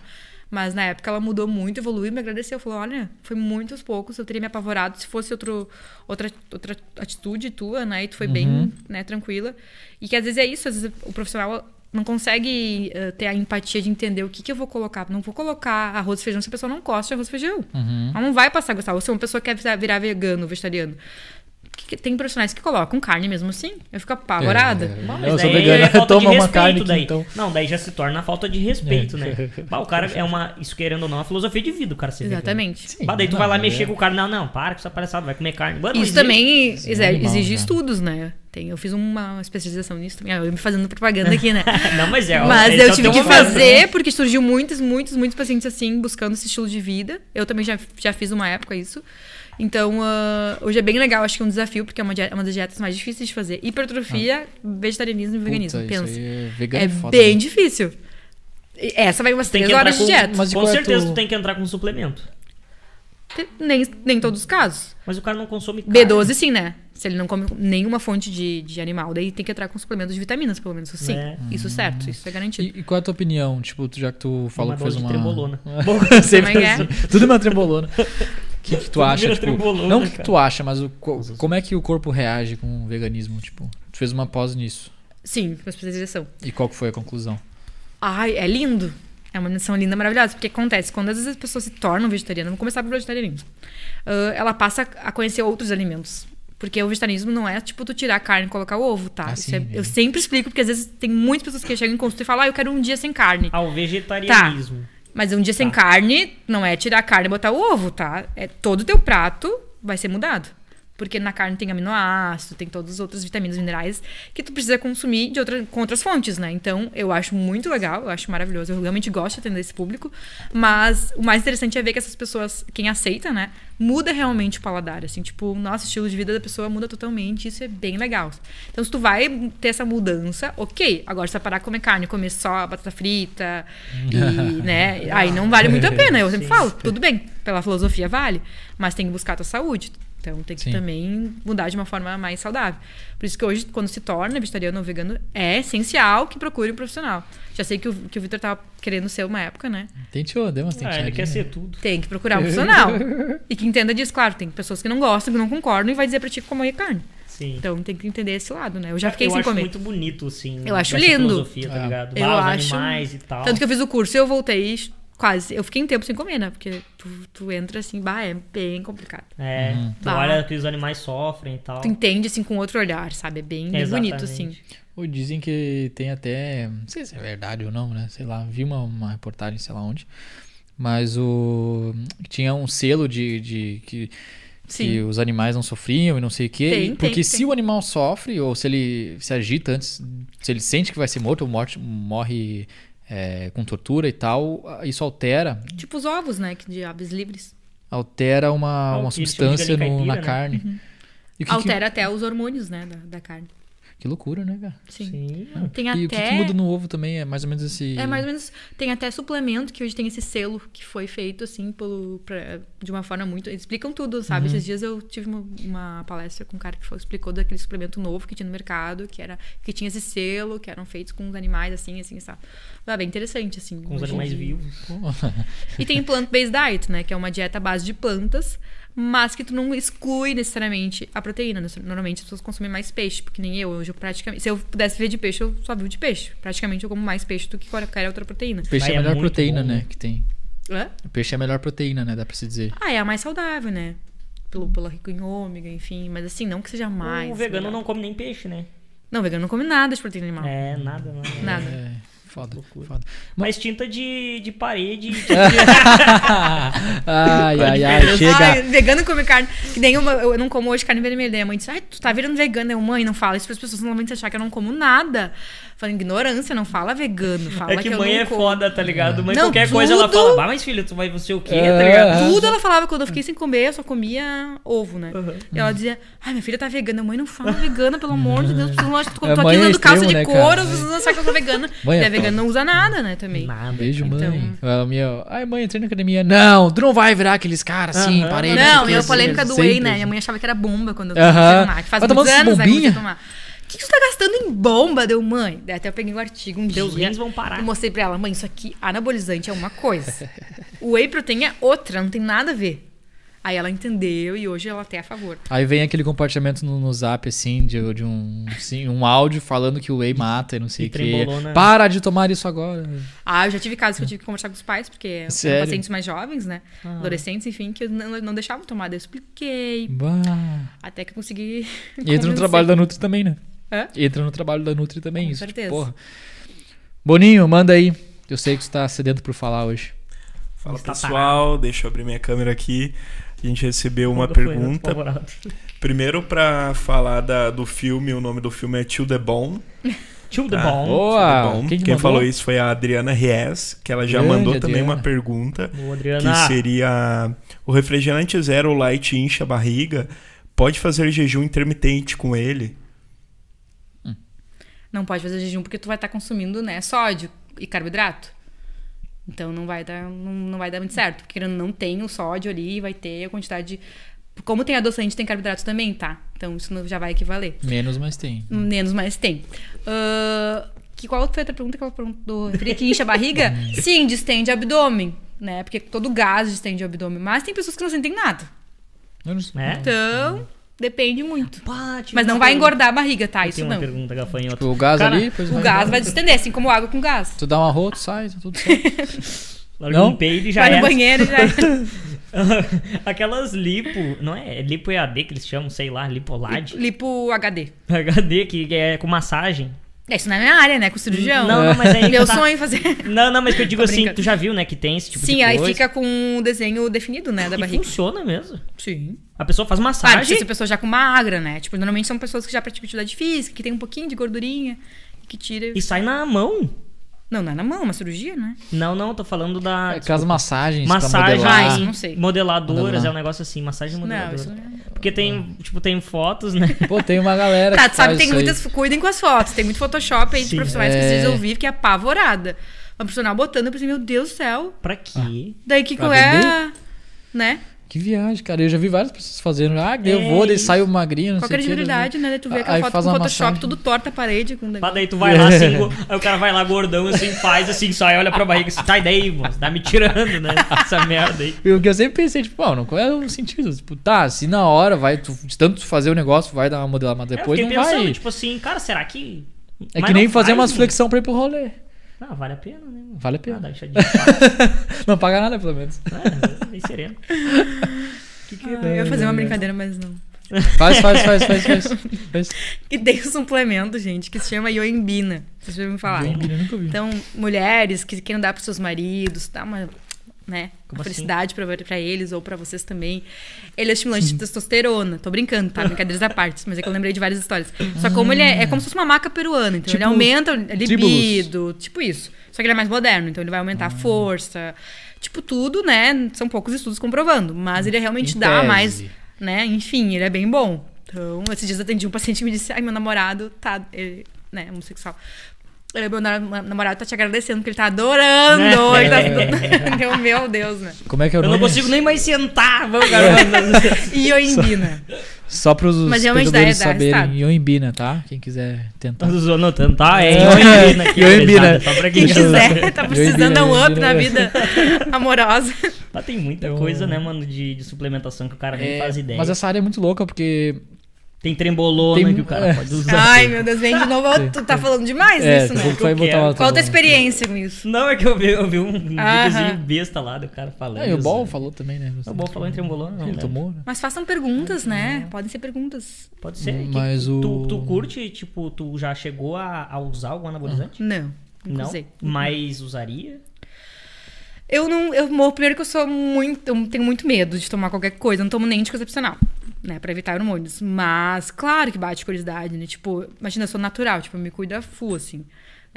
Mas na época ela mudou muito, evoluiu, me agradeceu. Falou: olha, foi muito aos poucos, eu teria me apavorado se fosse outro, outra, outra atitude tua, né? E tu foi bem né, tranquila. E que às vezes é isso, às vezes o profissional não consegue eh, ter a empatia de entender o que, que eu vou colocar. Não vou colocar arroz e feijão se a pessoa não gosta de arroz e feijão. Uhum. Ela não vai passar a gostar. Ou se uma pessoa quer virar vegano, vegetariano. Que- que Tem profissionais que colocam carne mesmo assim. Eu fico apavorada. É, eu sou daí vegana, é falta toma de uma respeito carne aqui, daí. então. Não, daí já se torna falta de respeito, né? Bah, o cara é uma, isso querendo ou não, é uma filosofia de vida o cara ser. Exatamente. Sim, Bah, daí tu não, vai lá é. mexer com o cara, não, não, para com essa palhaçada, vai comer carne. Mano, Isso também Sim, exe- animal, exige né? estudos, né? Tem, eu fiz uma especialização nisso também. Ah, Eu me fazendo propaganda aqui, né? Não, mas é. Mas é eu tive que fazer, né? porque surgiu muitos, muitos, muitos pacientes assim, buscando esse estilo de vida. Eu também já, já fiz uma época isso. Então, ah, hoje é bem legal, acho que é um desafio, porque é uma, dieta- uma das dietas mais difíceis de fazer. Hipertrofia, vegetarianismo e veganismo. Puta, pensa. é vegano É é foda, bem né? difícil. Essa vai umas Tem três horas de com- dieta. Mas Com é certeza tu- tu tem que entrar com suplemento. Te- Nem, nem todos os casos. Mas o cara não consome carne. B12 sim, né? Se ele não come nenhuma fonte de, de animal, daí tem que entrar com suplementos de vitaminas, pelo menos. Sim, É. isso certo, isso é garantido. E, e qual é a tua opinião? Tipo, já que tu falou Uma que fez uma. de trembolona. Sempre é assim. Tudo uma trembolona. O que, que tu acha? Tipo, não o que tu acha, mas o, co- como é que o corpo reage com o veganismo? Tipo, tu fez uma pós nisso. Sim, com especialização. E qual que foi a conclusão? Ai, é lindo. É uma noção linda, maravilhosa. Porque acontece, quando às vezes as pessoas se tornam vegetarianas, vamos começar pelo vegetarianismo. ah, ela passa a conhecer outros alimentos. Porque o vegetarianismo não é tipo tu tirar a carne e colocar o ovo, tá? Ah, sim, é- é. eu sempre explico, porque às vezes tem muitas pessoas que chegam em consulta e falam, ah, eu quero um dia sem carne. Ao vegetarianismo. Mas um dia sem Tá. carne não é tirar a carne e botar o ovo, tá? É todo o teu prato vai ser mudado. Porque na carne tem aminoácido, tem todas as outras vitaminas, minerais que tu precisa consumir de outra, com outras fontes, né? Então, eu acho muito legal, eu acho maravilhoso. Eu realmente gosto de atender esse público. Mas o mais interessante é ver que essas pessoas, quem aceita, né? Muda realmente o paladar. Assim, tipo, o nosso estilo de vida da pessoa muda totalmente. Isso é bem legal. Então, se tu vai ter essa mudança, ok. Agora, se tu parar de comer carne, comer só batata frita, e, né? Aí não vale muito a pena. Eu sempre falo, tudo bem, pela filosofia vale, mas tem que buscar a tua saúde. Então tem que Sim. também mudar de uma forma mais saudável. Por isso que hoje, quando se torna vegetariano ou vegano, é essencial que procure um profissional. Já sei que o, que o Vitor tava querendo ser uma época, né? Tenteou, deu umas Ah, tenteadinhas. ele quer ser tudo. Tem que procurar um profissional. e que entenda disso. Claro, tem pessoas que não gostam, que não concordam e vai dizer pra ti comer carne. Sim. Então tem que entender esse lado, né? Eu já É, fiquei eu sem acho comer. muito bonito, assim. Eu acho lindo. filosofia, tá É. ligado? Eu acho- animais e tal. Tanto que eu fiz o curso e eu voltei quase. Eu fiquei um tempo sem comer, né? Porque tu, tu entra assim, bah, é bem complicado. É, Uhum. tu Bah. olha que os animais sofrem e tal. Tu entende assim com outro olhar, sabe? É bem, bem bonito, assim. Ou dizem que tem até. Não sei se é verdade ou não, né? Sei lá, vi uma, uma reportagem, sei lá onde. Mas o. Tinha um selo de. de que, que os animais não sofriam e não sei o quê. Tem, porque tem, se tem. o animal sofre, ou se ele se agita antes, se ele sente que vai ser morto ou morte, morre é, com tortura e tal, isso altera. Tipo os ovos, né? Que de aves livres. Altera uma, Ah, uma que substância no- na caipira, né? carne. E o que, Altera até os hormônios, né? Da, da carne. Que, loucura, né, cara? Sim. Sim. Tem E até. o que, que muda no ovo também é mais ou menos esse. É mais ou menos. Tem até suplemento que hoje tem esse selo que foi feito assim pelo, pra- de uma forma muito. Eles explicam tudo, sabe? Esses dias eu tive uma, uma palestra com um cara que foi- explicou daquele suplemento novo que tinha no mercado, que era que tinha esse selo, que eram feitos com os animais assim, assim, sabe? Ah, bem interessante, assim. Com os animais dia. vivos. E tem plant-based diet, né? Que é uma dieta à base de plantas, mas que tu não exclui necessariamente a proteína. né? Normalmente as pessoas consomem mais peixe, porque nem eu. Hoje eu praticamente. Se eu pudesse viver de peixe, eu só vivo de peixe. Praticamente eu como mais peixe do que qualquer outra proteína. Peixe Vai, é a é melhor muito proteína, bom, né? Que tem. Hã? O peixe é a melhor proteína, né? Dá pra se dizer. Ah, é a mais saudável, né? Pelo, pelo rico em ômega, enfim. Mas assim, não que seja mais. o vegano melhor. não come nem peixe, né? Não, vegano não come nada de proteína animal. É, nada, nada. Nada. É, foda, Loucura. foda. Mas tinta de, de parede. ai, ai, ai, chega. Ai, vegano come carne. Que nem uma, eu não como hoje carne vermelha. Daí A mãe disse, ai, tu tá virando vegana. Eu, mãe, não fala isso para as pessoas normalmente achar que eu não como nada. Fala, ignorância, não fala vegano. Fala é que, eu mãe não é como. foda, tá ligado? Mãe, Não, qualquer coisa ela tudo- fala, ah, mas filho, tu vai você o quê, É. tá ligado? Tudo ela falava quando eu fiquei sem comer, eu só comia ovo, né? Uhum. E ela dizia, ai, minha filha tá vegana. Mãe, não fala vegana, pelo amor de Deus. Pessoas não acham que eu É, tô aqui é usando calça de né, couro, pessoas não acham que eu sou vegana. Mãe é e a vegana não usa nada, né, também. Nada. Beijo, Então- mãe. A minha, ai, mãe, entrei na academia. Não, tu não vai virar aqueles caras assim, Aham. parei. Não, sei e o a quê, polêmica do whey, né? Minha mãe achava que era bomba quando eu a tomar. Que faz muitos anos, né, que eu bombinha? tomar. O que, que tu tá gastando em bomba? Deu, mãe. Daí até eu peguei um artigo um Teus dia. rins vão parar. E mostrei pra ela, mãe, isso aqui, anabolizante é uma coisa. o whey protein é outra, não tem nada a ver. Aí ela entendeu e hoje ela até é a favor. Aí vem aquele compartilhamento no, no zap, assim, de, de um, sim, um áudio falando que o whey mata e não sei o quê. trembolona. Para de tomar isso agora. Ah, eu já tive casos que eu tive que conversar com os pais, porque Sério? eram pacientes mais jovens, né? Ah. Adolescentes, enfim, que eu não, não deixavam tomar. Daí eu expliquei, Bah. até que eu consegui. E entra no trabalho da Nutri também, né? Hã? Entra no trabalho da Nutri também, Com isso. tipo, certeza. porra. Boninho, manda aí. Eu sei que você tá sedento por falar hoje. Fala Está pessoal, deixa eu abrir minha câmera aqui. A gente recebeu uma né, pergunta. Primeiro pra falar da- do filme, o nome do filme é Till the Bone. Tio the tá? Bom. Boa! Till the Bone. Quem que Quem falou isso foi a Adriana Ries, que ela já Grande mandou também Adriana. uma pergunta. Boa, Que seria: o refrigerante zero light incha a barriga? Pode fazer jejum intermitente com ele? Não pode fazer jejum porque tu vai estar consumindo, né, sódio e carboidrato. Então não vai dar, não, não vai dar muito certo. Porque não tem o sódio ali, vai ter a quantidade de. Como tem adoçante, tem carboidrato também, tá? Então isso já vai equivaler. Menos, mas tem. Menos, mas tem. Ah, que, qual foi a outra pergunta que ela perguntou? Que incha a barriga? Sim, distende o abdômen, né? Porque todo gás distende o abdômen. Mas tem pessoas que não sentem nada. Eu não- É? Então, depende muito. Pá, Mas não uma vai pergunta. engordar a barriga, tá? Eu Isso tenho uma não. pergunta, gafanhoto. Tipo, o gás Cara, ali, depois O gás vai distender, assim como água com gás. Tu dá um arroto, sai, tá tudo certo. Larga Não? um peido e já vai no era. banheiro e já. Aquelas lipo, não é? É lipo EAD que eles chamam, sei lá, lipolade. Lipo HD. HD, que é com massagem. É, Isso não é minha área, né? Com cirurgião. Não, não, mas aí. Meu tá- sonho é fazer. Não, não, mas que eu digo assim, tu já viu, né, que tem esse tipo Sim, de aí coisa. fica com o desenho definido, né? Da E barriga. funciona mesmo. Sim. A pessoa faz Claro, massagem. precisa ser pessoa já com magra, né? Tipo, normalmente são pessoas que já praticam atividade física, que tem um pouquinho de gordurinha, que tira. E sai na mão. Não, não é na mão, é uma cirurgia, né? Não, não, tô falando da. É, Aquelas massagens pra Massagem, modelar. Ah, não sei. modeladoras, Modelar. é um negócio assim, massagem Não, modeladora. isso não é. Porque tem, tipo, tem fotos, né? Pô, tem uma galera Tá, que tu sabe, faz tem isso aí. muitas. Cuidem com as fotos. Tem muito Photoshop aí de Sim. profissionais que É. esses dias eu vi, fiquei apavorada. Uma profissional botando, eu pensei, meu Deus do céu. Pra quê? Daí que Pra qual é. Né? Que viagem, cara. Eu já vi várias pessoas fazendo. Ah, eu É vou, daí isso. sai o magrinho, não Qual sei o que. credibilidade, né? Daí tu vê Aí aquela foto faz com Photoshop, massagem. tudo torta a parede com negócio. daí tu vai lá assim, aí o cara vai lá gordão assim, faz assim, sai, olha pra barriga assim, tá, e daí, moço, tá me tirando, né? Essa merda aí. E O que eu sempre pensei, tipo, não, qual é o sentido? Tipo, tá, se na hora vai, tu, de tanto fazer o negócio, vai dar uma modelada, mas É, eu depois fiquei não pensando, vai. tipo assim, cara, será que. é Mas que nem fazer faz, umas flexão pra ir pro rolê. Ah, vale a pena, né? Vale a pena. Não paga nada, pelo menos. É, bem sereno. Que que Ah, eu ia fazer uma brincadeira, mas não. Faz, faz, faz, faz, faz. faz. E tem um suplemento, gente, que se chama Yoimbina. Vocês já ouviram falar? Eu nunca vi. Então, mulheres que querem dar pros seus maridos, dá uma, né, Como assim? felicidade pra, pra eles ou pra vocês também. Ele é estimulante de testosterona. Tô brincando, tá? Brincadeiras à parte, mas é que eu lembrei de várias histórias. Só como ele é, é como se fosse uma maca peruana, então ele Tipo aumenta a libido, tipo isso. Só que ele é mais moderno, então ele vai aumentar a força. Tipo, tudo, né? São poucos estudos comprovando, mas ele realmente Em dá tese. mais, né? Enfim, ele é bem bom. Então, esses dias eu atendi um paciente que me disse: Ai, meu namorado tá. Ele, né, homossexual. Meu na- namorado tá te agradecendo, porque ele tá adorando. Ele tá... Então, meu Deus, né? Como é que é o Eu não consigo nem mais sentar, vamos, cara. E Ioimbina. Só pros Mas realmente dá- dá saberem. resultado. Ioimbina, tá? Quem quiser tentar. Não tentar, é É. Ioimbina aqui. Ioimbina. gurizada, Só pra quem Quem quiser, tá precisando dar um up na vida amorosa. Mas tem muita coisa, né, mano, de, de suplementação que o cara nem É, faz ideia. Mas essa área é muito louca, porque. Tem trembolona Tem- que o cara é. pode usar. Ai, meu Deus, vem de novo. Tu tá falando demais É, isso, né? vai botar uma Qual a tua experiência com isso? Não, é que eu vi, eu vi um videozinho besta lá do cara falando. É, e o Bol falou também, né? O Bol falou em trembolona, não. Ele né? tomou, né? Mas façam perguntas, né? Podem ser perguntas. Pode ser. que Mas o- tu, tu curte, tipo, tu já chegou a, a usar algum anabolizante? Não, não, Não? usei. Mas usaria? Eu não. Eu morro primeiro que eu sou muito. Eu tenho muito medo de tomar qualquer coisa. Eu não tomo nem anticoncepcional, né? Pra evitar hormônios. Mas, claro que bate curiosidade, né? Tipo, imagina, eu sou natural, tipo, eu me cuido a full, assim.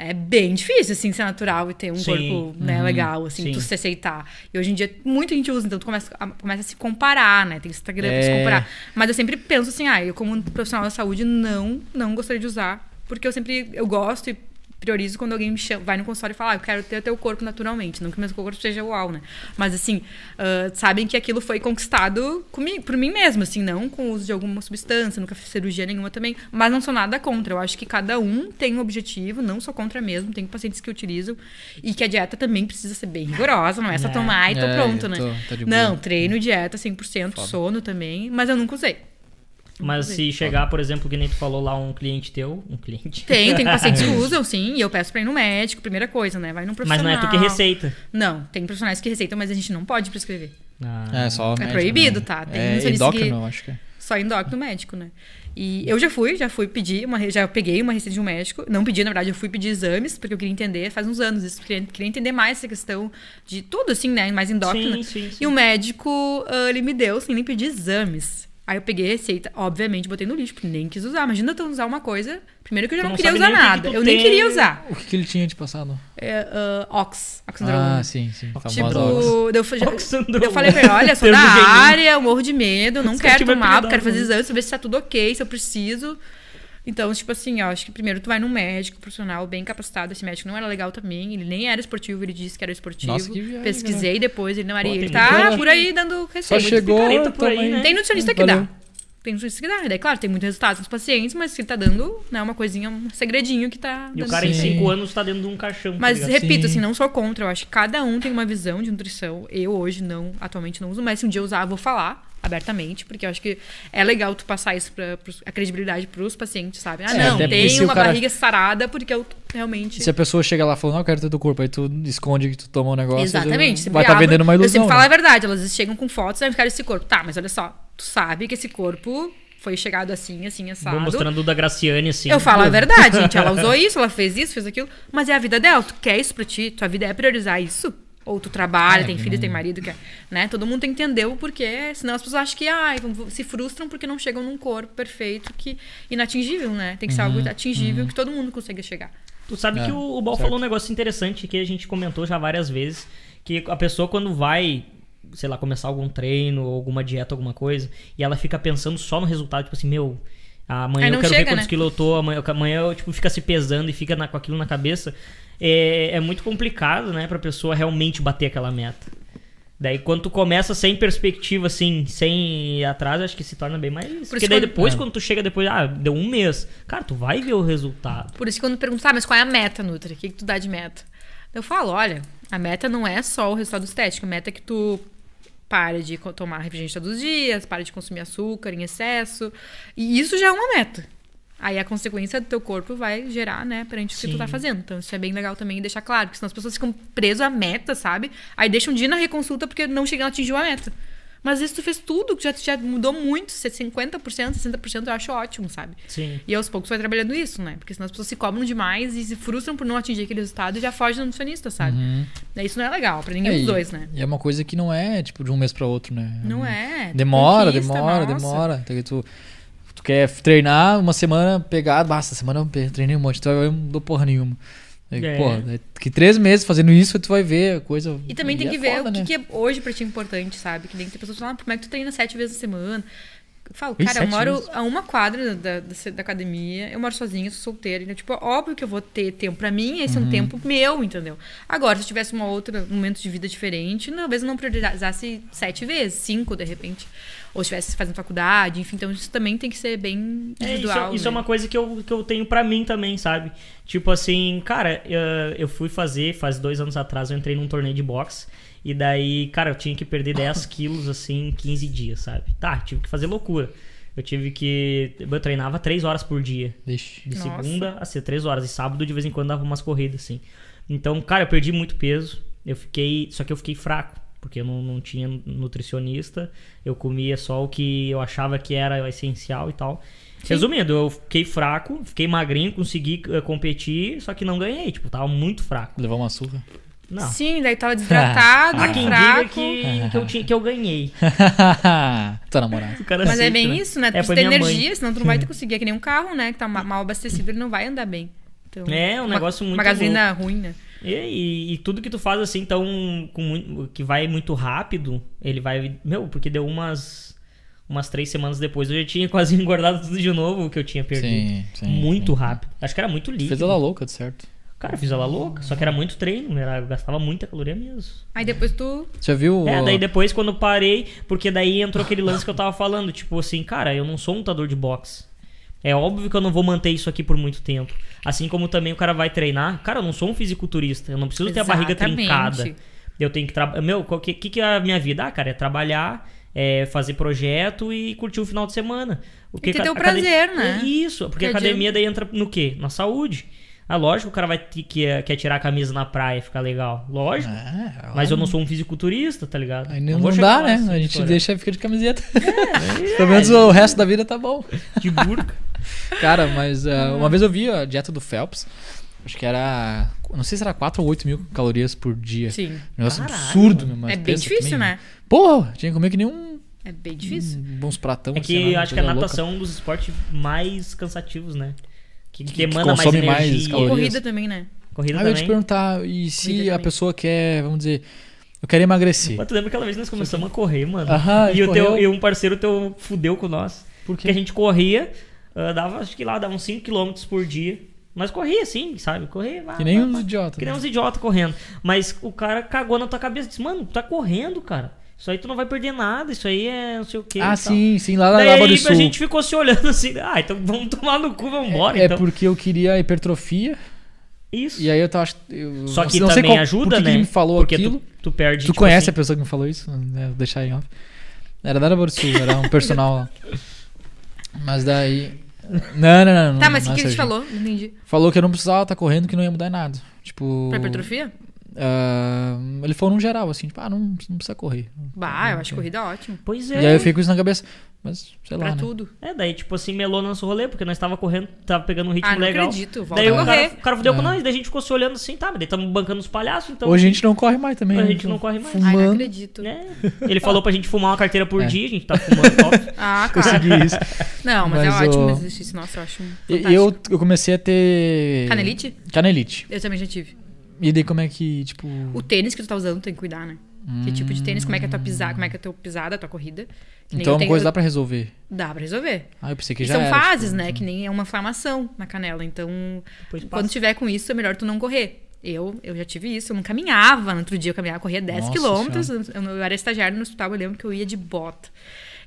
É bem difícil, assim, ser natural e ter um Sim. corpo, né, legal, assim, Sim. tu se aceitar. E hoje em dia, muita gente usa, então tu começa a, começa a se comparar, né? Tem Instagram pra se É. comparar. Mas eu sempre penso assim, ah, eu como profissional da saúde não, não gostaria de usar. Porque eu sempre, eu gosto e priorizo quando alguém me chama, vai no consultório e fala, ah, eu quero ter o teu corpo naturalmente. Não que o meu corpo seja uau, né? Mas assim, ah, sabem que aquilo foi conquistado comigo, por mim mesmo, assim, não com o uso de alguma substância, nunca fiz cirurgia nenhuma também. Mas não sou nada contra. Eu acho que cada um tem um objetivo, não sou contra mesmo. Tem pacientes que utilizam. E que a dieta também precisa ser bem rigorosa, não é só É. tomar e tô É, pronto, eu né? tô- não, treino dieta 100%, sono também, mas eu nunca usei. Mas se chegar, por exemplo, que nem tu falou lá, um cliente teu, um cliente. Tem, tem pacientes que usam, sim, e eu peço pra ir no médico, primeira coisa, né? Vai num Mas profissional. não é tu que receita. Não, tem profissionais que receitam, mas a gente não pode prescrever. Ah. É, só. É médico, proibido, né? tá? Tem é endócrino, que- eu acho que é. Só endócrino médico, né? E eu já fui, já fui pedir, uma, já peguei uma receita de um médico. Não pedi, na verdade, eu fui pedir exames, porque eu queria entender, faz uns anos isso, queria, queria entender mais essa questão de tudo, assim, né? Mais endócrino. Sim, sim, sim. E o médico, ah, ele me deu sem nem pedir exames. Aí eu peguei a receita, obviamente botei no lixo, porque nem quis usar. Imagina tu usar uma coisa. Primeiro que eu já não, não queria usar nem que que nada. tu eu nem tem. queria usar. O que, que ele tinha de passado? É, ah, ox, oxandrolona. Ah, sim, sim. Tipo, eu, já- eu falei pra ele, olha, sou da área, eu morro de medo, não quero tomar, quero fazer exame, saber se tá tudo ok, se eu preciso. Então, tipo assim, ó, acho que primeiro tu vai num médico profissional bem capacitado. Esse médico não era legal também, ele nem era esportivo, ele disse que era esportivo. Nossa, que viagem, Pesquisei depois, ele não era. Pô, ele tá por aí dando Só receita. chegou, picareta por aí, também. né? Tem nutricionista que dá. Tem nutricionista que dá. Daí, claro, tem muitos resultados nos pacientes, mas ele tá dando né, uma coisinha, um segredinho que tá. E o cara em. 5 anos tá dentro de um caixão. tá Mas ligado? repito, Sim. assim, não sou contra. Eu acho que cada um tem uma visão de nutrição. Eu hoje não, atualmente não uso, mas se um dia eu usar, eu vou falar abertamente, porque eu acho que é legal tu passar isso pra, pros- a credibilidade pros pacientes, sabe? Ah, É, não, porque tem uma cara- barriga sarada porque eu realmente. Se a pessoa chega lá falando, não, eu quero ter do corpo, aí tu esconde que tu tomou um negócio. Exatamente. tu Vai estar abro- vendendo uma Eu ilusão. sempre falo a né? verdade. Elas chegam com fotos e quero esse corpo. Tá, mas olha só. Tu sabe que esse corpo foi chegado assim, assim, assado. Mostrando o da Graciane, assim. Eu falo a verdade, gente. Ela usou isso, ela fez isso, fez aquilo. Mas é a vida dela. Tu quer isso pra ti? Tua vida é priorizar isso? Ou tu trabalha, É, tem que filho, não- tem marido, quer, né? Todo mundo tem que entender o porquê. Senão as pessoas acham que ai, vão- se frustram porque não chegam num corpo perfeito, que inatingível, né? Tem que ser Uhum, algo atingível que todo mundo consiga chegar. Tu sabe É, que o, o Bal falou um negócio interessante que a gente comentou já várias vezes, que a pessoa quando vai, sei lá, começar algum treino, ou alguma dieta, alguma coisa, e ela fica pensando só no resultado, tipo assim, meu, amanhã eu quero ver chega, quantos né? quilos eu tô, amanhã, amanhã eu, tipo, fica se pesando e fica na- com aquilo na cabeça, é, é muito complicado, né, pra pessoa realmente bater aquela meta. Daí quando tu começa sem perspectiva, assim, sem ir atrás, acho que se torna bem mais. Porque isso daí quando- depois, É. quando tu chega depois, ah, deu um mês, cara, tu vai ver o resultado. Por isso que quando perguntam, ah, mas qual é a meta, Nutri? O que, que tu dá de meta? Eu falo, olha, a meta não é só o resultado estético. A meta é que tu pare de tomar refrigerante todos os dias, pare de consumir açúcar em excesso. E isso já é uma meta. Aí a consequência do teu corpo vai gerar, né, perante o que tu tá Sim. fazendo. Então isso é bem legal também deixar claro, porque senão as pessoas ficam presas à meta, sabe? Aí deixam de ir na reconsulta porque não chegam a atingir a meta. Mas às vezes tu fez tudo, que já, já mudou muito, 50%, 60% eu acho ótimo, sabe? Sim. E aos poucos vai trabalhando isso, né? Porque senão as pessoas se cobram demais e se frustram por não atingir aquele resultado e já fogem do nutricionista, sabe? Daí Isso não é legal pra nenhum É, dos dois, né? E é uma coisa que não é, tipo, de um mês pra outro, né? Não é. Demora, demora, nossa. demora. Então, tu, tu quer treinar uma semana pegado, basta, semana eu treinei um monte, então eu não dou porra nenhuma. Aí, É. Porra, daí que três meses fazendo isso, tu vai ver a coisa. E também tem é que ver foda, o que, né? que é hoje pra ti importante, sabe? Que nem tem pessoas que falam, ah, como é que tu treina sete vezes na semana? Eu falo, cara, eu moro vezes? a uma quadra da, da, da academia, eu moro sozinha, sou solteira. Então, tipo, óbvio que eu vou ter tempo pra mim, esse é Uhum. um tempo meu, entendeu? Agora, se eu tivesse uma outra, um momento de vida diferente, talvez eu não priorizasse sete vezes, cinco, de repente. Ou estivesse fazendo faculdade, enfim. Então, isso também tem que ser bem É, isso, individual. isso é né? uma coisa que eu, que eu tenho pra mim também, sabe? Tipo assim, cara, eu, eu fui fazer, faz dois anos atrás, eu entrei num torneio de boxe. E daí, cara, eu tinha que perder 10 quilos, assim, em 15 dias, sabe? Tá, tive que fazer loucura. Eu tive que. Eu treinava 3 horas por dia. Deixa. De Nossa. segunda a ser 3 horas. E sábado, de vez em quando, dava umas corridas, assim. Então, cara, eu perdi muito peso. Eu fiquei. Só que eu fiquei fraco. Porque eu não, não tinha nutricionista. Eu comia só o que eu achava que era o essencial e tal. Resumindo, eu fiquei fraco, fiquei magrinho, consegui eh, competir, só que não ganhei. Tipo, tava muito fraco. Levar uma surra. Não. Sim, daí tava desidratado, Há quem fraco. diga que, que, eu tinha, que eu ganhei. Tua namorada. O cara Mas é aceita, bem né? isso, né? É, Tu tem minha mãe. energia, senão tu não vai ter conseguir. É que nem um carro, né? Que tá ma- mal abastecido, ele não vai andar bem. Então, É, um uma- negócio muito Uma gasolina ruim, né? E, e- e tudo que tu faz assim, então, com muito- que vai muito rápido, ele vai. Meu, porque deu umas. Umas três semanas depois eu já tinha quase engordado tudo de novo o que eu tinha perdido. Sim, sim. muito sim. rápido. Acho que era muito líquido. Fez ela louca, de certo. Cara, fiz ela louca. Só que era muito treino, era, eu gastava muita caloria mesmo. Aí depois tu. Já viu? É, daí depois quando eu parei, porque daí entrou aquele lance que eu tava falando, tipo assim, cara, eu não sou um lutador de boxe. É óbvio que eu não vou manter isso aqui por muito tempo. Assim como também o cara vai treinar. Cara, eu não sou um fisiculturista. Eu não preciso ter a barriga Exatamente. trincada. Eu tenho que trabalhar. Meu, o que, que, que é a minha vida? Ah, cara, é trabalhar, é fazer projeto e curtir o final de semana. O ter ca- teu academ- prazer, né? Isso, porque a Porque academia daí entra no quê? Na saúde. Ah, lógico que o cara vai ter que quer tirar a camisa na praia e ficar legal. Lógico. É, Mas eu não sou um fisiculturista, tá ligado? Aí não, vou não dá, né? assim, a gente deixa fica de camiseta. Pelo menos o resto da vida tá bom. De burca. Cara, mas ah, uma vez eu vi a dieta do Phelps. Acho que era. Não sei se era 4 ou 8 mil calorias por dia. Sim. Um negócio Caralho, absurdo, meu. Mas é bem difícil, também- né? Porra, tinha que comer que nem um. É bem difícil. um- uns pratão. É assim, que né, eu acho que a louca. natação é um dos esportes mais cansativos, né? Que, que, Que emana mais consome mais energia. calorias. Corrida também, né? Corrida Ah, eu ia te também. perguntar, e se Corrida a também. pessoa quer, vamos dizer, eu quero emagrecer. Mas tu lembra aquela vez que nós começamos a correr, mano? Aham, e, o teu, e um parceiro teu fudeu com nós. Por Porque a gente corria, dava, acho que lá, dava uns 5km por dia. Mas corria assim, sabe? Corria. vá, Que nem vá, uns idiotas. Que nem né? uns idiotas correndo. Mas o cara cagou na tua cabeça e disse, mano, tu tá correndo, cara. Isso aí tu não vai perder nada, isso aí é não sei o que. Ah, sim, sim, lá na Daí Lava do aí, Sul. a gente ficou se olhando assim, ah, então vamos tomar no cu, vamos embora. é então. porque eu queria hipertrofia. Isso. E aí eu tava. Eu Só que sei- não sei também qual- ajuda, que que né? ele me falou porque aquilo. Tu, tu perde. Tu tipo conhece assim, a pessoa que me falou isso? Né, Vou deixar em off. Era da Lava do Sul, era um personal lá. Mas daí. Não, não, não. Tá, mas o não que, é que ele te falou? Não entendi. Falou que eu não precisava estar correndo, que não ia mudar nada. Tipo. Pra hipertrofia? Ah, ele falou num geral, assim, tipo, ah, não, não precisa correr. Bah, eu acho corrida ótimo. Pois E é. aí eu fiquei com isso na cabeça. Mas, sei lá. Pra né? tudo. É, daí, tipo assim, melou nosso rolê, porque nós tava correndo, tava pegando um ritmo Ah, não legal. acredito. Volta Daí a o cara, correr. o cara fudeu com É. nós, daí a gente ficou se olhando assim, tá, mas daí estamos bancando os palhaços, então. Hoje a gente não corre mais também. A né? gente não corre mais. Ai, não Fumando. acredito. né? Ele falou pra gente fumar uma carteira por É. dia, a gente tá fumando top. Ah, claro. Consegui isso. Não, mas, é Mas, ótimo ô, o exercício. Nossa, eu acho E fantástico. eu, eu comecei a ter. Canelite? Canelite. Eu também já tive. E daí como é que, tipo. O tênis que tu tá usando tem que cuidar, né? Que tipo de tênis, como é que é a tua pisada, como é que é a tua pisada, a tua corrida. Que Então é uma tenho- coisa dá pra resolver. Dá pra resolver. Ah, eu pensei que E já são era, fases, tipo, né? Que nem é uma inflamação na canela. Então, Depois passa. quando tiver com isso, é melhor tu não correr. Eu, eu já tive isso, eu não caminhava. No outro dia eu caminhava, corria 10 Nossa quilômetros. Eu, eu era estagiária no hospital, eu lembro que eu ia de bota.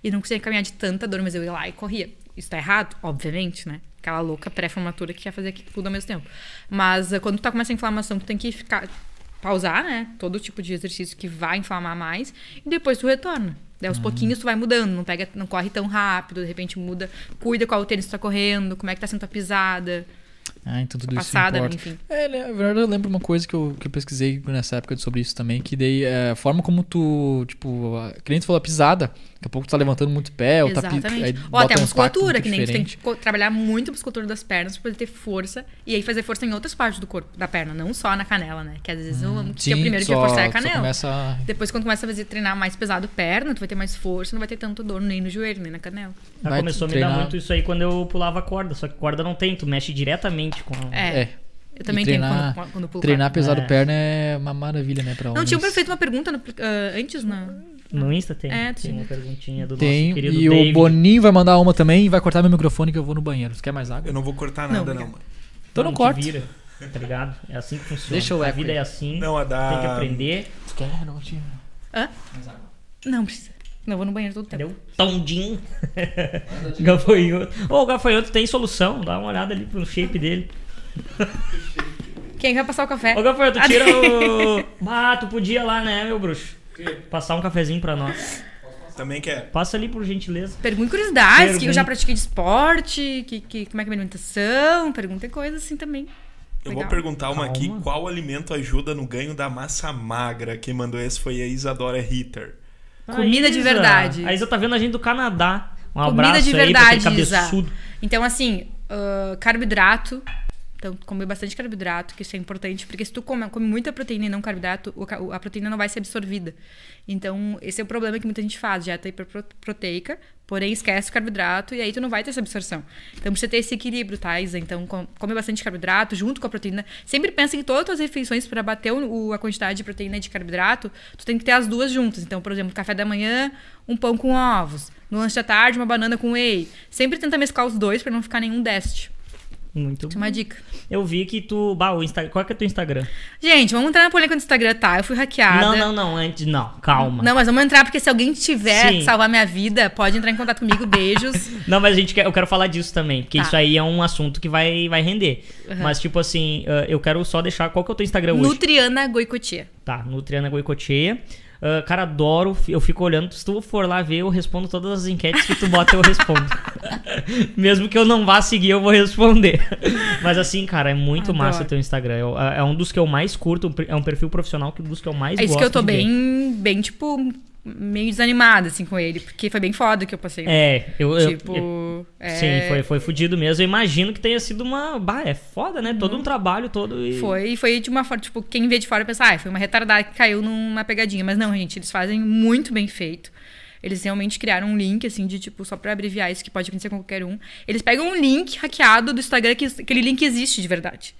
E não conseguia caminhar de tanta dor, mas eu ia lá e corria. Isso tá errado? Obviamente, né? Aquela louca pré-formatura que quer fazer aqui tudo ao mesmo tempo. Mas eh, quando tu tá com essa inflamação, tu tem que ficar pausar, né? Todo tipo de exercício que vai inflamar mais e depois tu retorna. Daí aos pouquinhos tu vai mudando, não pega, não corre tão rápido, de repente muda, cuida qual tênis tu tá correndo, como é que tá sendo tua pisada, Ah, então tudo tua isso passada, importa. enfim. É, na verdade eu lembro uma coisa que eu, que eu pesquisei nessa época sobre isso também, que daí é, a forma como tu, tipo, a, que nem tu falou, a pisada, daqui a pouco tu tá levantando muito pé, ou tá Exatamente. aí Ou até a um musculatura, que nem tu tem diferente. que trabalhar muito a musculatura das pernas pra poder ter força. E aí fazer força em outras partes do corpo, da perna, não só na canela, né? Que às vezes o que é o primeiro que só, ia forçar é a canela. começa a... Depois, quando começa a fazer treinar mais pesado perna, tu vai ter mais força, não vai ter tanto dor nem no joelho, nem na canela. Ela Vai começou a me treinar- dar muito isso aí quando eu pulava corda, só que corda não tem, tu mexe diretamente com a... É. É, Eu também E tenho treinar- quando, quando pulo treinar corda. pesado É. perna é uma maravilha, né, pra Não, homens. tinha feito uma pergunta no- ah, antes, não. No Insta tem, É, tem uma perguntinha do Tem, nosso querido e David. o Boninho vai mandar uma também e vai cortar meu microfone que eu vou no banheiro. Você quer mais água? Eu não vou cortar Não, nada, não, mano. Então não te corta. vira, tá ligado? É assim que funciona. Deixa o a vida aí. é assim, Não, a da. tem que aprender. Você quer? Não, tinha. Hã? Não precisa. Não, eu vou no banheiro todo tempo. Entendeu? Tondinho. gafanhoto. Ô, o gafanhoto tem solução. Dá uma olhada ali pro shape dele. Quem vai passar o café? Ô, gafanhoto, tira o. Ah, tu podia lá, né, meu bruxo? Passar um cafezinho pra nós. Também quer. Passa ali, por gentileza. Pergunte curiosidades, que eu já pratiquei de esporte, que, que, como é que é a minha alimentação, pergunta coisas assim também. Eu Legal. vou perguntar uma aqui: Calma. qual alimento ajuda no ganho da massa magra? Quem mandou esse foi a Isadora Ritter. Comida A de Isa. verdade. A Isa tá vendo a gente do Canadá. Um Comida abraço de aí pra verdade, Isa. cabeçudo. Então, assim, ah, carboidrato. Então, comer bastante carboidrato, que isso é importante, porque se tu come, come muita proteína e não carboidrato, a proteína não vai ser absorvida. Então, esse é o problema que muita gente faz, dieta hiperproteica, porém esquece o carboidrato e aí tu não vai ter essa absorção. Então, precisa ter esse equilíbrio, tá, Isa? Então, com- come bastante carboidrato junto com a proteína. Sempre pensa que todas as refeições, para bater o- a quantidade de proteína e de carboidrato, tu tem que ter as duas juntas. Então, por exemplo, café da manhã, um pão com ovos. No lanche da tarde, uma banana com whey. Sempre tenta mesclar os dois para não ficar nenhum déficit. Muito é uma dica. Eu vi que tu. Bah, o Insta... Qual que é o teu Instagram? Gente, vamos entrar na polêmica do Instagram, tá? Eu fui hackeada. Não, não, não. Antes. Não, calma. Não, mas vamos entrar porque se alguém tiver Sim. que salvar minha vida, pode entrar em contato comigo. Beijos. Não, mas a gente quer, eu quero falar disso também, porque Tá. isso aí é um assunto que vai, vai render. Uhum. Mas, tipo assim, ah, eu quero só deixar. Qual que é o teu Instagram hoje? Nutriana Goicotia. Tá, Nutriana Goicocheia. Ah, cara, adoro, eu fico olhando. Se tu for lá ver, eu respondo todas as enquetes que tu bota, eu respondo. Mesmo que eu não vá seguir, eu vou responder. Mas assim, cara, é muito Adoro. massa o teu Instagram. Eu- É é um dos que eu mais curto, é um perfil profissional que dos que eu mais É isso gosto. que eu tô ver. bem, bem, tipo, meio desanimada, assim, com ele. Porque foi bem foda que eu passei. É, eu. eu- tipo. eu- é, Sim, foi, foi fudido mesmo. Eu imagino que tenha sido uma. Bah, é foda, né? Todo um trabalho todo. E... Uhum. Foi, e foi de uma forma, tipo, quem vê de fora pensa, ah, foi uma retardada que caiu numa pegadinha. Mas não, gente, eles fazem muito bem feito. Eles realmente criaram um link, assim, de tipo, só pra abreviar isso que pode acontecer com qualquer um. Eles pegam um link hackeado do Instagram, que aquele link existe de verdade.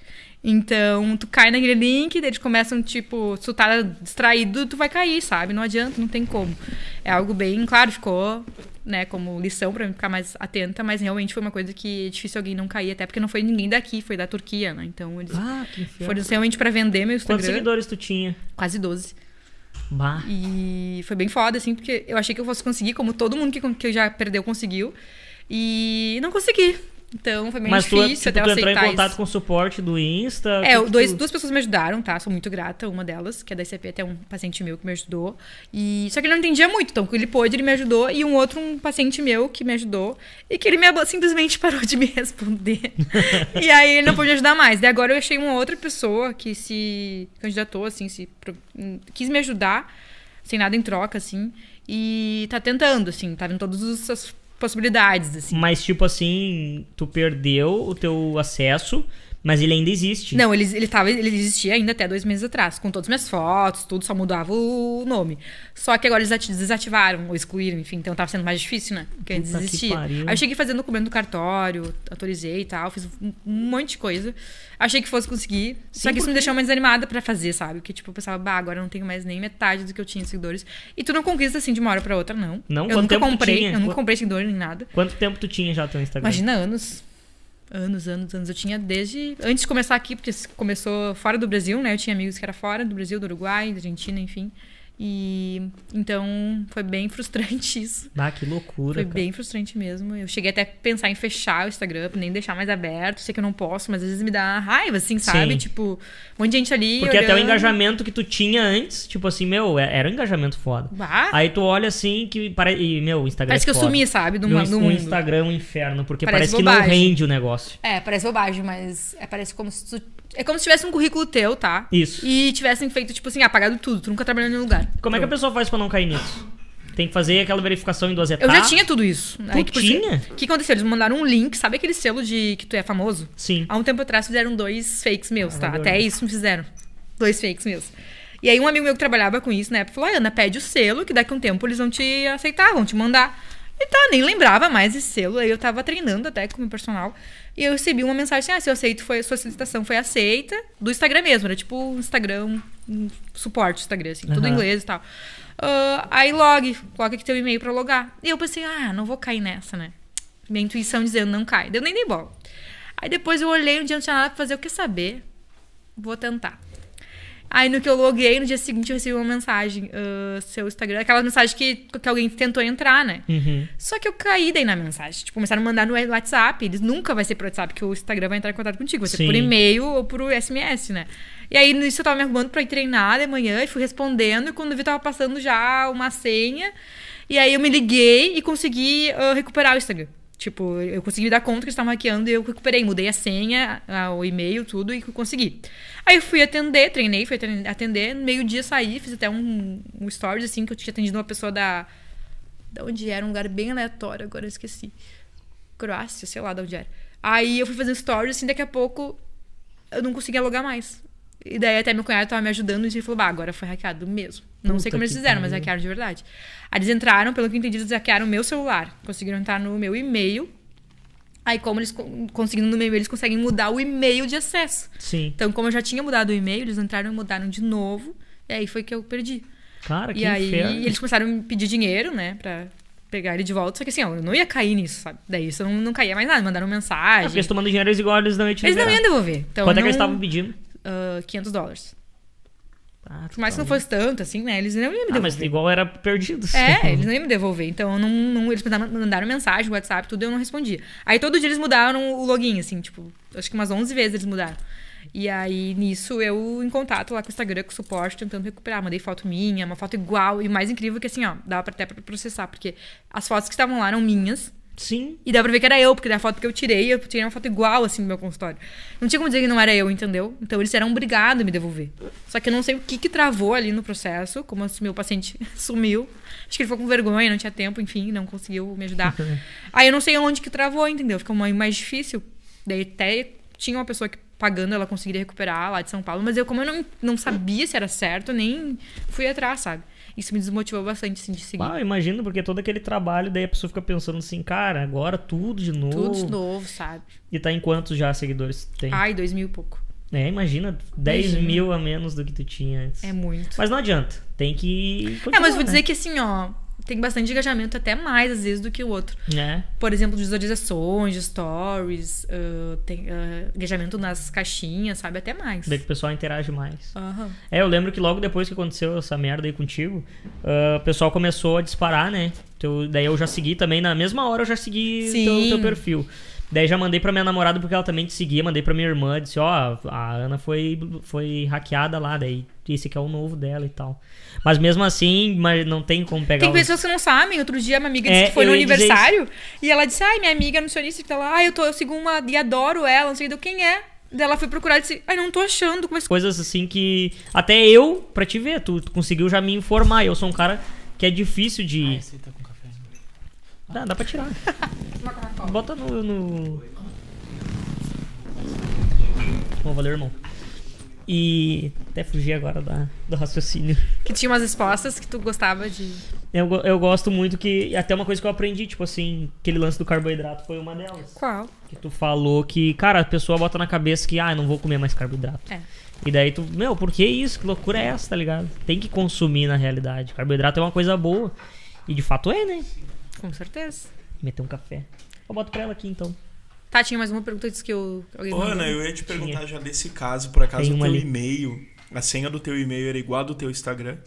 Então, tu cai naquele link, eles começam, tipo, se tu tá distraído, tu vai cair, sabe? Não adianta, não tem como. É algo bem, claro, ficou né, como lição pra mim ficar mais atenta, mas realmente foi uma coisa que é difícil alguém não cair, até porque não foi ninguém daqui, foi da Turquia, né? Então eles Ah, foram realmente pra vender meu Quantos Instagram. seguidores tu tinha? Quase 12. Bah. E foi bem foda, assim, porque eu achei que eu fosse conseguir, como todo mundo que, que já perdeu conseguiu. E não consegui. Então foi bem Mas tu, difícil tipo, até tu entrou em aceitar contato isso. com o suporte do Insta? É, dois, tu- duas pessoas me ajudaram, tá? Sou muito grata, uma delas, que é da ICP, até um paciente meu que me ajudou. E só que ele não entendia muito, então ele pôde, ele me ajudou, e um outro, um paciente meu que me ajudou, e que ele me simplesmente parou de me responder. e aí ele não pôde ajudar mais. Daí agora eu achei uma outra pessoa que se candidatou, assim, se hum, quis me ajudar, sem nada em troca, assim, e tá tentando, assim, tá vendo todas as possibilidades, assim. Mas, tipo assim, tu perdeu o teu acesso, mas ele ainda existe. Não, ele, ele, tava, ele existia ainda até dois meses atrás, com todas as minhas fotos, tudo, só mudava o nome. Só que agora eles ati- desativaram ou excluíram, enfim, então tava sendo mais difícil, né? Porque Puta que existia. pariu. Aí eu cheguei fazendo documento do cartório, autorizei e tal, fiz um, monte de coisa. Achei que fosse conseguir. só Sim, que isso me deixou mais desanimada pra fazer, sabe? Porque, tipo, eu pensava, bah, agora eu não tenho mais nem metade do que eu tinha de seguidores. E tu não conquista assim de uma hora pra outra, não. Não? Eu Quanto nunca comprei, eu nunca comprei seguidor nem nada. Quanto tempo tu tinha já teu Instagram? Imagina anos. Anos, anos, anos. Eu tinha desde. Antes de começar aqui, porque começou fora do Brasil, né? Eu tinha amigos que eram fora do Brasil, do Uruguai, da Argentina, enfim. E então foi bem frustrante isso. Ah, que loucura, Foi cara. bem frustrante mesmo. Eu cheguei até a pensar em fechar o Instagram, nem deixar mais aberto. Sei que eu não posso, mas às vezes me dá raiva, assim, sabe? Sim. Tipo, um monte de gente ali. Porque até o olhando. engajamento que tu tinha antes, tipo assim, meu, é- era um engajamento foda. Bah, Aí tu olha assim que. E, meu, o Instagram parece é que eu foda. sumi, sabe? Do, ma- do o mundo. Instagram é um inferno, porque Parece parece, que não rende o negócio. É, parece bobagem, mas é, parece como se tu... É como se tivesse um currículo teu, tá? Isso. E tivessem feito, tipo assim, apagado tudo. Tu nunca trabalhou em nenhum lugar. Como é que a Pronto. pessoa faz pra não cair nisso? Tem que fazer aquela verificação em duas Eu etapas. já tinha tudo isso. Aí, Tu por tinha? O que aconteceu? Eles me mandaram um link, sabe aquele selo de que tu é famoso? Sim. Há um tempo atrás fizeram dois fakes meus, tá? Ah, Até dois. isso me fizeram. Dois fakes meus. E aí um amigo meu que trabalhava com isso na época falou: "Ah, Ana, pede o selo, que daqui a um tempo eles vão te aceitar, vão te mandar. E tá, nem lembrava mais esse selo. Aí eu tava treinando até com o meu personal. E eu recebi uma mensagem assim: ah, se eu aceito, foi, sua solicitação foi aceita. Do Instagram mesmo, era tipo um Instagram, um suporte Instagram, assim, tudo em inglês e tal. Ah, aí log, coloca aqui teu e-mail pra logar. E eu pensei, ah, não vou cair nessa, né? Minha intuição dizendo, não cai. Deu nem dei bola. Aí depois eu olhei, um dia não tinha nada pra fazer, eu quer saber? Vou tentar. Aí no que eu loguei, no dia seguinte eu recebi uma mensagem, ah, seu Instagram, aquela mensagem que, que alguém tentou entrar, né? Uhum. Só que eu caí daí na mensagem. Tipo, começaram a mandar no WhatsApp. Eles nunca vai ser por WhatsApp, que o Instagram vai entrar em contato contigo. Vai ser Sim. por e-mail ou por SMS, né? E aí, nisso eu tava me arrumando pra ir treinar de manhã e fui respondendo. E quando eu vi, tava passando já uma senha. E aí eu me liguei e consegui ah, recuperar o Instagram. Tipo, eu consegui dar conta que eles estavam hackeando e eu recuperei. Mudei a senha, o e-mail, tudo e consegui. Aí eu fui atender, treinei, fui aten- atender. Meio-dia saí, fiz até um, um stories, assim, que eu tinha atendido uma pessoa da... Da onde era? Um lugar bem aleatório, agora eu esqueci. Croácia, sei lá de onde era. Aí eu fui fazer stories, assim, daqui a pouco eu não conseguia logar mais. E daí até meu cunhado tava me ajudando e falou, bah, agora foi hackeado mesmo. Não sei Puta como eles fizeram, mas hackearam de verdade. Aí eles entraram, pelo que eu entendi, eles hackearam o meu celular. Conseguiram entrar no meu e-mail. Aí, como eles con- conseguindo no e-mail, eles conseguem mudar o e-mail de acesso. Sim. Então, como eu já tinha mudado o e-mail, eles entraram e mudaram de novo. E aí foi que eu perdi. Cara, que E aí inferno. eles começaram a me pedir dinheiro, né, pra pegar ele de volta. Só que assim, ó, eu não ia cair nisso, sabe? Daí isso não, não caía mais nada. Mandaram Ah, mensagem. porque se tu manda dinheiro, eles igual eles não iam te eles não liberar. iam devolver. Então, Quanto é que não, eles estavam pedindo? Ah, 500 dólares. Ah, Por mais que não fosse tanto, assim, né? Eles não iam me Ah, devolver. mas igual era perdido. É, eles não iam me devolver. Então, não, não- eles mandaram, mensagem, WhatsApp, tudo, eu não respondia. Aí, todo dia eles mudaram o login, assim, tipo, acho que umas 11 vezes eles mudaram. E aí, nisso, eu em contato lá com o Instagram, com o suporte, tentando recuperar. Mandei foto minha, uma foto igual. E o mais incrível é que, assim, ó, dava até pra processar, porque as fotos que estavam lá eram minhas. Sim. E dá pra ver que era eu, porque da foto que eu tirei, eu tirei uma foto igual, assim, no meu consultório. Não tinha como dizer que não era eu, entendeu? Então eles eram obrigados a me devolver. Só que eu não sei o que que travou ali no processo, como se meu paciente sumiu. Acho que ele ficou com vergonha, não tinha tempo, enfim, não conseguiu me ajudar. Aí eu não sei onde que travou, entendeu? Ficou mais difícil. Daí até tinha uma pessoa que pagando ela conseguiria recuperar lá de São Paulo, mas eu, como eu não, não sabia se era certo, nem fui atrás, sabe? Isso me desmotivou bastante, assim, de seguir. Ah, imagina, porque todo aquele trabalho, daí a pessoa fica pensando assim, cara, agora tudo de novo. Tudo de novo, sabe? E tá em quantos já seguidores tu tem? Ai, dois mil e pouco. É, imagina, 10 Imagina. mil a menos do que tu tinha antes. É muito. Mas não adianta, tem que É, mas vou né? dizer que assim, ó, tem bastante engajamento, até mais às vezes do que o outro. Né? Por exemplo, visualizações, stories, ah, tem ah, engajamento nas caixinhas, sabe? Até mais. Daí que o pessoal interage mais. Aham. É, eu lembro que logo depois que aconteceu essa merda aí contigo, ah, o pessoal começou a disparar, né? Teu- daí eu já segui também, na mesma hora eu já segui Sim. teu, teu perfil. Daí já mandei pra minha namorada porque ela também te seguia, mandei pra minha irmã, disse, ó, a Ana foi, foi hackeada lá, daí esse aqui é o novo dela e tal. Mas mesmo assim, mas não tem como pegar Tem os- pessoas que não sabem. Outro dia, uma amiga disse É, que foi no aniversário e ela disse: Ai, minha amiga nutricionista que tá lá, ai, eu, tô, eu sigo uma e adoro ela, não sei do quem é. Daí ela foi procurar e disse: Ai, não tô achando. Mas coisas assim que até eu, pra te ver, tu, tu conseguiu já me informar. Eu sou um cara que é difícil de. Tá com café. Dá, dá pra tirar. Bota no. no... Bom, valeu, irmão. E até fugir agora da, do raciocínio. que tinha umas respostas que tu gostava de. Eu, eu gosto muito que. Até uma coisa que eu aprendi, tipo assim, aquele lance do carboidrato foi uma delas. Qual? Que tu falou que, cara, a pessoa bota na cabeça que, ah, eu não vou comer mais carboidrato. É. E daí tu, meu, por que isso? Que loucura é essa, tá ligado? Tem que consumir na realidade. Carboidrato é uma coisa boa. E de fato é, né? Com certeza. Meter um café. Eu boto pra ela aqui então. Tá, tinha mais uma pergunta antes que eu. Alguém Ô. Ana, eu ia te perguntar já desse caso, por acaso Tem o teu e-mail, a senha do teu e-mail era igual a do teu Instagram?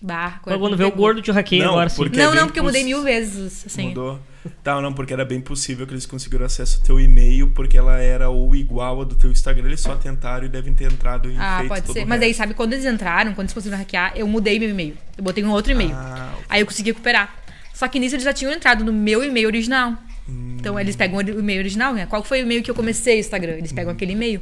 Bah, Mas quando vê o gordo te hackeia agora sim. porque- Não, é não, porque eu mudei mil vezes assim. Mudou? Tá, não, porque era bem possível que eles conseguiram acesso ao teu e-mail, porque ela era ou igual a do teu Instagram, eles só tentaram e devem ter entrado e Ah, feito pode todo ser. o Mas aí, sabe, quando eles entraram, quando eles conseguiram hackear, eu mudei meu e-mail. Eu botei um outro e-mail. Ah, Aí eu consegui recuperar. Só que nisso eles já tinham entrado no meu e-mail original. Hum. Então eles pegam o e-mail original, né? Qual foi o e-mail que eu comecei o Instagram? Eles pegam Hum. aquele e-mail.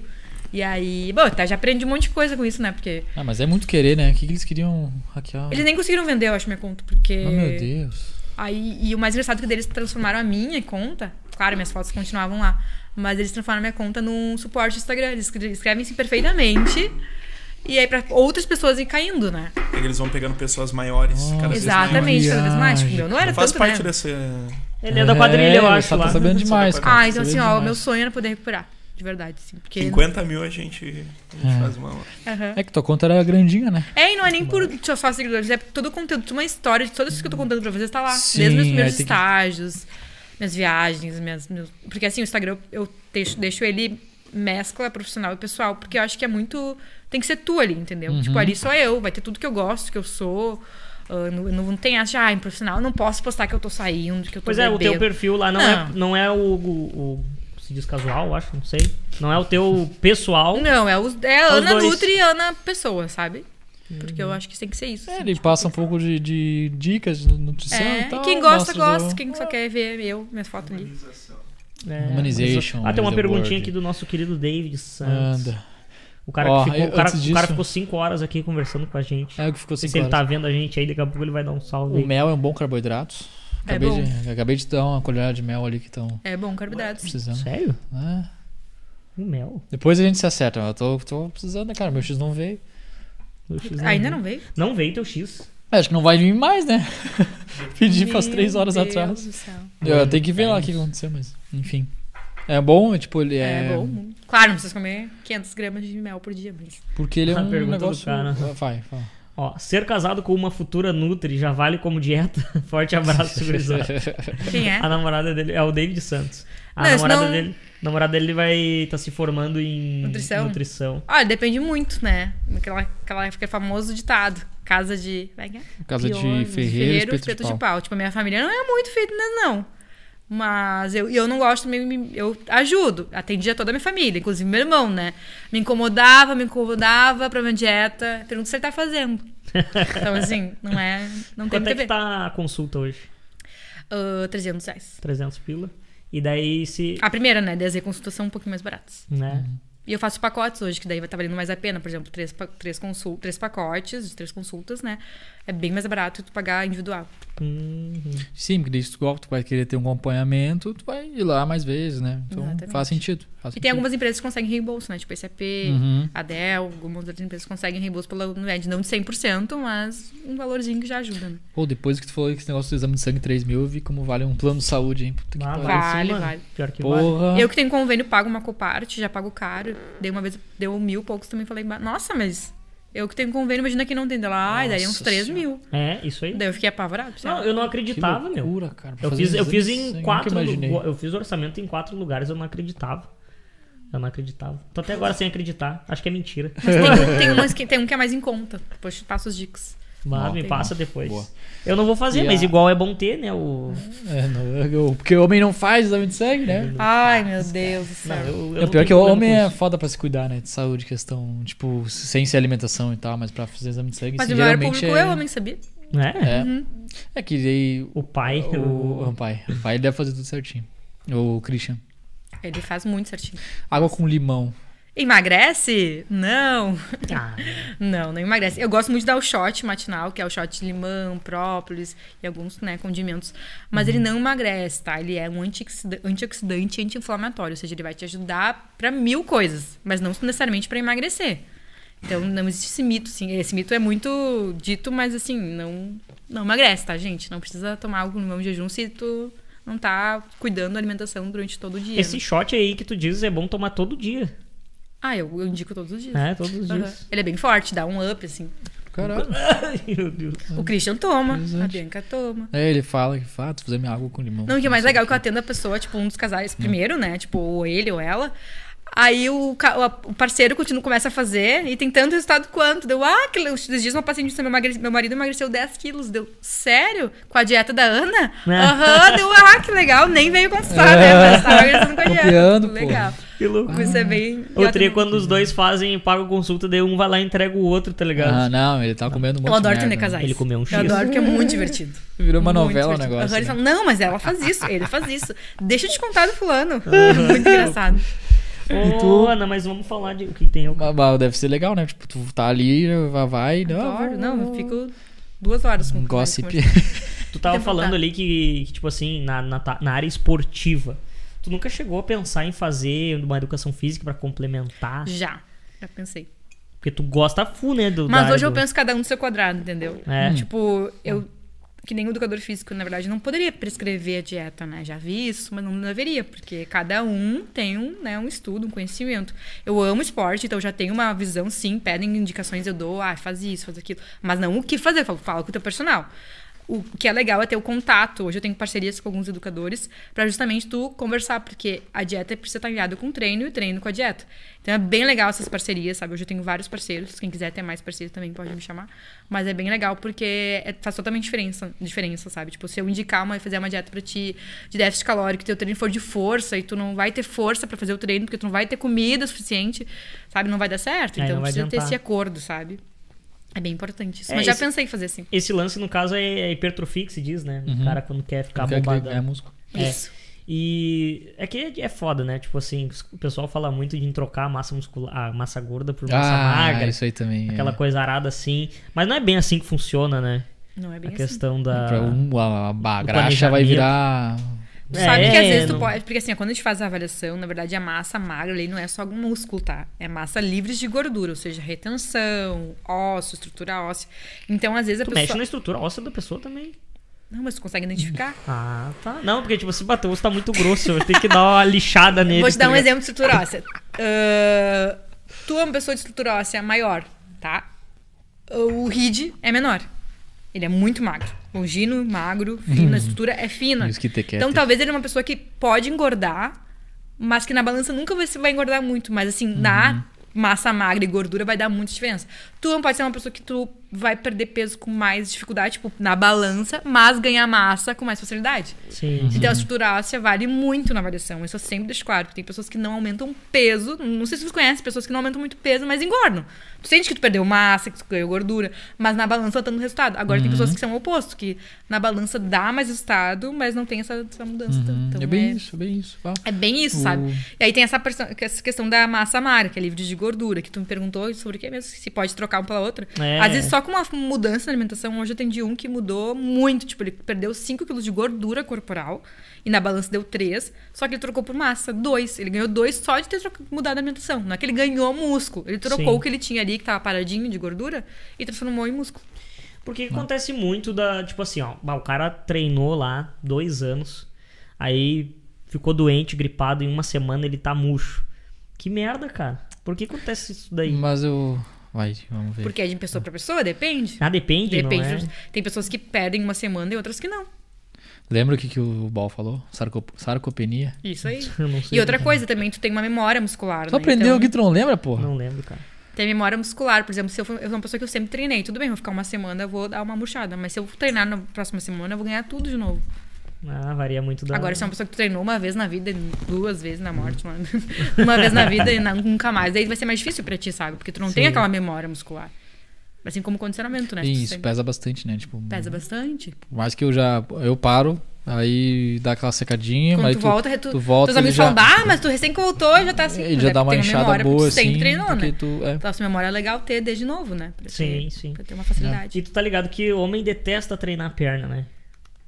E aí, bom, tá, já aprendi um monte de coisa com isso, né? Porque Ah, mas é muito querer, né? O que, que eles queriam hackear? eles nem conseguiram vender, eu acho, minha conta. Porque. Oh, meu Deus. Aí, e o mais engraçado é que eles transformaram a minha conta. Claro, minhas fotos continuavam lá. Mas eles transformaram a minha conta num suporte do Instagram. Eles escre- escrevem assim perfeitamente. E aí, pra outras pessoas ir caindo, né? é que eles vão pegando pessoas maiores, Nossa. cada vez Exatamente, cada vez mais. Tipo, meu não era Não faz tanto, parte né? dessa. Ele é da quadrilha, eu É, acho Tá, lá. tá sabendo demais, da cara. Ah, tá então assim, sabendo ó, o meu sonho era poder recuperar. De verdade, sim. Porque... 50 mil a gente, a gente É. faz uma. Aham. É que tua conta era grandinha, né? É, e não é nem por só só seguidores, é todo o conteúdo, uma história de todas isso que eu tô contando pra vocês tá lá. Sim, Desde meus aí primeiros tem que- estágios, minhas viagens, minhas, meus... Porque assim, o Instagram eu deixo, deixo ele mescla profissional e pessoal, porque eu acho que é muito. Tem que ser tu ali, entendeu? Uhum. Tipo, ali sou eu, vai ter tudo que eu gosto, que eu sou. ah, não, não tem essa, ah, em profissional, eu não posso postar que eu tô saindo, que eu tô Pois é, o teu bebendo. perfil lá não, Não. é não é o, o, o- se diz casual, eu acho, não sei. Não é o teu pessoal. Não, é, os, é Os Ana dois. Nutri e Ana Pessoa, sabe? Porque eu acho que tem que ser isso. É, assim, ele tipo, passa um pouco de, de dicas de nutrição É, e tal. e quem gosta, gosta. Quem só quer ver eu, minhas fotos ali. É, Humanization, Ah, tem uma perguntinha aqui do nosso querido David Santos. Anda. O cara, que ficou, o, cara, antes o cara disso- ficou 5 horas aqui conversando com a gente. É o que ficou cinco se ele horas. tá vendo a gente aí, daqui a pouco ele vai dar um salve. O aí. mel é um bom carboidrato. É Acabei, bom. de, acabei de dar uma colherada de mel ali que estão É bom, carboidratos. precisando. Sério? É. O mel? Depois a gente se acerta. Eu tô, tô precisando, né, cara? Meu X não veio. Meu X Ainda veio. não veio? Não veio teu X. É, Acho que não vai vir mais, né? Pedi faz três horas Deus atrás. do céu. Eu tenho que ver lá É o que aconteceu, mas enfim. É bom, tipo, ele é. É, bom. Claro, não precisa comer 500 gramas de mel por dia, mas... Porque ele é A um pergunta do negócio. cara. Vai, fala. Ó, ser casado com uma futura Nutri já vale como dieta? Forte abraço, gurizada. Quem é? A namorada dele é o David Santos. A Não, namorada não- dele, a namorada dele vai estar se formando em Nutrição? nutrição. Olha, depende muito, né? Aquela, aquela, aquele famoso ditado. Casa de... Que é? Casa de Pior, ferreiro, espeto, de pau. Tipo, a minha família não é muito fitness, não. Mas eu, eu não gosto, eu ajudo. Atendia toda a minha família, inclusive meu irmão, né? Me incomodava, me incomodava pra minha dieta. Pergunta se ele tá fazendo. Então, assim, não é. Não tem Quanto é que tá a consulta hoje? Ah, 300 reais. 300 pila. E daí se... A primeira, né? Daí as consultas são um pouquinho mais baratas. Né? E eu faço pacotes hoje, que daí vai estar valendo mais a pena. Por exemplo, três, três, consul três pacotes de três consultas, né? É bem mais barato tu pagar individual. Uhum. Sim, porque daí tu, tu vai querer ter um acompanhamento, tu vai ir lá mais vezes, né? Então Exatamente. faz sentido. Faz E tem sentido. algumas empresas que conseguem reembolso, né? Tipo SAP, Uhum. a Dell, algumas outras empresas conseguem reembolso pela Uned. Não de 100%, mas um valorzinho que já ajuda, né? Pô, depois que tu falou que esse negócio do exame de sangue 3 mil, eu vi como vale um plano de saúde, hein? Puta que Ah, pariu. Vale, sim, mano. vale. Pior que vale. Porra. Eu que tenho convênio, pago uma coparte, já pago caro. Dei uma vez, deu mil poucos também. Falei, "Ba- nossa, mas Eu que tenho convênio, imagina quem não tem. Ela, ai, daí uns Nossa 3 Senhora. mil. É, isso aí. Daí eu fiquei apavorado. Não, ah, eu não Que acreditava, meu. loucura, cara. pra Eu fiz, eu fiz em quatro. Eu fiz orçamento em quatro lugares, eu não acreditava. Eu não acreditava. Tô até agora sem acreditar. Acho que é mentira. Mas tem, um- tem, umas que, tem um que é mais em conta. Depois te passo as dicas. Mas me passa depois. Boa. Eu não vou fazer, E mas a- igual é bom ter, né? O... É, não, eu- porque o homem não faz exame de sangue, né? Ai, meu Deus do céu. Não, eu, eu É pior que o homem é foda pra se cuidar, né? De saúde, questão, tipo, sem ser alimentação e tal, mas pra fazer exame de sangue, Mas o maior geralmente público é... é homem, sabia? É? É, é que daí O pai. o, O... o pai, o pai deve fazer tudo certinho. O Christian. Ele faz muito certinho. Água com limão. Emagrece? Não. Ah, Não, não emagrece. Eu gosto muito de dar o shot matinal, que é o shot de limão, própolis e alguns né, condimentos. Mas ele não emagrece, tá? Ele é um antioxida- antioxidante anti-inflamatório. Ou seja, ele vai te ajudar pra mil coisas, mas não necessariamente pra emagrecer. Então não existe esse mito, sim. Esse mito é muito dito, mas assim, não, não emagrece, tá, gente? Não precisa tomar algo no limão de jejum se tu não tá cuidando da alimentação durante todo o dia. esse né? shot aí que tu diz é bom tomar todo dia. Ah, eu, eu indico todos os dias. É, todos os dias. Ele é bem forte, dá um up, assim. Caralho. Ai, meu Deus. O Christian toma, a. Bianca toma. É, ele fala que fala, fazer minha água com limão. Não, o que é mais legal é o que eu atendo a pessoa, tipo, um dos casais primeiro, né? Tipo, ou ele ou ela. Aí o, o- o parceiro continua, começa a fazer e tem tanto resultado quanto. Deu, ah, que esses dias uma paciente disse, meu, emagre- meu marido emagreceu 10 quilos. Deu, sério? Com a dieta da Ana? É. Aham, deu, ah, que legal. Nem veio consultar, né? Mas tá emagrecendo com a dieta. Copiando, pô. Legal. Que louco. Isso é bem... O tri é quando os dois fazem, pagam consulta, daí um vai lá e entrega o outro, tá ligado? Ah, não, ele tá comendo um monte Eu adoro merda, casais. Ele comeu um X. Eu adoro porque é muito divertido. Virou uma Muito novela o negócio. Né? falam, não, mas ela faz isso, ele faz isso. Deixa eu te contar do fulano. muito engraçado. Ô, tu? Ana, mas vamos falar de o que tem. Eu... Deve ser legal, né? Tipo, tu tá ali, vai, vai não, Adoro. vou- Não, eu fico duas horas com com gossip. Tu tava falando vontade. ali que, que, tipo assim, na, na, na área esportiva, tu nunca chegou a pensar em fazer uma educação física pra complementar? Já, já pensei. Porque tu gosta full, né? Do, Mas hoje eu do- penso cada um no seu quadrado, entendeu? É. Tipo, eu, que o educador físico, na verdade, não poderia prescrever a dieta, né? Já vi isso, mas não deveria, porque cada um tem um, né, um estudo, um conhecimento. Eu amo esporte, então já tenho uma visão, sim, pedem indicações, eu dou, ah, faz isso, faz aquilo. Mas não o que fazer, falo, fala com o teu personal. O que é legal é ter o contato. Hoje eu tenho parcerias com alguns educadores para justamente tu conversar, porque a dieta precisa estar ligada com o treino e o treino com a dieta. Então é bem legal essas parcerias, sabe? Hoje eu tenho vários parceiros. Quem quiser ter mais parceiros também pode me chamar. Mas é bem legal porque é- faz totalmente diferença, diferença, sabe? Tipo, se eu indicar uma fazer uma dieta para ti de déficit calórico, e teu treino for de força e tu não vai ter força para fazer o treino, porque tu não vai ter comida suficiente, sabe? Não vai dar certo. É, então vai precisa ter adiantar. esse acordo, sabe? É bem importante isso. É, Mas já esse- pensei em fazer assim. Esse lance, no caso, é é hipertrofia que se diz, né? O cara quando quer ficar quer bombadão. ganhar músculo. É. Isso. E é que é- é foda, né? Tipo assim, o pessoal fala muito de trocar a massa muscular, a massa gorda por massa Ah, magra. isso aí também. Aquela é. coisa arada assim. Mas não é bem assim que funciona, né? Não é bem a assim. questão da. Um, a, a graxa vai virar. Tu sabe que às vezes tu não- pode. Porque assim, quando a gente faz a avaliação, na verdade a massa magra ali não é só algum músculo, tá? É massa livre de gordura, ou seja, retenção, osso, estrutura óssea. Então, às vezes a Tu pessoa. mexe na estrutura óssea da pessoa também. Não, mas tu consegue identificar. Ah, tá. Não, porque tipo, se bater o osso tá muito grosso, eu tenho que dar uma lixada nele. Vou te dar tá um exemplo de estrutura óssea. Ah, tu é uma pessoa de estrutura óssea maior, tá? O RID é menor. Ele é muito magro. Longino, magro, fino, a estrutura é fina. Então talvez ele é uma pessoa que pode engordar, mas que na balança nunca vai, vai engordar muito. Mas assim, na massa magra e gordura vai dar muita diferença. Tu não pode ser uma pessoa que tu vai perder peso com mais dificuldade, tipo, na balança, mas ganhar massa com mais facilidade. Sim. Então a estrutura óssea vale muito na avaliação. Isso eu sempre deixo claro. Porque tem pessoas que não aumentam peso. Não sei se você conhece pessoas que não aumentam muito peso, mas engordam. Tu sente que tu perdeu massa, que tu ganhou gordura, mas na balança tá dando resultado. Agora tem pessoas que são o oposto, que na balança dá mais resultado, mas não tem essa, essa mudança. Uhum. Então é bem é, isso, é bem isso. É bem isso, O- sabe? E aí tem essa, essa questão da massa magra, que é livre de gordura, que tu me perguntou sobre o que mesmo, se pode trocar uma pela outra. É. Às vezes só com uma mudança na alimentação, hoje eu atendi um que mudou muito. Tipo, ele perdeu 5 quilos de gordura corporal e na balança deu 3, só que ele trocou por massa, 2. Ele ganhou 2 só de ter mudado a alimentação. Não é que ele ganhou músculo, ele trocou Sim. o que ele tinha ali, que tava paradinho de gordura, e transformou em músculo. Porque acontece muito da, tipo assim, ó, o cara treinou lá dois anos, aí ficou doente, gripado, em uma semana ele tá murcho. Que merda, cara. Por que acontece isso daí? Mas eu. Vai, vamos ver. Porque é de pessoa pra pessoa, depende. Ah, depende, Depende. não é? Tem pessoas que perdem uma semana e outras que não. Lembra o que, que o Bal falou? Sarco... Sarcopenia? Isso aí. Eu não sei. E outra coisa também, tu tem uma memória muscular. Só né? aprendeu Então, o que tu não lembra, porra? Não lembro, cara. Tem memória muscular. Por exemplo, se eu, for, eu sou uma pessoa que eu sempre treinei. Tudo bem, eu vou ficar uma semana, eu vou dar uma murchada. Mas se eu treinar na próxima semana, eu vou ganhar tudo de novo. Ah, varia muito da. Agora, se é uma pessoa que tu treinou uma vez na vida, duas vezes na morte, mano. uma vez na vida e na- nunca mais. Daí vai ser mais difícil pra ti, sabe? Porque tu não tem Sim. aquela memória muscular. Assim como condicionamento, né? Tu E isso sempre- pesa bastante, né? Tipo, pesa bastante. Por mais que eu já. Eu paro, aí dá aquela secadinha, Quando mas tu, volta, tu, tu volta, teus amigos já- falam, ah, mas tu recém que voltou já tá assim. ele já é dá uma tem enxada memória, porque boa tu sempre assim. treinou, né? tu, é. Então, essa memória é legal ter desde novo, né? Pra Sim, ter, sim. Pra ter uma facilidade. E tu tá ligado que o homem detesta treinar a perna, né?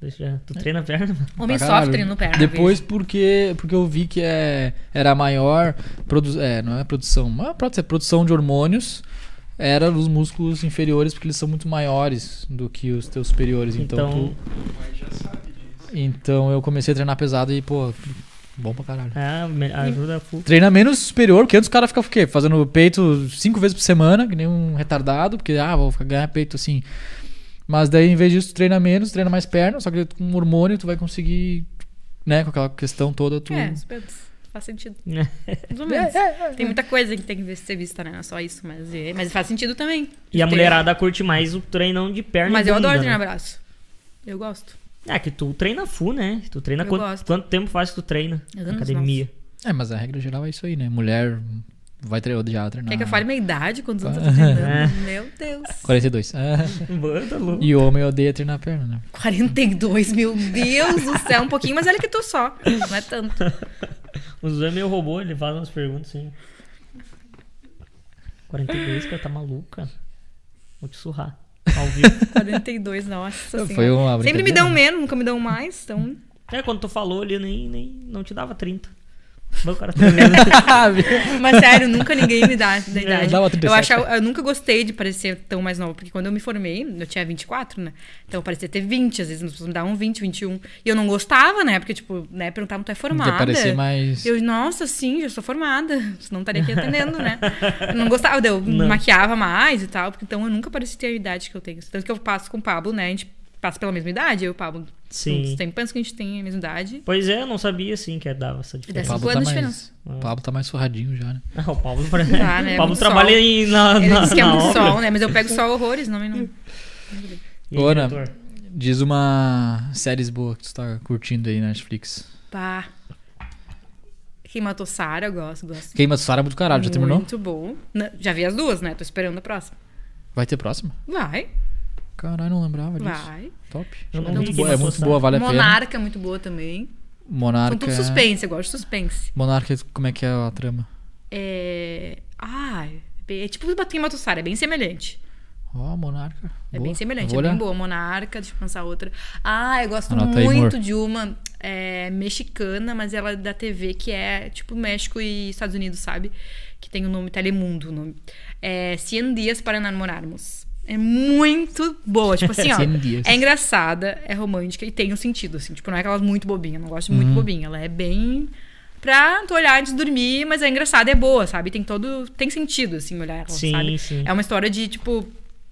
Deixa... Tu treina a perna? mano? Homem sofre treinando perna. Depois porque, porque eu vi que é, era a maior produ é, não é produção, mas pode ser produção de hormônios era os músculos inferiores porque eles são muito maiores do que os teus superiores. Então, Então- tu- Mas já sabe disso. então eu comecei a treinar pesado e, pô, bom pra caralho. Me- ajuda full. Treina menos superior, porque antes o cara fica o quê? Fazendo peito cinco vezes por semana, que nem um retardado, porque, ah, vou ganhar peito assim. Mas daí, em vez disso, tu treina menos, treina mais perna, só que com hormônio tu vai conseguir, né, com aquela questão toda, tu... É, super- faz sentido. É. Mais ou menos. Tem muita coisa que tem que ser vista, né? Não é só isso, mas, é- mas faz sentido também. E a mulherada curte mais o treinão de perna Mas eu bunda, adoro né? treinar braço. Eu gosto. É que tu treina full, né? Tu treina Eu quanto, gosto. quanto tempo faz que tu treina academia? É, mas a regra geral é isso aí, né? Mulher vai treinar, já treinar. Quer que eu fale minha idade? Quantos anos eu tô treinando? Meu Deus. 42. Ah, Banda louco. e homem odeia treinar perna, né? 42, meu Deus do céu. Um pouquinho, mas olha que tô só. Não é tanto. O Zé é meio robô, ele faz umas perguntas assim. 42, cara, tá maluco, cara. Vou te surrar. Ao vivo. 42, nossa Foi senhora. uma Sempre me dão né? menos, nunca me dão mais. Então, é, quando tu falou ali, nem, nem não te dava 30. Mas o cara tá mas sério, nunca ninguém me dá da idade. dava eu, 37, achava, eu nunca gostei de parecer tão mais nova, porque quando eu me formei, eu tinha 24, né? Então eu parecia ter 20, às vezes as pessoas me davam 20, 21. E eu não gostava, né? Porque, tipo, né, perguntavam, tu é formada? Quer parecer mais... Eu, nossa, sim, já sou formada. Senão estaria aqui atendendo, né? Eu não gostava, eu Não. maquiava mais e tal, porque então eu nunca parecia ter a idade que eu tenho. Tanto que eu passo com o Pablo, né? A gente passa pela mesma idade, eu e o Pablo. Sim. Tem penso que a gente tem a mesma idade. Pois é, eu não sabia assim que dava essa E O diferença. dessa- Pablo, tá anos mais... diferença. o Pablo tá mais surradinho já, né? Ah, o Pablo, pra... Tá, né? o Pablo Muito trabalha sol. em, na, Ele na, disse que é muito obra. sol, né? Mas eu pego sol horrores, não, não. E Ô, Ana, diretor? Diz uma séries boa que tu tá curtindo aí na Netflix. Pá. Quem matou Sarah, eu gosto, gosto. Queima do Sara é muito caralho, já terminou? Muito bom. Já vi as duas, né? Tô esperando a próxima. Vai ter próxima? Vai, Caralho, não lembrava disso. vai. Top. Eu não é vi muito, Quem boa, é muito boa, vale a pena. Monarca é muito boa também. Monarca. São tudo suspense, eu gosto de suspense. Monarca, como é que é a trama? É. Ah, é tipo Quem matou Sarah, é bem semelhante. Ó, Monarca. É Boa. bem semelhante, é bem boa. Monarca, deixa eu pensar outra. Ah, eu gosto Anota aí, muito amor. de uma é, mexicana, mas ela é da TV, que é tipo México e Estados Unidos, sabe? Que tem o nome Telemundo. O nome. É 100 Dias para Namorarmos. É muito boa. Tipo assim, ó. 100 dias. É engraçada, é romântica e tem um sentido, assim. Tipo, não é aquela muito bobinha. eu Não gosto de Uhum. muito bobinha. Ela é bem pra tu olhar antes de dormir, mas é engraçada, é boa, sabe? Tem todo. Tem sentido, assim, olhar ela, Sim, sabe? sim. É uma história de, tipo,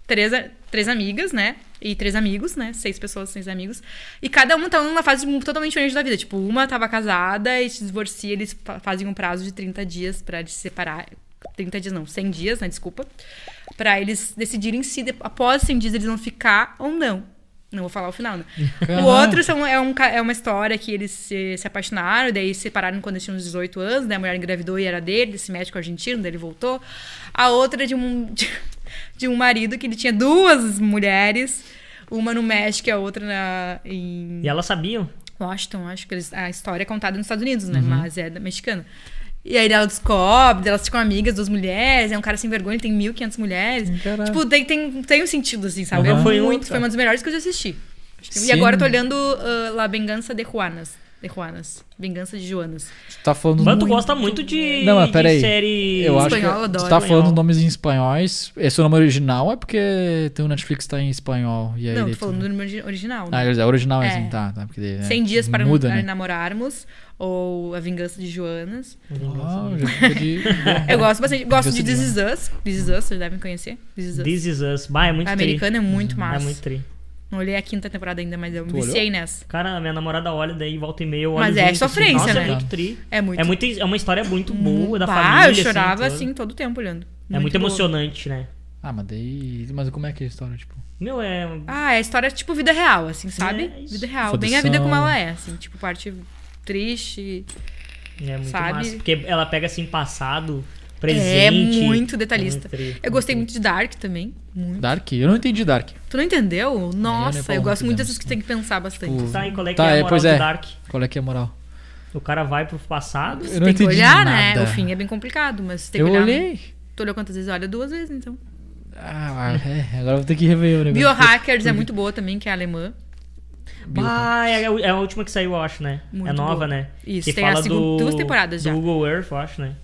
três, três amigas, né? E três amigos, né? Seis pessoas, seis amigos. E cada uma tá numa fase totalmente diferente da vida. Tipo, uma tava casada e se divorcia, eles fa- fazem um prazo de 30 dias pra eles se separar. 30 dias não, 100 dias, né? Desculpa. Pra eles decidirem se após 100 dias eles vão ficar ou não. Não vou falar o final, né? Caralho. O outro são, é, um, é uma história que eles se, se apaixonaram, daí se separaram quando eles tinham uns 18 anos, daí a mulher engravidou e era dele, desse médico argentino, daí ele voltou. A outra é de um, de, de um marido que ele tinha duas mulheres, uma no México e a outra na, em E elas sabiam? Washington, acho que eles, a história é contada nos Estados Unidos, né? Mas é da mexicana. E aí ela descobre, elas ficam amigas das mulheres, é um cara sem vergonha, ele tem 1.500 mulheres. Caralho. Tipo, tem, tem, tem um sentido, assim, sabe? É Foi muito, foi uma das melhores que eu já assisti. Que- E Sim. agora eu tô olhando uh, La Vengança de Juanas. de Juanas. Vingança de Joanas. Tu tá falando Mas tu muito- gosta muito de, Não, mas de série... Eu acho que Espanhol, tu tá falando Espanhol. nomes em espanhóis. Esse é o nome original é porque tem o Netflix tá em espanhol. E aí Não, tô falando do nome origi- original. Ah, Né? é original É. assim, tá. tá porque, é, 100 dias para muda, né? namorarmos. Ou A Vingança de Joanas. Ah, fica de... Eu gosto bastante. Gosto de This Is Us. This Is Us, vocês devem conhecer. This Is Us. This Is Us. Bah, é muito A americana é muito É massa. muito tri. Não olhei a quinta temporada ainda, mas eu me Tu olhou? viciei nessa. Cara, minha namorada olha, daí volta e meia eu olho Mas é junto, sofrência, assim. Nossa, né? é muito tri. É muito. É, muito, é uma história muito boa da Bah, família. eu chorava assim, assim, todo o tempo olhando. É muito boa. emocionante, né? Ah, mas daí... Mas como é que é a história, tipo? Meu, é... Ah, é a história tipo vida real, assim, sabe? É, vida real. Fodação. Bem a vida como ela é, assim, tipo, parte triste. É muito Sabe? massa. Porque ela pega assim passado, É presente. muito detalhista. É muito tri, Eu gostei muito muito de Dark também. Muito. Dark? Eu não entendi Dark. Tu não entendeu? Nossa, Nepal eu gosto muito dessas que tem que pensar bastante. Tipo, Tá, e qual é que Tá, é a é, moral do é. Dark? Qual é que é a moral? O cara vai pro passado. Eu não tem que entendi olhar, nada. né? O fim é bem complicado, mas tem Eu que olhar. olhei. Tu olhou quantas vezes? Olha duas vezes, então. Ah, é, agora eu vou ter que rever o negócio. Biohackers é muito boa também, que é alemã. Ah, é, a- é a última que saiu, eu acho, né? Muito é nova, boa. né? Isso, que tem fala a segunda- do, duas temporadas já. Do Google Earth, eu acho, né?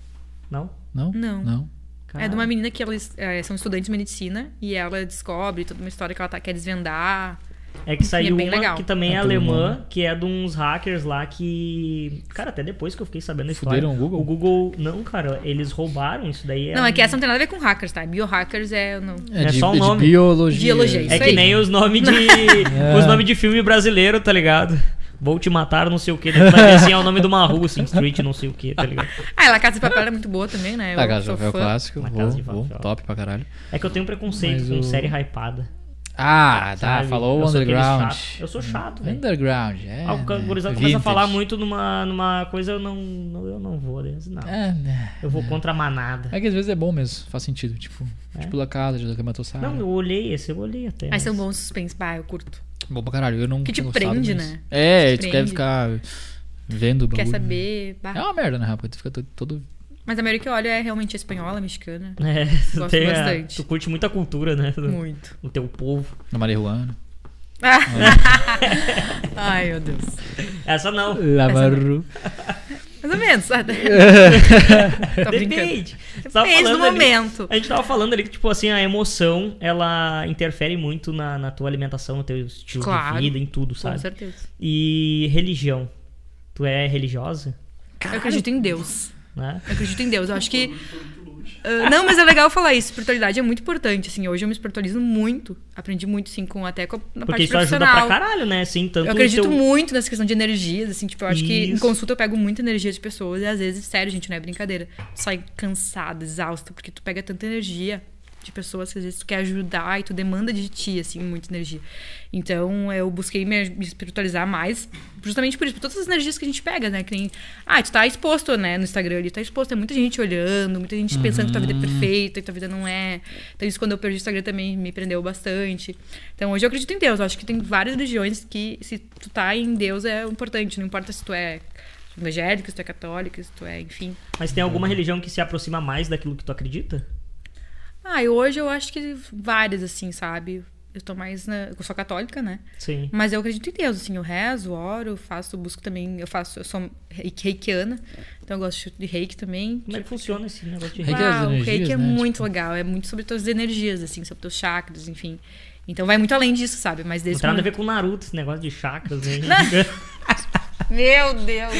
Não? Não? Não. Não. É de uma menina que elas é, são estudantes de medicina e ela descobre toda uma história que ela tá, quer desvendar. É que saiu bem uma legal. que também é, É alemã, mundo. que é de uns hackers lá que. Cara, até depois que eu fiquei sabendo a história. Fuderam o Google? O Google. Não, cara, eles roubaram isso daí. Não, é um- que essa não tem nada a ver com hackers, tá? Biohackers é. Não... É, É de, só o é de nome. biologia. Biologia, É que aí. nem os nomes de. É. Os nomes de filme brasileiro, tá ligado? Vou te matar, não sei o que. Vai assim, é o nome de uma rua, assim, Street, não sei o que, tá ligado? Ah, La Casa de Papel é muito boa também, né? Eu Ah, Casa sou de Papel fã. clássico. Vou, Casa de Papel. top pra caralho. É que eu tenho preconceito Mas com o- série hypada. Ah, tá. sabe? Falou Eu underground. Eu sou chato, velho. Underground, é. Ah, o né, começa a falar muito numa, numa coisa, eu não, não- eu não vou, né? não. É, né. Eu vou contra a manada. É que às vezes é bom mesmo, faz sentido. Tipo, É? tipo La Casa, de Cama Tossada. Não, eu olhei esse, eu olhei até. Mas são mas- bons suspense, bah, eu curto. Bom pra caralho. Eu não Que te prende, mas- né? É, Te tu quer prende. ficar vendo o Quer bagulho. saber. bah. É uma merda, né, rapaz? Tu fica todo. todo... Mas a maioria que eu olho é realmente espanhola, mexicana. É, Gosto tem a- bastante. tu curte muita cultura, né? Do, Muito. do teu povo. Na marihuana. Ai, meu Deus. Essa não. Lavaru. Mais ou menos. Brincando. Depende. Depende do falando ali- momento. a gente tava falando ali que, tipo assim, a emoção, ela interfere muito na, na tua alimentação, no teu estilo Claro. de vida, em tudo, Com sabe? certeza. E religião. Tu é religiosa? Eu acredito em Deus. Né? Eu acredito em Deus. Eu acho que. Ah, não, mas é legal falar isso. Espiritualidade é muito importante. Assim, hoje eu me espiritualizo muito. Aprendi muito, assim, com, até com a, na Porque parte isso ajuda pra caralho, né? Assim, tanto Eu acredito teu... muito nessa questão de energias, assim, tipo, eu acho que em Isso. consulta eu pego muita energia de pessoas e às vezes, sério, gente, não é brincadeira. Sai cansada, exausta, porque tu pega tanta energia de pessoas que às vezes tu quer ajudar e tu demanda de ti, assim, muita energia. Então, eu busquei me, me espiritualizar mais, justamente por isso, por todas as energias que a gente pega, né? Que nem, ah, tu tá exposto, né, no Instagram ali, tá exposto, tem muita gente olhando, muita gente pensando que tua vida é perfeita e tua vida não é. Então, isso quando eu perdi o Instagram também me prendeu bastante. Então, hoje eu acredito em Deus, eu acho que tem várias religiões que, se tu tá em Deus, é importante, não importa se tu é evangélico, se tu é católico, se tu é, enfim. Mas tem alguma religião que se aproxima mais daquilo que tu acredita? Ah, e hoje eu acho que várias, assim, sabe? Eu tô mais na. Eu sou católica, né? Sim. Mas eu acredito em Deus, assim, eu rezo, oro, faço, busco também, eu faço, eu sou reiki- reikiana, então eu gosto de reiki também. Como é que funciona esse negócio de Reiki reiki? é as Uau, o energias, reiki é né? muito Tipo- legal, é muito sobre tuas energias, assim, sobre teus chakras, enfim. Então vai muito além disso, sabe? Mas Não desde tem nada a ver com Naruto, esse negócio de chakras, né? Meu Deus!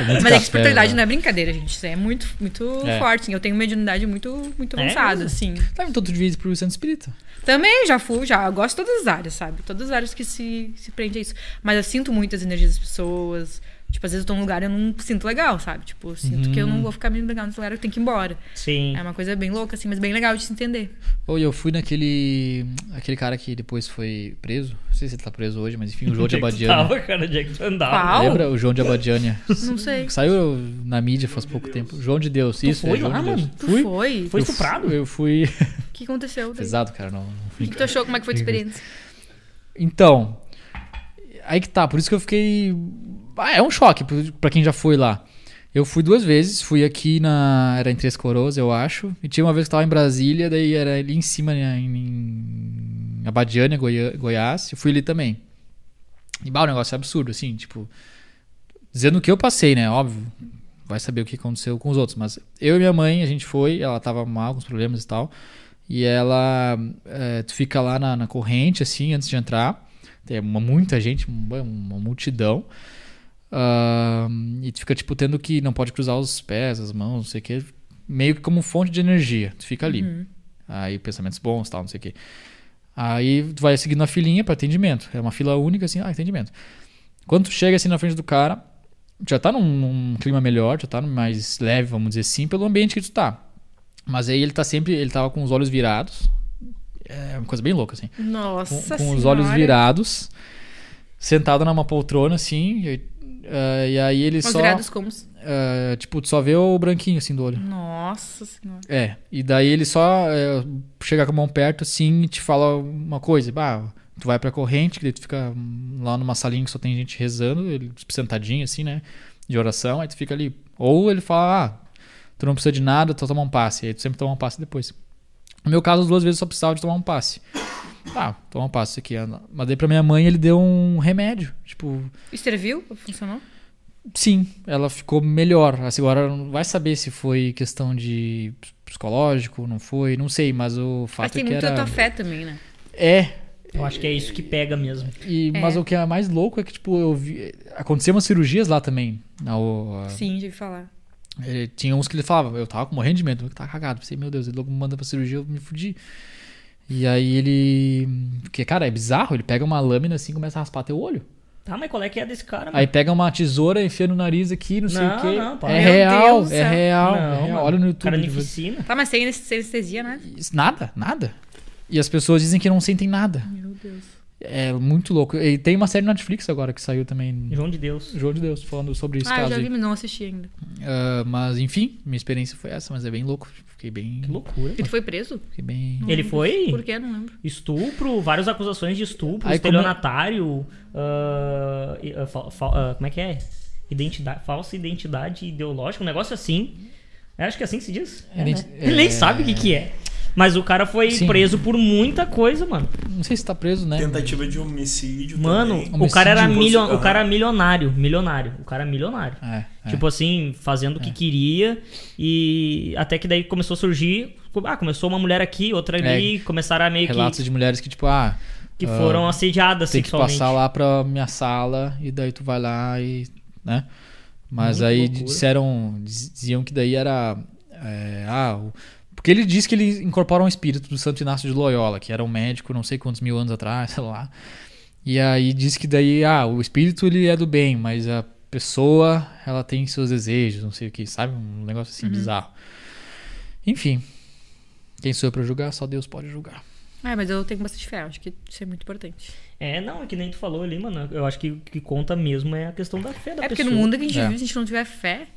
É Mas é que café, espiritualidade né? não é brincadeira, gente. Isso é muito, muito É. forte. assim. Eu tenho mediunidade muito, muito É avançada, mesmo? assim. Tu devia ir pro centro espírita. Também já fui, já. Eu gosto de todas as áreas, sabe? Todas as áreas que se, se prende a isso. Mas eu sinto muito as energias das pessoas. Tipo, às vezes eu tô num lugar e eu não sinto legal, sabe? Tipo, eu sinto que eu não vou ficar bem legal nesse lugar, eu tenho que ir embora. Sim. É uma coisa bem louca, assim, mas bem legal de se entender. Ou eu fui naquele. Aquele cara que depois foi preso. Não sei se ele tá preso hoje, mas enfim, o João de é que tu Abadiânia. tava, cara? Onde é que tu andava? Qual? Lembra o João de Abadiânia? Não sei. Saiu na mídia faz pouco tempo. João de Deus, isso. foi é João lá, de Deus. mano? Tu Fui. foi? Foi estuprado? Eu fui. O que aconteceu? daí? Pesado, cara. Não, O que, que tu achou? Como é que foi a tua experiência? Então, aí que tá, por isso que eu fiquei. Ah, é um choque pra quem já foi lá. Eu fui duas vezes, fui aqui na. Era em Três Coroas, eu acho. E tinha uma vez que eu tava em Brasília, daí era ali em cima, né, em Abadiânia, Goi- Goiás. Eu fui ali também. E bah, o negócio é absurdo, assim, tipo. dizendo o que eu passei, né? Óbvio. Vai saber o que aconteceu com os outros. Mas eu e minha mãe, a gente foi, ela tava mal com os problemas e tal. E ela. é, tu fica lá na, na corrente, assim, antes de entrar. Tem uma, muita gente, uma, uma multidão. Ah, e tu fica, tipo, tendo que. Não pode cruzar os pés, as mãos, não sei o quê. Meio que como fonte de energia. Tu fica ali. Uhum. Aí pensamentos bons, tal, não sei o quê. Aí tu vai seguindo a filinha para atendimento. É uma fila única, assim, ah, atendimento. Quando tu chega assim na frente do cara, já tá num, num clima melhor, já tá mais leve, vamos dizer assim, pelo ambiente que tu tá. Mas aí ele tá sempre, ele tava com os olhos virados. É uma coisa bem louca, assim. Nossa Com, com os olhos virados, sentado numa poltrona, assim. E, ah, e aí ele Os só. como? ah, tipo, tu só vê o branquinho, assim, do olho. Nossa Senhora. É, e daí ele só é, chega com a mão perto assim e te fala uma coisa. Bah, tu vai pra corrente, que daí tu fica lá numa salinha que só tem gente rezando, ele sentadinho assim, né? De oração, aí tu fica ali. Ou ele fala, ah, tu não precisa de nada, tu toma um passe. Aí tu sempre toma um passe depois. No meu caso, as duas vezes eu só precisava de tomar um passe. Ah, toma um passe aqui. Mas daí pra minha mãe ele deu um remédio. Tipo, E serviu? Funcionou? Sim, ela ficou melhor. Assim, agora não vai saber se foi questão de psicológico, não foi, não sei, mas o Mas fato tem é que muito era a tua fé também, né? é. Eu acho que é isso que pega mesmo. E, É. mas o que é mais louco é que tipo eu vi aconteciam umas cirurgias lá também. Na, o, a- Sim, já ouvi falar. eh, tinha uns que ele falava, eu tava com morrendo de medo, eu tava cagado, pensei, meu Deus, ele logo me manda pra cirurgia, eu me fudi. E aí ele, porque cara, é bizarro, ele pega uma lâmina assim, e começa a raspar teu olho. Tá, mas qual é que é desse cara, Aí pega uma tesoura, enfia no nariz aqui, não sei Não, o quê. não, para. é Meu real, Deus do é real, Não, é real. mano. Olha no YouTube. Carnificina. Tá, mas sem anes- anestesia, né? Nada, nada. E as pessoas dizem que não sentem nada. Meu Deus. É muito louco. E tem uma série na Netflix agora que saiu também. João de Deus. João de Deus, falando sobre esse ah, eu caso já vi, mas não assisti ainda. Ah, mas enfim, minha experiência foi essa, mas é bem louco. Fiquei bem. Que loucura. Ele foi preso? Fiquei bem. Ele foi Por quê? Não lembro. estupro, várias acusações de estupro, Aí como- estelionatário, ah, ah, fa- fa- ah, como é que é? Identidade, falsa identidade ideológica, um negócio assim. Eu acho que é assim que se diz. É, né? Identi- Ele nem é- sabe o que, que é. Mas o cara foi Sim. preso por muita coisa, mano. Não sei se tá preso, né? Tentativa de homicídio Mano, também. o cara era Homicídio milio... imposto- o cara era milionário, milionário. O cara é milionário. É, é. Tipo assim, fazendo o que queria. E até que daí começou a surgir. Ah, começou uma mulher aqui, outra ali. começaram a meio Relatos que. de mulheres que, tipo, ah. Que ah, foram assediadas Tem que sexualmente. passar lá pra minha sala e daí tu vai lá e. né? Mas Muito aí loucura. disseram. Diziam que daí era. é, ah, o- porque ele disse que ele incorpora um espírito do Santo Inácio de Loyola, que era um médico não sei quantos mil anos atrás, sei lá. E aí diz que daí, ah, o espírito ele é do bem, mas a pessoa, ela tem seus desejos, não sei o que, sabe? Um negócio assim bizarro. Enfim. Quem sou eu pra julgar? Só Deus pode julgar. Ah, mas eu tenho bastante fé. Acho que isso é muito importante. É, não, é que nem tu falou ali, mano. Eu acho que o que conta mesmo é a questão da fé da É porque pessoa. no mundo que a gente É. vive, se a gente não tiver fé,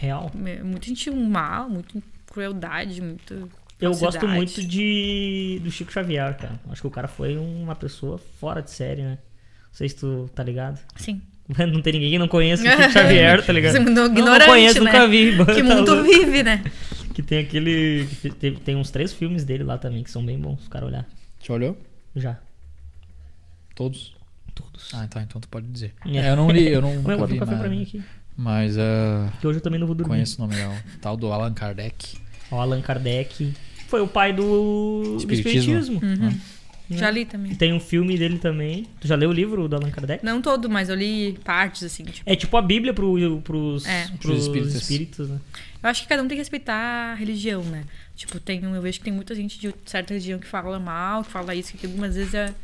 Real. é muita gente mal, muita crueldade, muita. Eu gosto muito de do Chico Xavier, cara. Acho que o cara foi uma pessoa fora de série, né? Não sei se tu tá ligado. Sim. Não tem ninguém que não conheça o Chico Xavier, tá ligado? Você é muito Não, ignorante, não conheço, né? nunca vi. Que Tá mundo louco. vive, né? Que tem aquele. que tem, tem uns três filmes dele lá também que são bem bons, os caras olhar. Já olhou? Já. Todos? Todos. Ah, tá, então tu pode dizer. É. É, eu não li, eu não Meu, li um café nada. pra mim aqui. Mas ah, Que hoje eu também não vou dormir. conheço o nome o tal do Allan Kardec. O Allan Kardec. Foi o pai do do Espiritismo. Espiritismo. Uhum. Já li também. Tem um filme dele também. Tu já leu o livro do Allan Kardec? Não todo, mas eu li partes, assim. Tipo, É tipo a Bíblia pro, pros, É. pros espíritos. espíritas. né? eu acho que cada um tem que respeitar a religião, né? Tipo, tem, eu vejo que tem muita gente de certa religião que fala mal, que fala isso, que aquilo, mas às vezes é.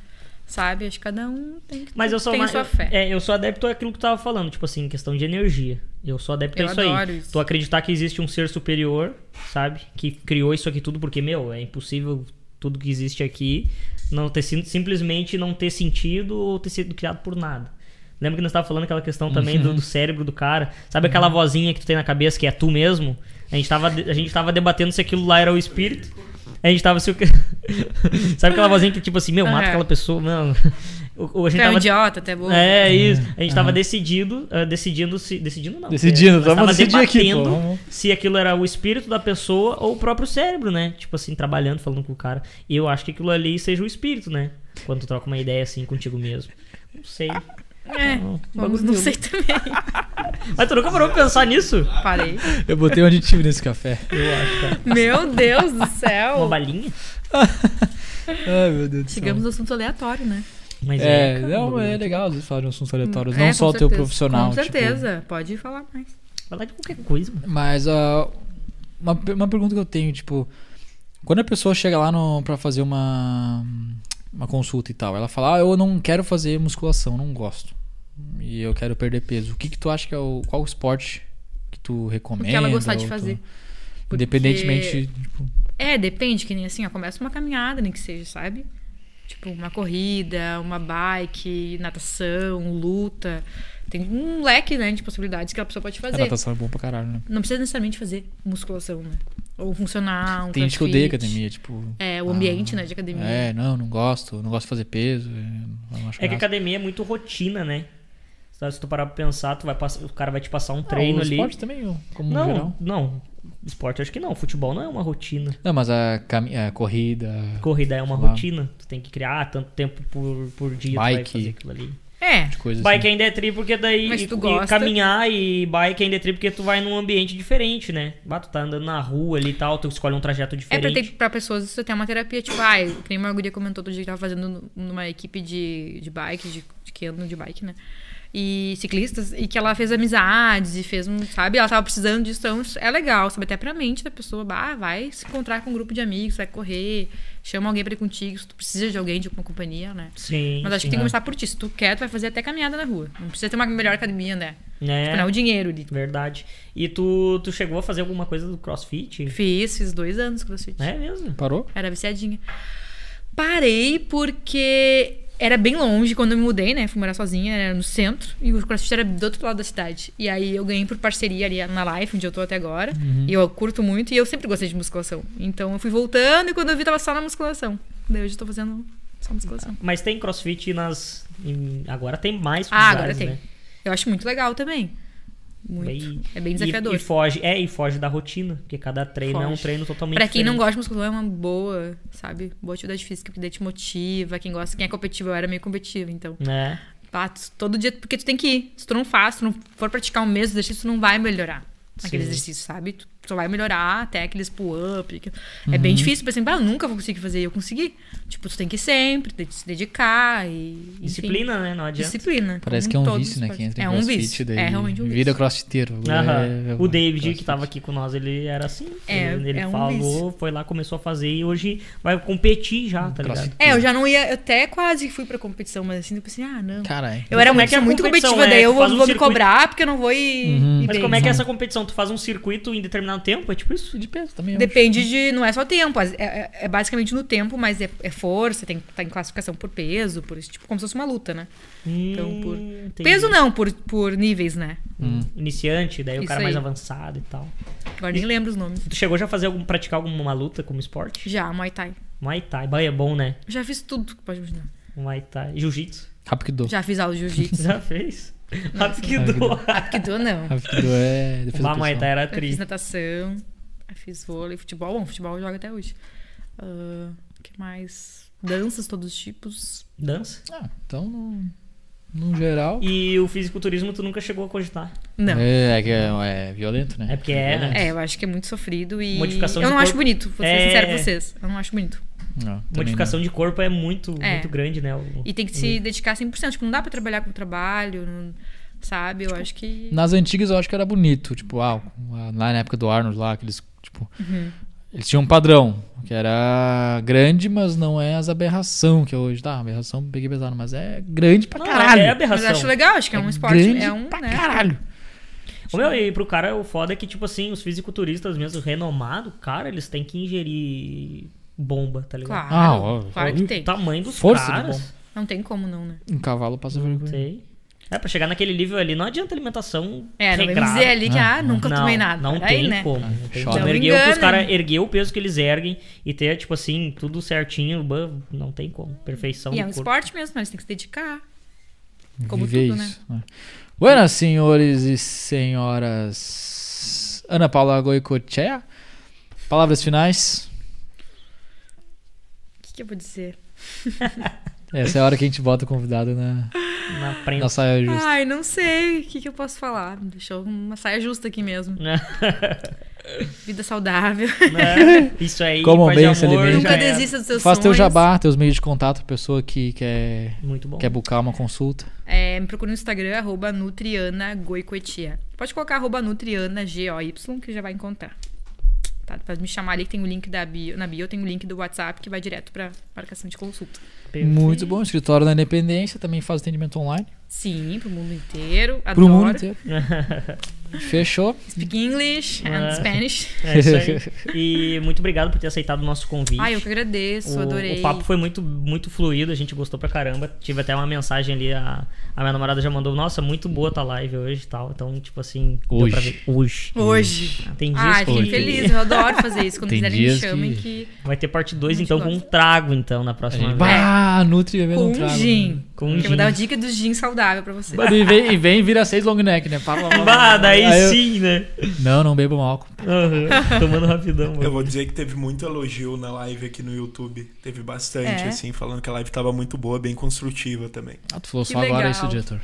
Sabe? Acho que cada um tem que Mas eu sou tem a mais, sua fé. É, eu sou adepto àquilo que tu tava falando, tipo assim, questão de energia. Eu sou adepto Eu a isso adoro aí. isso. Tu acreditar que existe um ser superior, sabe? Que criou isso aqui tudo, porque, meu, é impossível tudo que existe aqui não ter sido simplesmente não ter sentido ou ter sido criado por nada. Lembra que nós estávamos falando aquela questão também Uhum. do, do cérebro do cara? Sabe aquela vozinha que tu tem na cabeça que é tu mesmo? A gente tava, a gente tava debatendo se aquilo lá era o espírito. A gente tava se o que- Sabe aquela vozinha que tipo assim, meu, mata Aham. aquela pessoa, não. Ou a gente é um idiota, até bom. é isso. A gente tava decidido, ah, decidindo se. Decidindo não. Decidindo, vamos tava decidir aqui, pô, se aquilo era o espírito da pessoa ou o próprio cérebro, né? Tipo assim, trabalhando, falando com o cara. E eu acho que aquilo ali seja o espírito, né? Quando tu troca uma ideia assim contigo mesmo. Não sei. É, Não, vamos, bagulho não sei também. Mas tu nunca parou pra pensar nisso? Parei. Eu botei um aditivo nesse café. Eu acho, cara. Meu Deus do Uma céu. balinha? Ai, meu Deus do céu. Chegamos no assunto aleatório, né? Mas É, cara, não, é legal às vezes falar de assuntos aleatórios. É, não só o teu profissional. Com tipo, certeza. Pode falar mais. Falar de qualquer coisa, mano. Mas ah, uma, uma pergunta que eu tenho, tipo, quando a pessoa chega lá no, pra fazer uma, uma consulta e tal, ela fala, ah, eu não quero fazer musculação, não gosto. E eu quero perder peso. O que que tu acha que é o. Qual o esporte que tu recomenda? O que ela gostar de ou tu- fazer. Porque- Independentemente, tipo, É, depende, que nem assim, ó, começa uma caminhada, nem que seja, sabe? Tipo, uma corrida, uma bike, natação, luta. Tem um leque, né, de possibilidades que a pessoa pode a fazer. natação é bom pra caralho, né? Não precisa necessariamente fazer musculação, né? Ou funcionar, um Tem gente que odeia academia, tipo. É, o ambiente, né, de academia. É, não, não gosto, não gosto de fazer peso. é, É que a academia é muito rotina, né? Se tu parar pra pensar, tu vai passar, o cara vai te passar um Ah, treino o ali. esporte também, como Não, geral. não. Esporte acho que não. Futebol não é uma rotina. Não, mas a, cami- a corrida. Corrida é uma rotina. Tu tem que criar tanto tempo por, por dia tu vai Bike. fazer aquilo ali. É, de coisa Bike assim. ainda é tri porque daí. Mas e, tu e gosta. caminhar e bike ainda é tri porque tu vai num ambiente diferente, né? Bah, tu tá andando na rua ali e tal, tu escolhe um trajeto É diferente. pra, ter, pra pessoas isso tem uma terapia, tipo, ah, que nem uma guria comentou outro dia que tava fazendo nu- numa equipe de, de bike, de, de que andam de bike, né? E ciclistas, e que ela fez amizades e fez um, sabe? Ela tava precisando disso, então é legal, sabe? Até pra mente da pessoa, bah, vai se encontrar com um grupo de amigos, vai correr, chama alguém pra ir contigo, se tu precisa de alguém, de uma companhia, né? Sim. Mas acho sim. que tem que começar por ti. Se tu quer, tu vai fazer até caminhada na rua. Não precisa ter uma melhor academia, né? É, Tipo, não é o dinheiro ali. verdade. E tu, tu chegou a fazer alguma coisa do crossfit? Fiz, fiz dois anos crossfit. É mesmo? Parou? Era viciadinha. Parei porque era bem longe quando eu me mudei, né? Fui morar sozinha, era no centro. E o CrossFit era do outro lado da cidade. E aí eu ganhei por parceria ali na Life, onde eu tô até agora. E eu curto muito e eu sempre gostei de musculação. Então eu fui voltando e quando eu vi tava só na musculação. Daí hoje eu tô fazendo só musculação. Mas tem crossfit nas. agora tem mais Ah, agora tem. né? Eu acho muito legal também. Muito. Bem- é bem E, desafiador. e foge, é, e foge da rotina, porque cada treino é um Foge. treino totalmente Pra quem não diferente. gosta de musculação, é uma boa, sabe? Boa atividade física, porque daí te motiva. Quem gosta, quem é competitivo, eu era meio competitiva, então. né? Pá, tu- todo dia, porque tu tem que ir. Se tu não faz, se tu não for praticar o mesmo exercício, tu não vai melhorar aquele Sim. exercício, sabe? Tu só vai melhorar até aqueles pull-up. que- É bem difícil, pensar, ah, eu nunca vou conseguir fazer. E eu consegui. Tipo, tu tem que ir sempre, tem que se dedicar e. enfim. Disciplina, né? Não adianta. Disciplina. Parece que é um vício, né? Quem entra em é um vício. daí É realmente um vício. vira crossfiteiro. Aham. É- o David, crossfit. que tava aqui com nós, ele era assim. É, ele ele é um falou, vício. foi lá, começou a fazer e hoje vai competir já, tá ligado? Crossfit. É, eu já não ia. Eu até quase fui pra competição, mas assim, eu pensei, ah, não. Caralho. Eu era como é muito, que é a muito competitiva, daí É, eu vou, um vou me cobrar porque eu não vou ir. Uhum. ir Mas como é que é essa competição? Tu faz um circuito em determinado tempo? É tipo isso? De peso também. Depende de. Não é só tempo. É, é- é basicamente no tempo, mas é, é força, tem tá em classificação por peso, por tipo, como se fosse uma luta, né? Então, por- Hum, entendi. Peso não, por, por níveis, né? Hum, Iniciante, daí o Isso cara mais aí. avançado e tal. Agora nem lembro os nomes. Tu chegou já a fazer algum, praticar alguma luta como esporte? Já, Muay Thai. Muay Thai. Bah, é bom, né? Já fiz tudo que pode imaginar. Muay Thai. Jiu-jitsu. Rapido. Já fiz aula de jiu-jitsu. Já fez? Rapido. Aikido não. Rapido é pessoal. Thai era Eu fiz natação, eu fiz vôlei, futebol. Bom, futebol eu jogo até hoje. O que mais? Danças, todos os tipos. Dança. Ah, então, no, no geral... E o fisiculturismo tu nunca chegou a cogitar. Não. É, é que é, é violento, né? É porque é, né? É, eu acho que é muito sofrido e. Modificação eu de não acho corpo. bonito, vou ser É. sincero com vocês. Eu não acho bonito. Não, também Modificação de corpo é muito, É. muito grande, né? O- E tem que se dedicar 100%. Tipo, não dá pra trabalhar com o trabalho, não- sabe? Eu acho que. não. Nas antigas eu acho que era bonito. Tipo, ah, lá na época do Arnold lá, aqueles, tipo... Uhum. Eles tinham um padrão, que era grande, mas não é as aberração que é hoje. Tá, aberração peguei pesado, mas é grande pra Não, caralho. é Mas aberração. eu acho legal, acho que é, um esporte. grande É um. pra né? caralho. Ô, meu, e pro cara, o foda é que, tipo assim, os fisiculturistas mesmo, renomados, cara, eles têm que ingerir bomba, tá ligado? Claro. Ah, ó, claro que tem. O tamanho dos Força de caras. bomba. Não tem como não, né? Um cavalo passa vergonha. Sei. É, pra chegar naquele nível ali, não adianta alimentação É, não vem regrada. dizer ali que, Ah, ah, nunca não, tomei nada. Não Peraí, tem né? como. Não tem como. Não me Erguer o que os engana. caras erguer o peso que eles erguem e ter, tipo assim, tudo certinho, bah, não tem como. Perfeição E é do um corpo. esporte mesmo, mas tem que se dedicar. Como Viver tudo, né? isso, né? Buenas, senhores e senhoras. Ana Paula Goicoechea. Palavras finais. O que, que eu vou dizer? Essa é a hora que a gente bota o convidado na. Na prensa. Na saia justa. Ai, não sei o que, que eu posso falar. Deixou uma saia justa aqui mesmo. Vida saudável. Né? Isso aí, Comam paz bem, se já Nunca desista dos seus Faz teu sonhos. jabá, teus meios de contato, pessoa que quer, Muito bom. quer buscar uma consulta. É, me procura no Instagram, arroba Nutriana Goicoetia. Pode colocar arroba Nutriana G-O-Y, que já vai encontrar. Tá? Pode me chamar ali, que tem o link da bio. Na bio tem o link do WhatsApp que vai direto pra marcação de consulta. Perfeito. Muito bom. Escritório da Independência também faz atendimento online. Sim, pro mundo inteiro. Pro Adoro. mundo inteiro. Fechou. Speak English and É. Spanish. É isso aí. E muito obrigado por ter aceitado o nosso convite. Ai, eu que agradeço, o, adorei. o papo foi muito, muito fluido, a gente gostou pra caramba. Tive até uma mensagem ali, a, a minha namorada já mandou, nossa, muito boa tua live hoje e tal. Então, tipo assim, deu Hoje. pra ver. Hoje. Hoje. Tem dias Ai, que fiquei feliz, eu adoro fazer isso. Quando Tem quiserem me chamem que- que... Vai ter parte 2, Muito então, com um trago, então, na próxima vez. Bah, Nutri bebendo Com um trago. gin. Com um eu gin. vou dar a dica do gin saudável pra você. E vem, e vem vira seis long neck, né? Pá, pá, pá, daí Aí eu- sim, né? Não, não bebam álcool. Aham, Tomando rapidão, Eu mano. vou dizer que teve muito elogio na live aqui no YouTube. Teve bastante, É? assim, falando que a live tava muito boa, bem construtiva também. Ah, tu falou Que só agora legal. isso, diretor.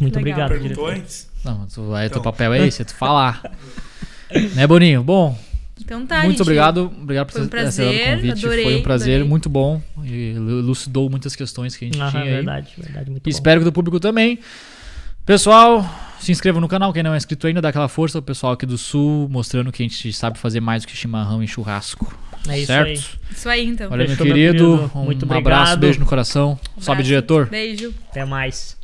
Muito Legal. obrigado, Perguntou diretor. antes? Não, mas tu, aí teu Então. papel é esse, é tu falar. né, Boninho? Bom, Então tá, muito gente. obrigado. Obrigado por Foi um ter aceitado o prazer, convite. adorei, Foi um prazer adorei. muito bom. E elucidou muitas questões que a gente Ah, tinha aí. verdade, verdade, muito bom. Espero que do público também. Pessoal, se inscreva no canal. Quem não é inscrito ainda, dá aquela força. O pessoal aqui do Sul, mostrando que a gente sabe fazer mais do que chimarrão e churrasco. É isso certo? aí. Isso aí, então. Olha, meu meu querido. querido. Um Muito abraço, obrigado. beijo no coração. Sobe, Abraço. diretor. Beijo. Até mais.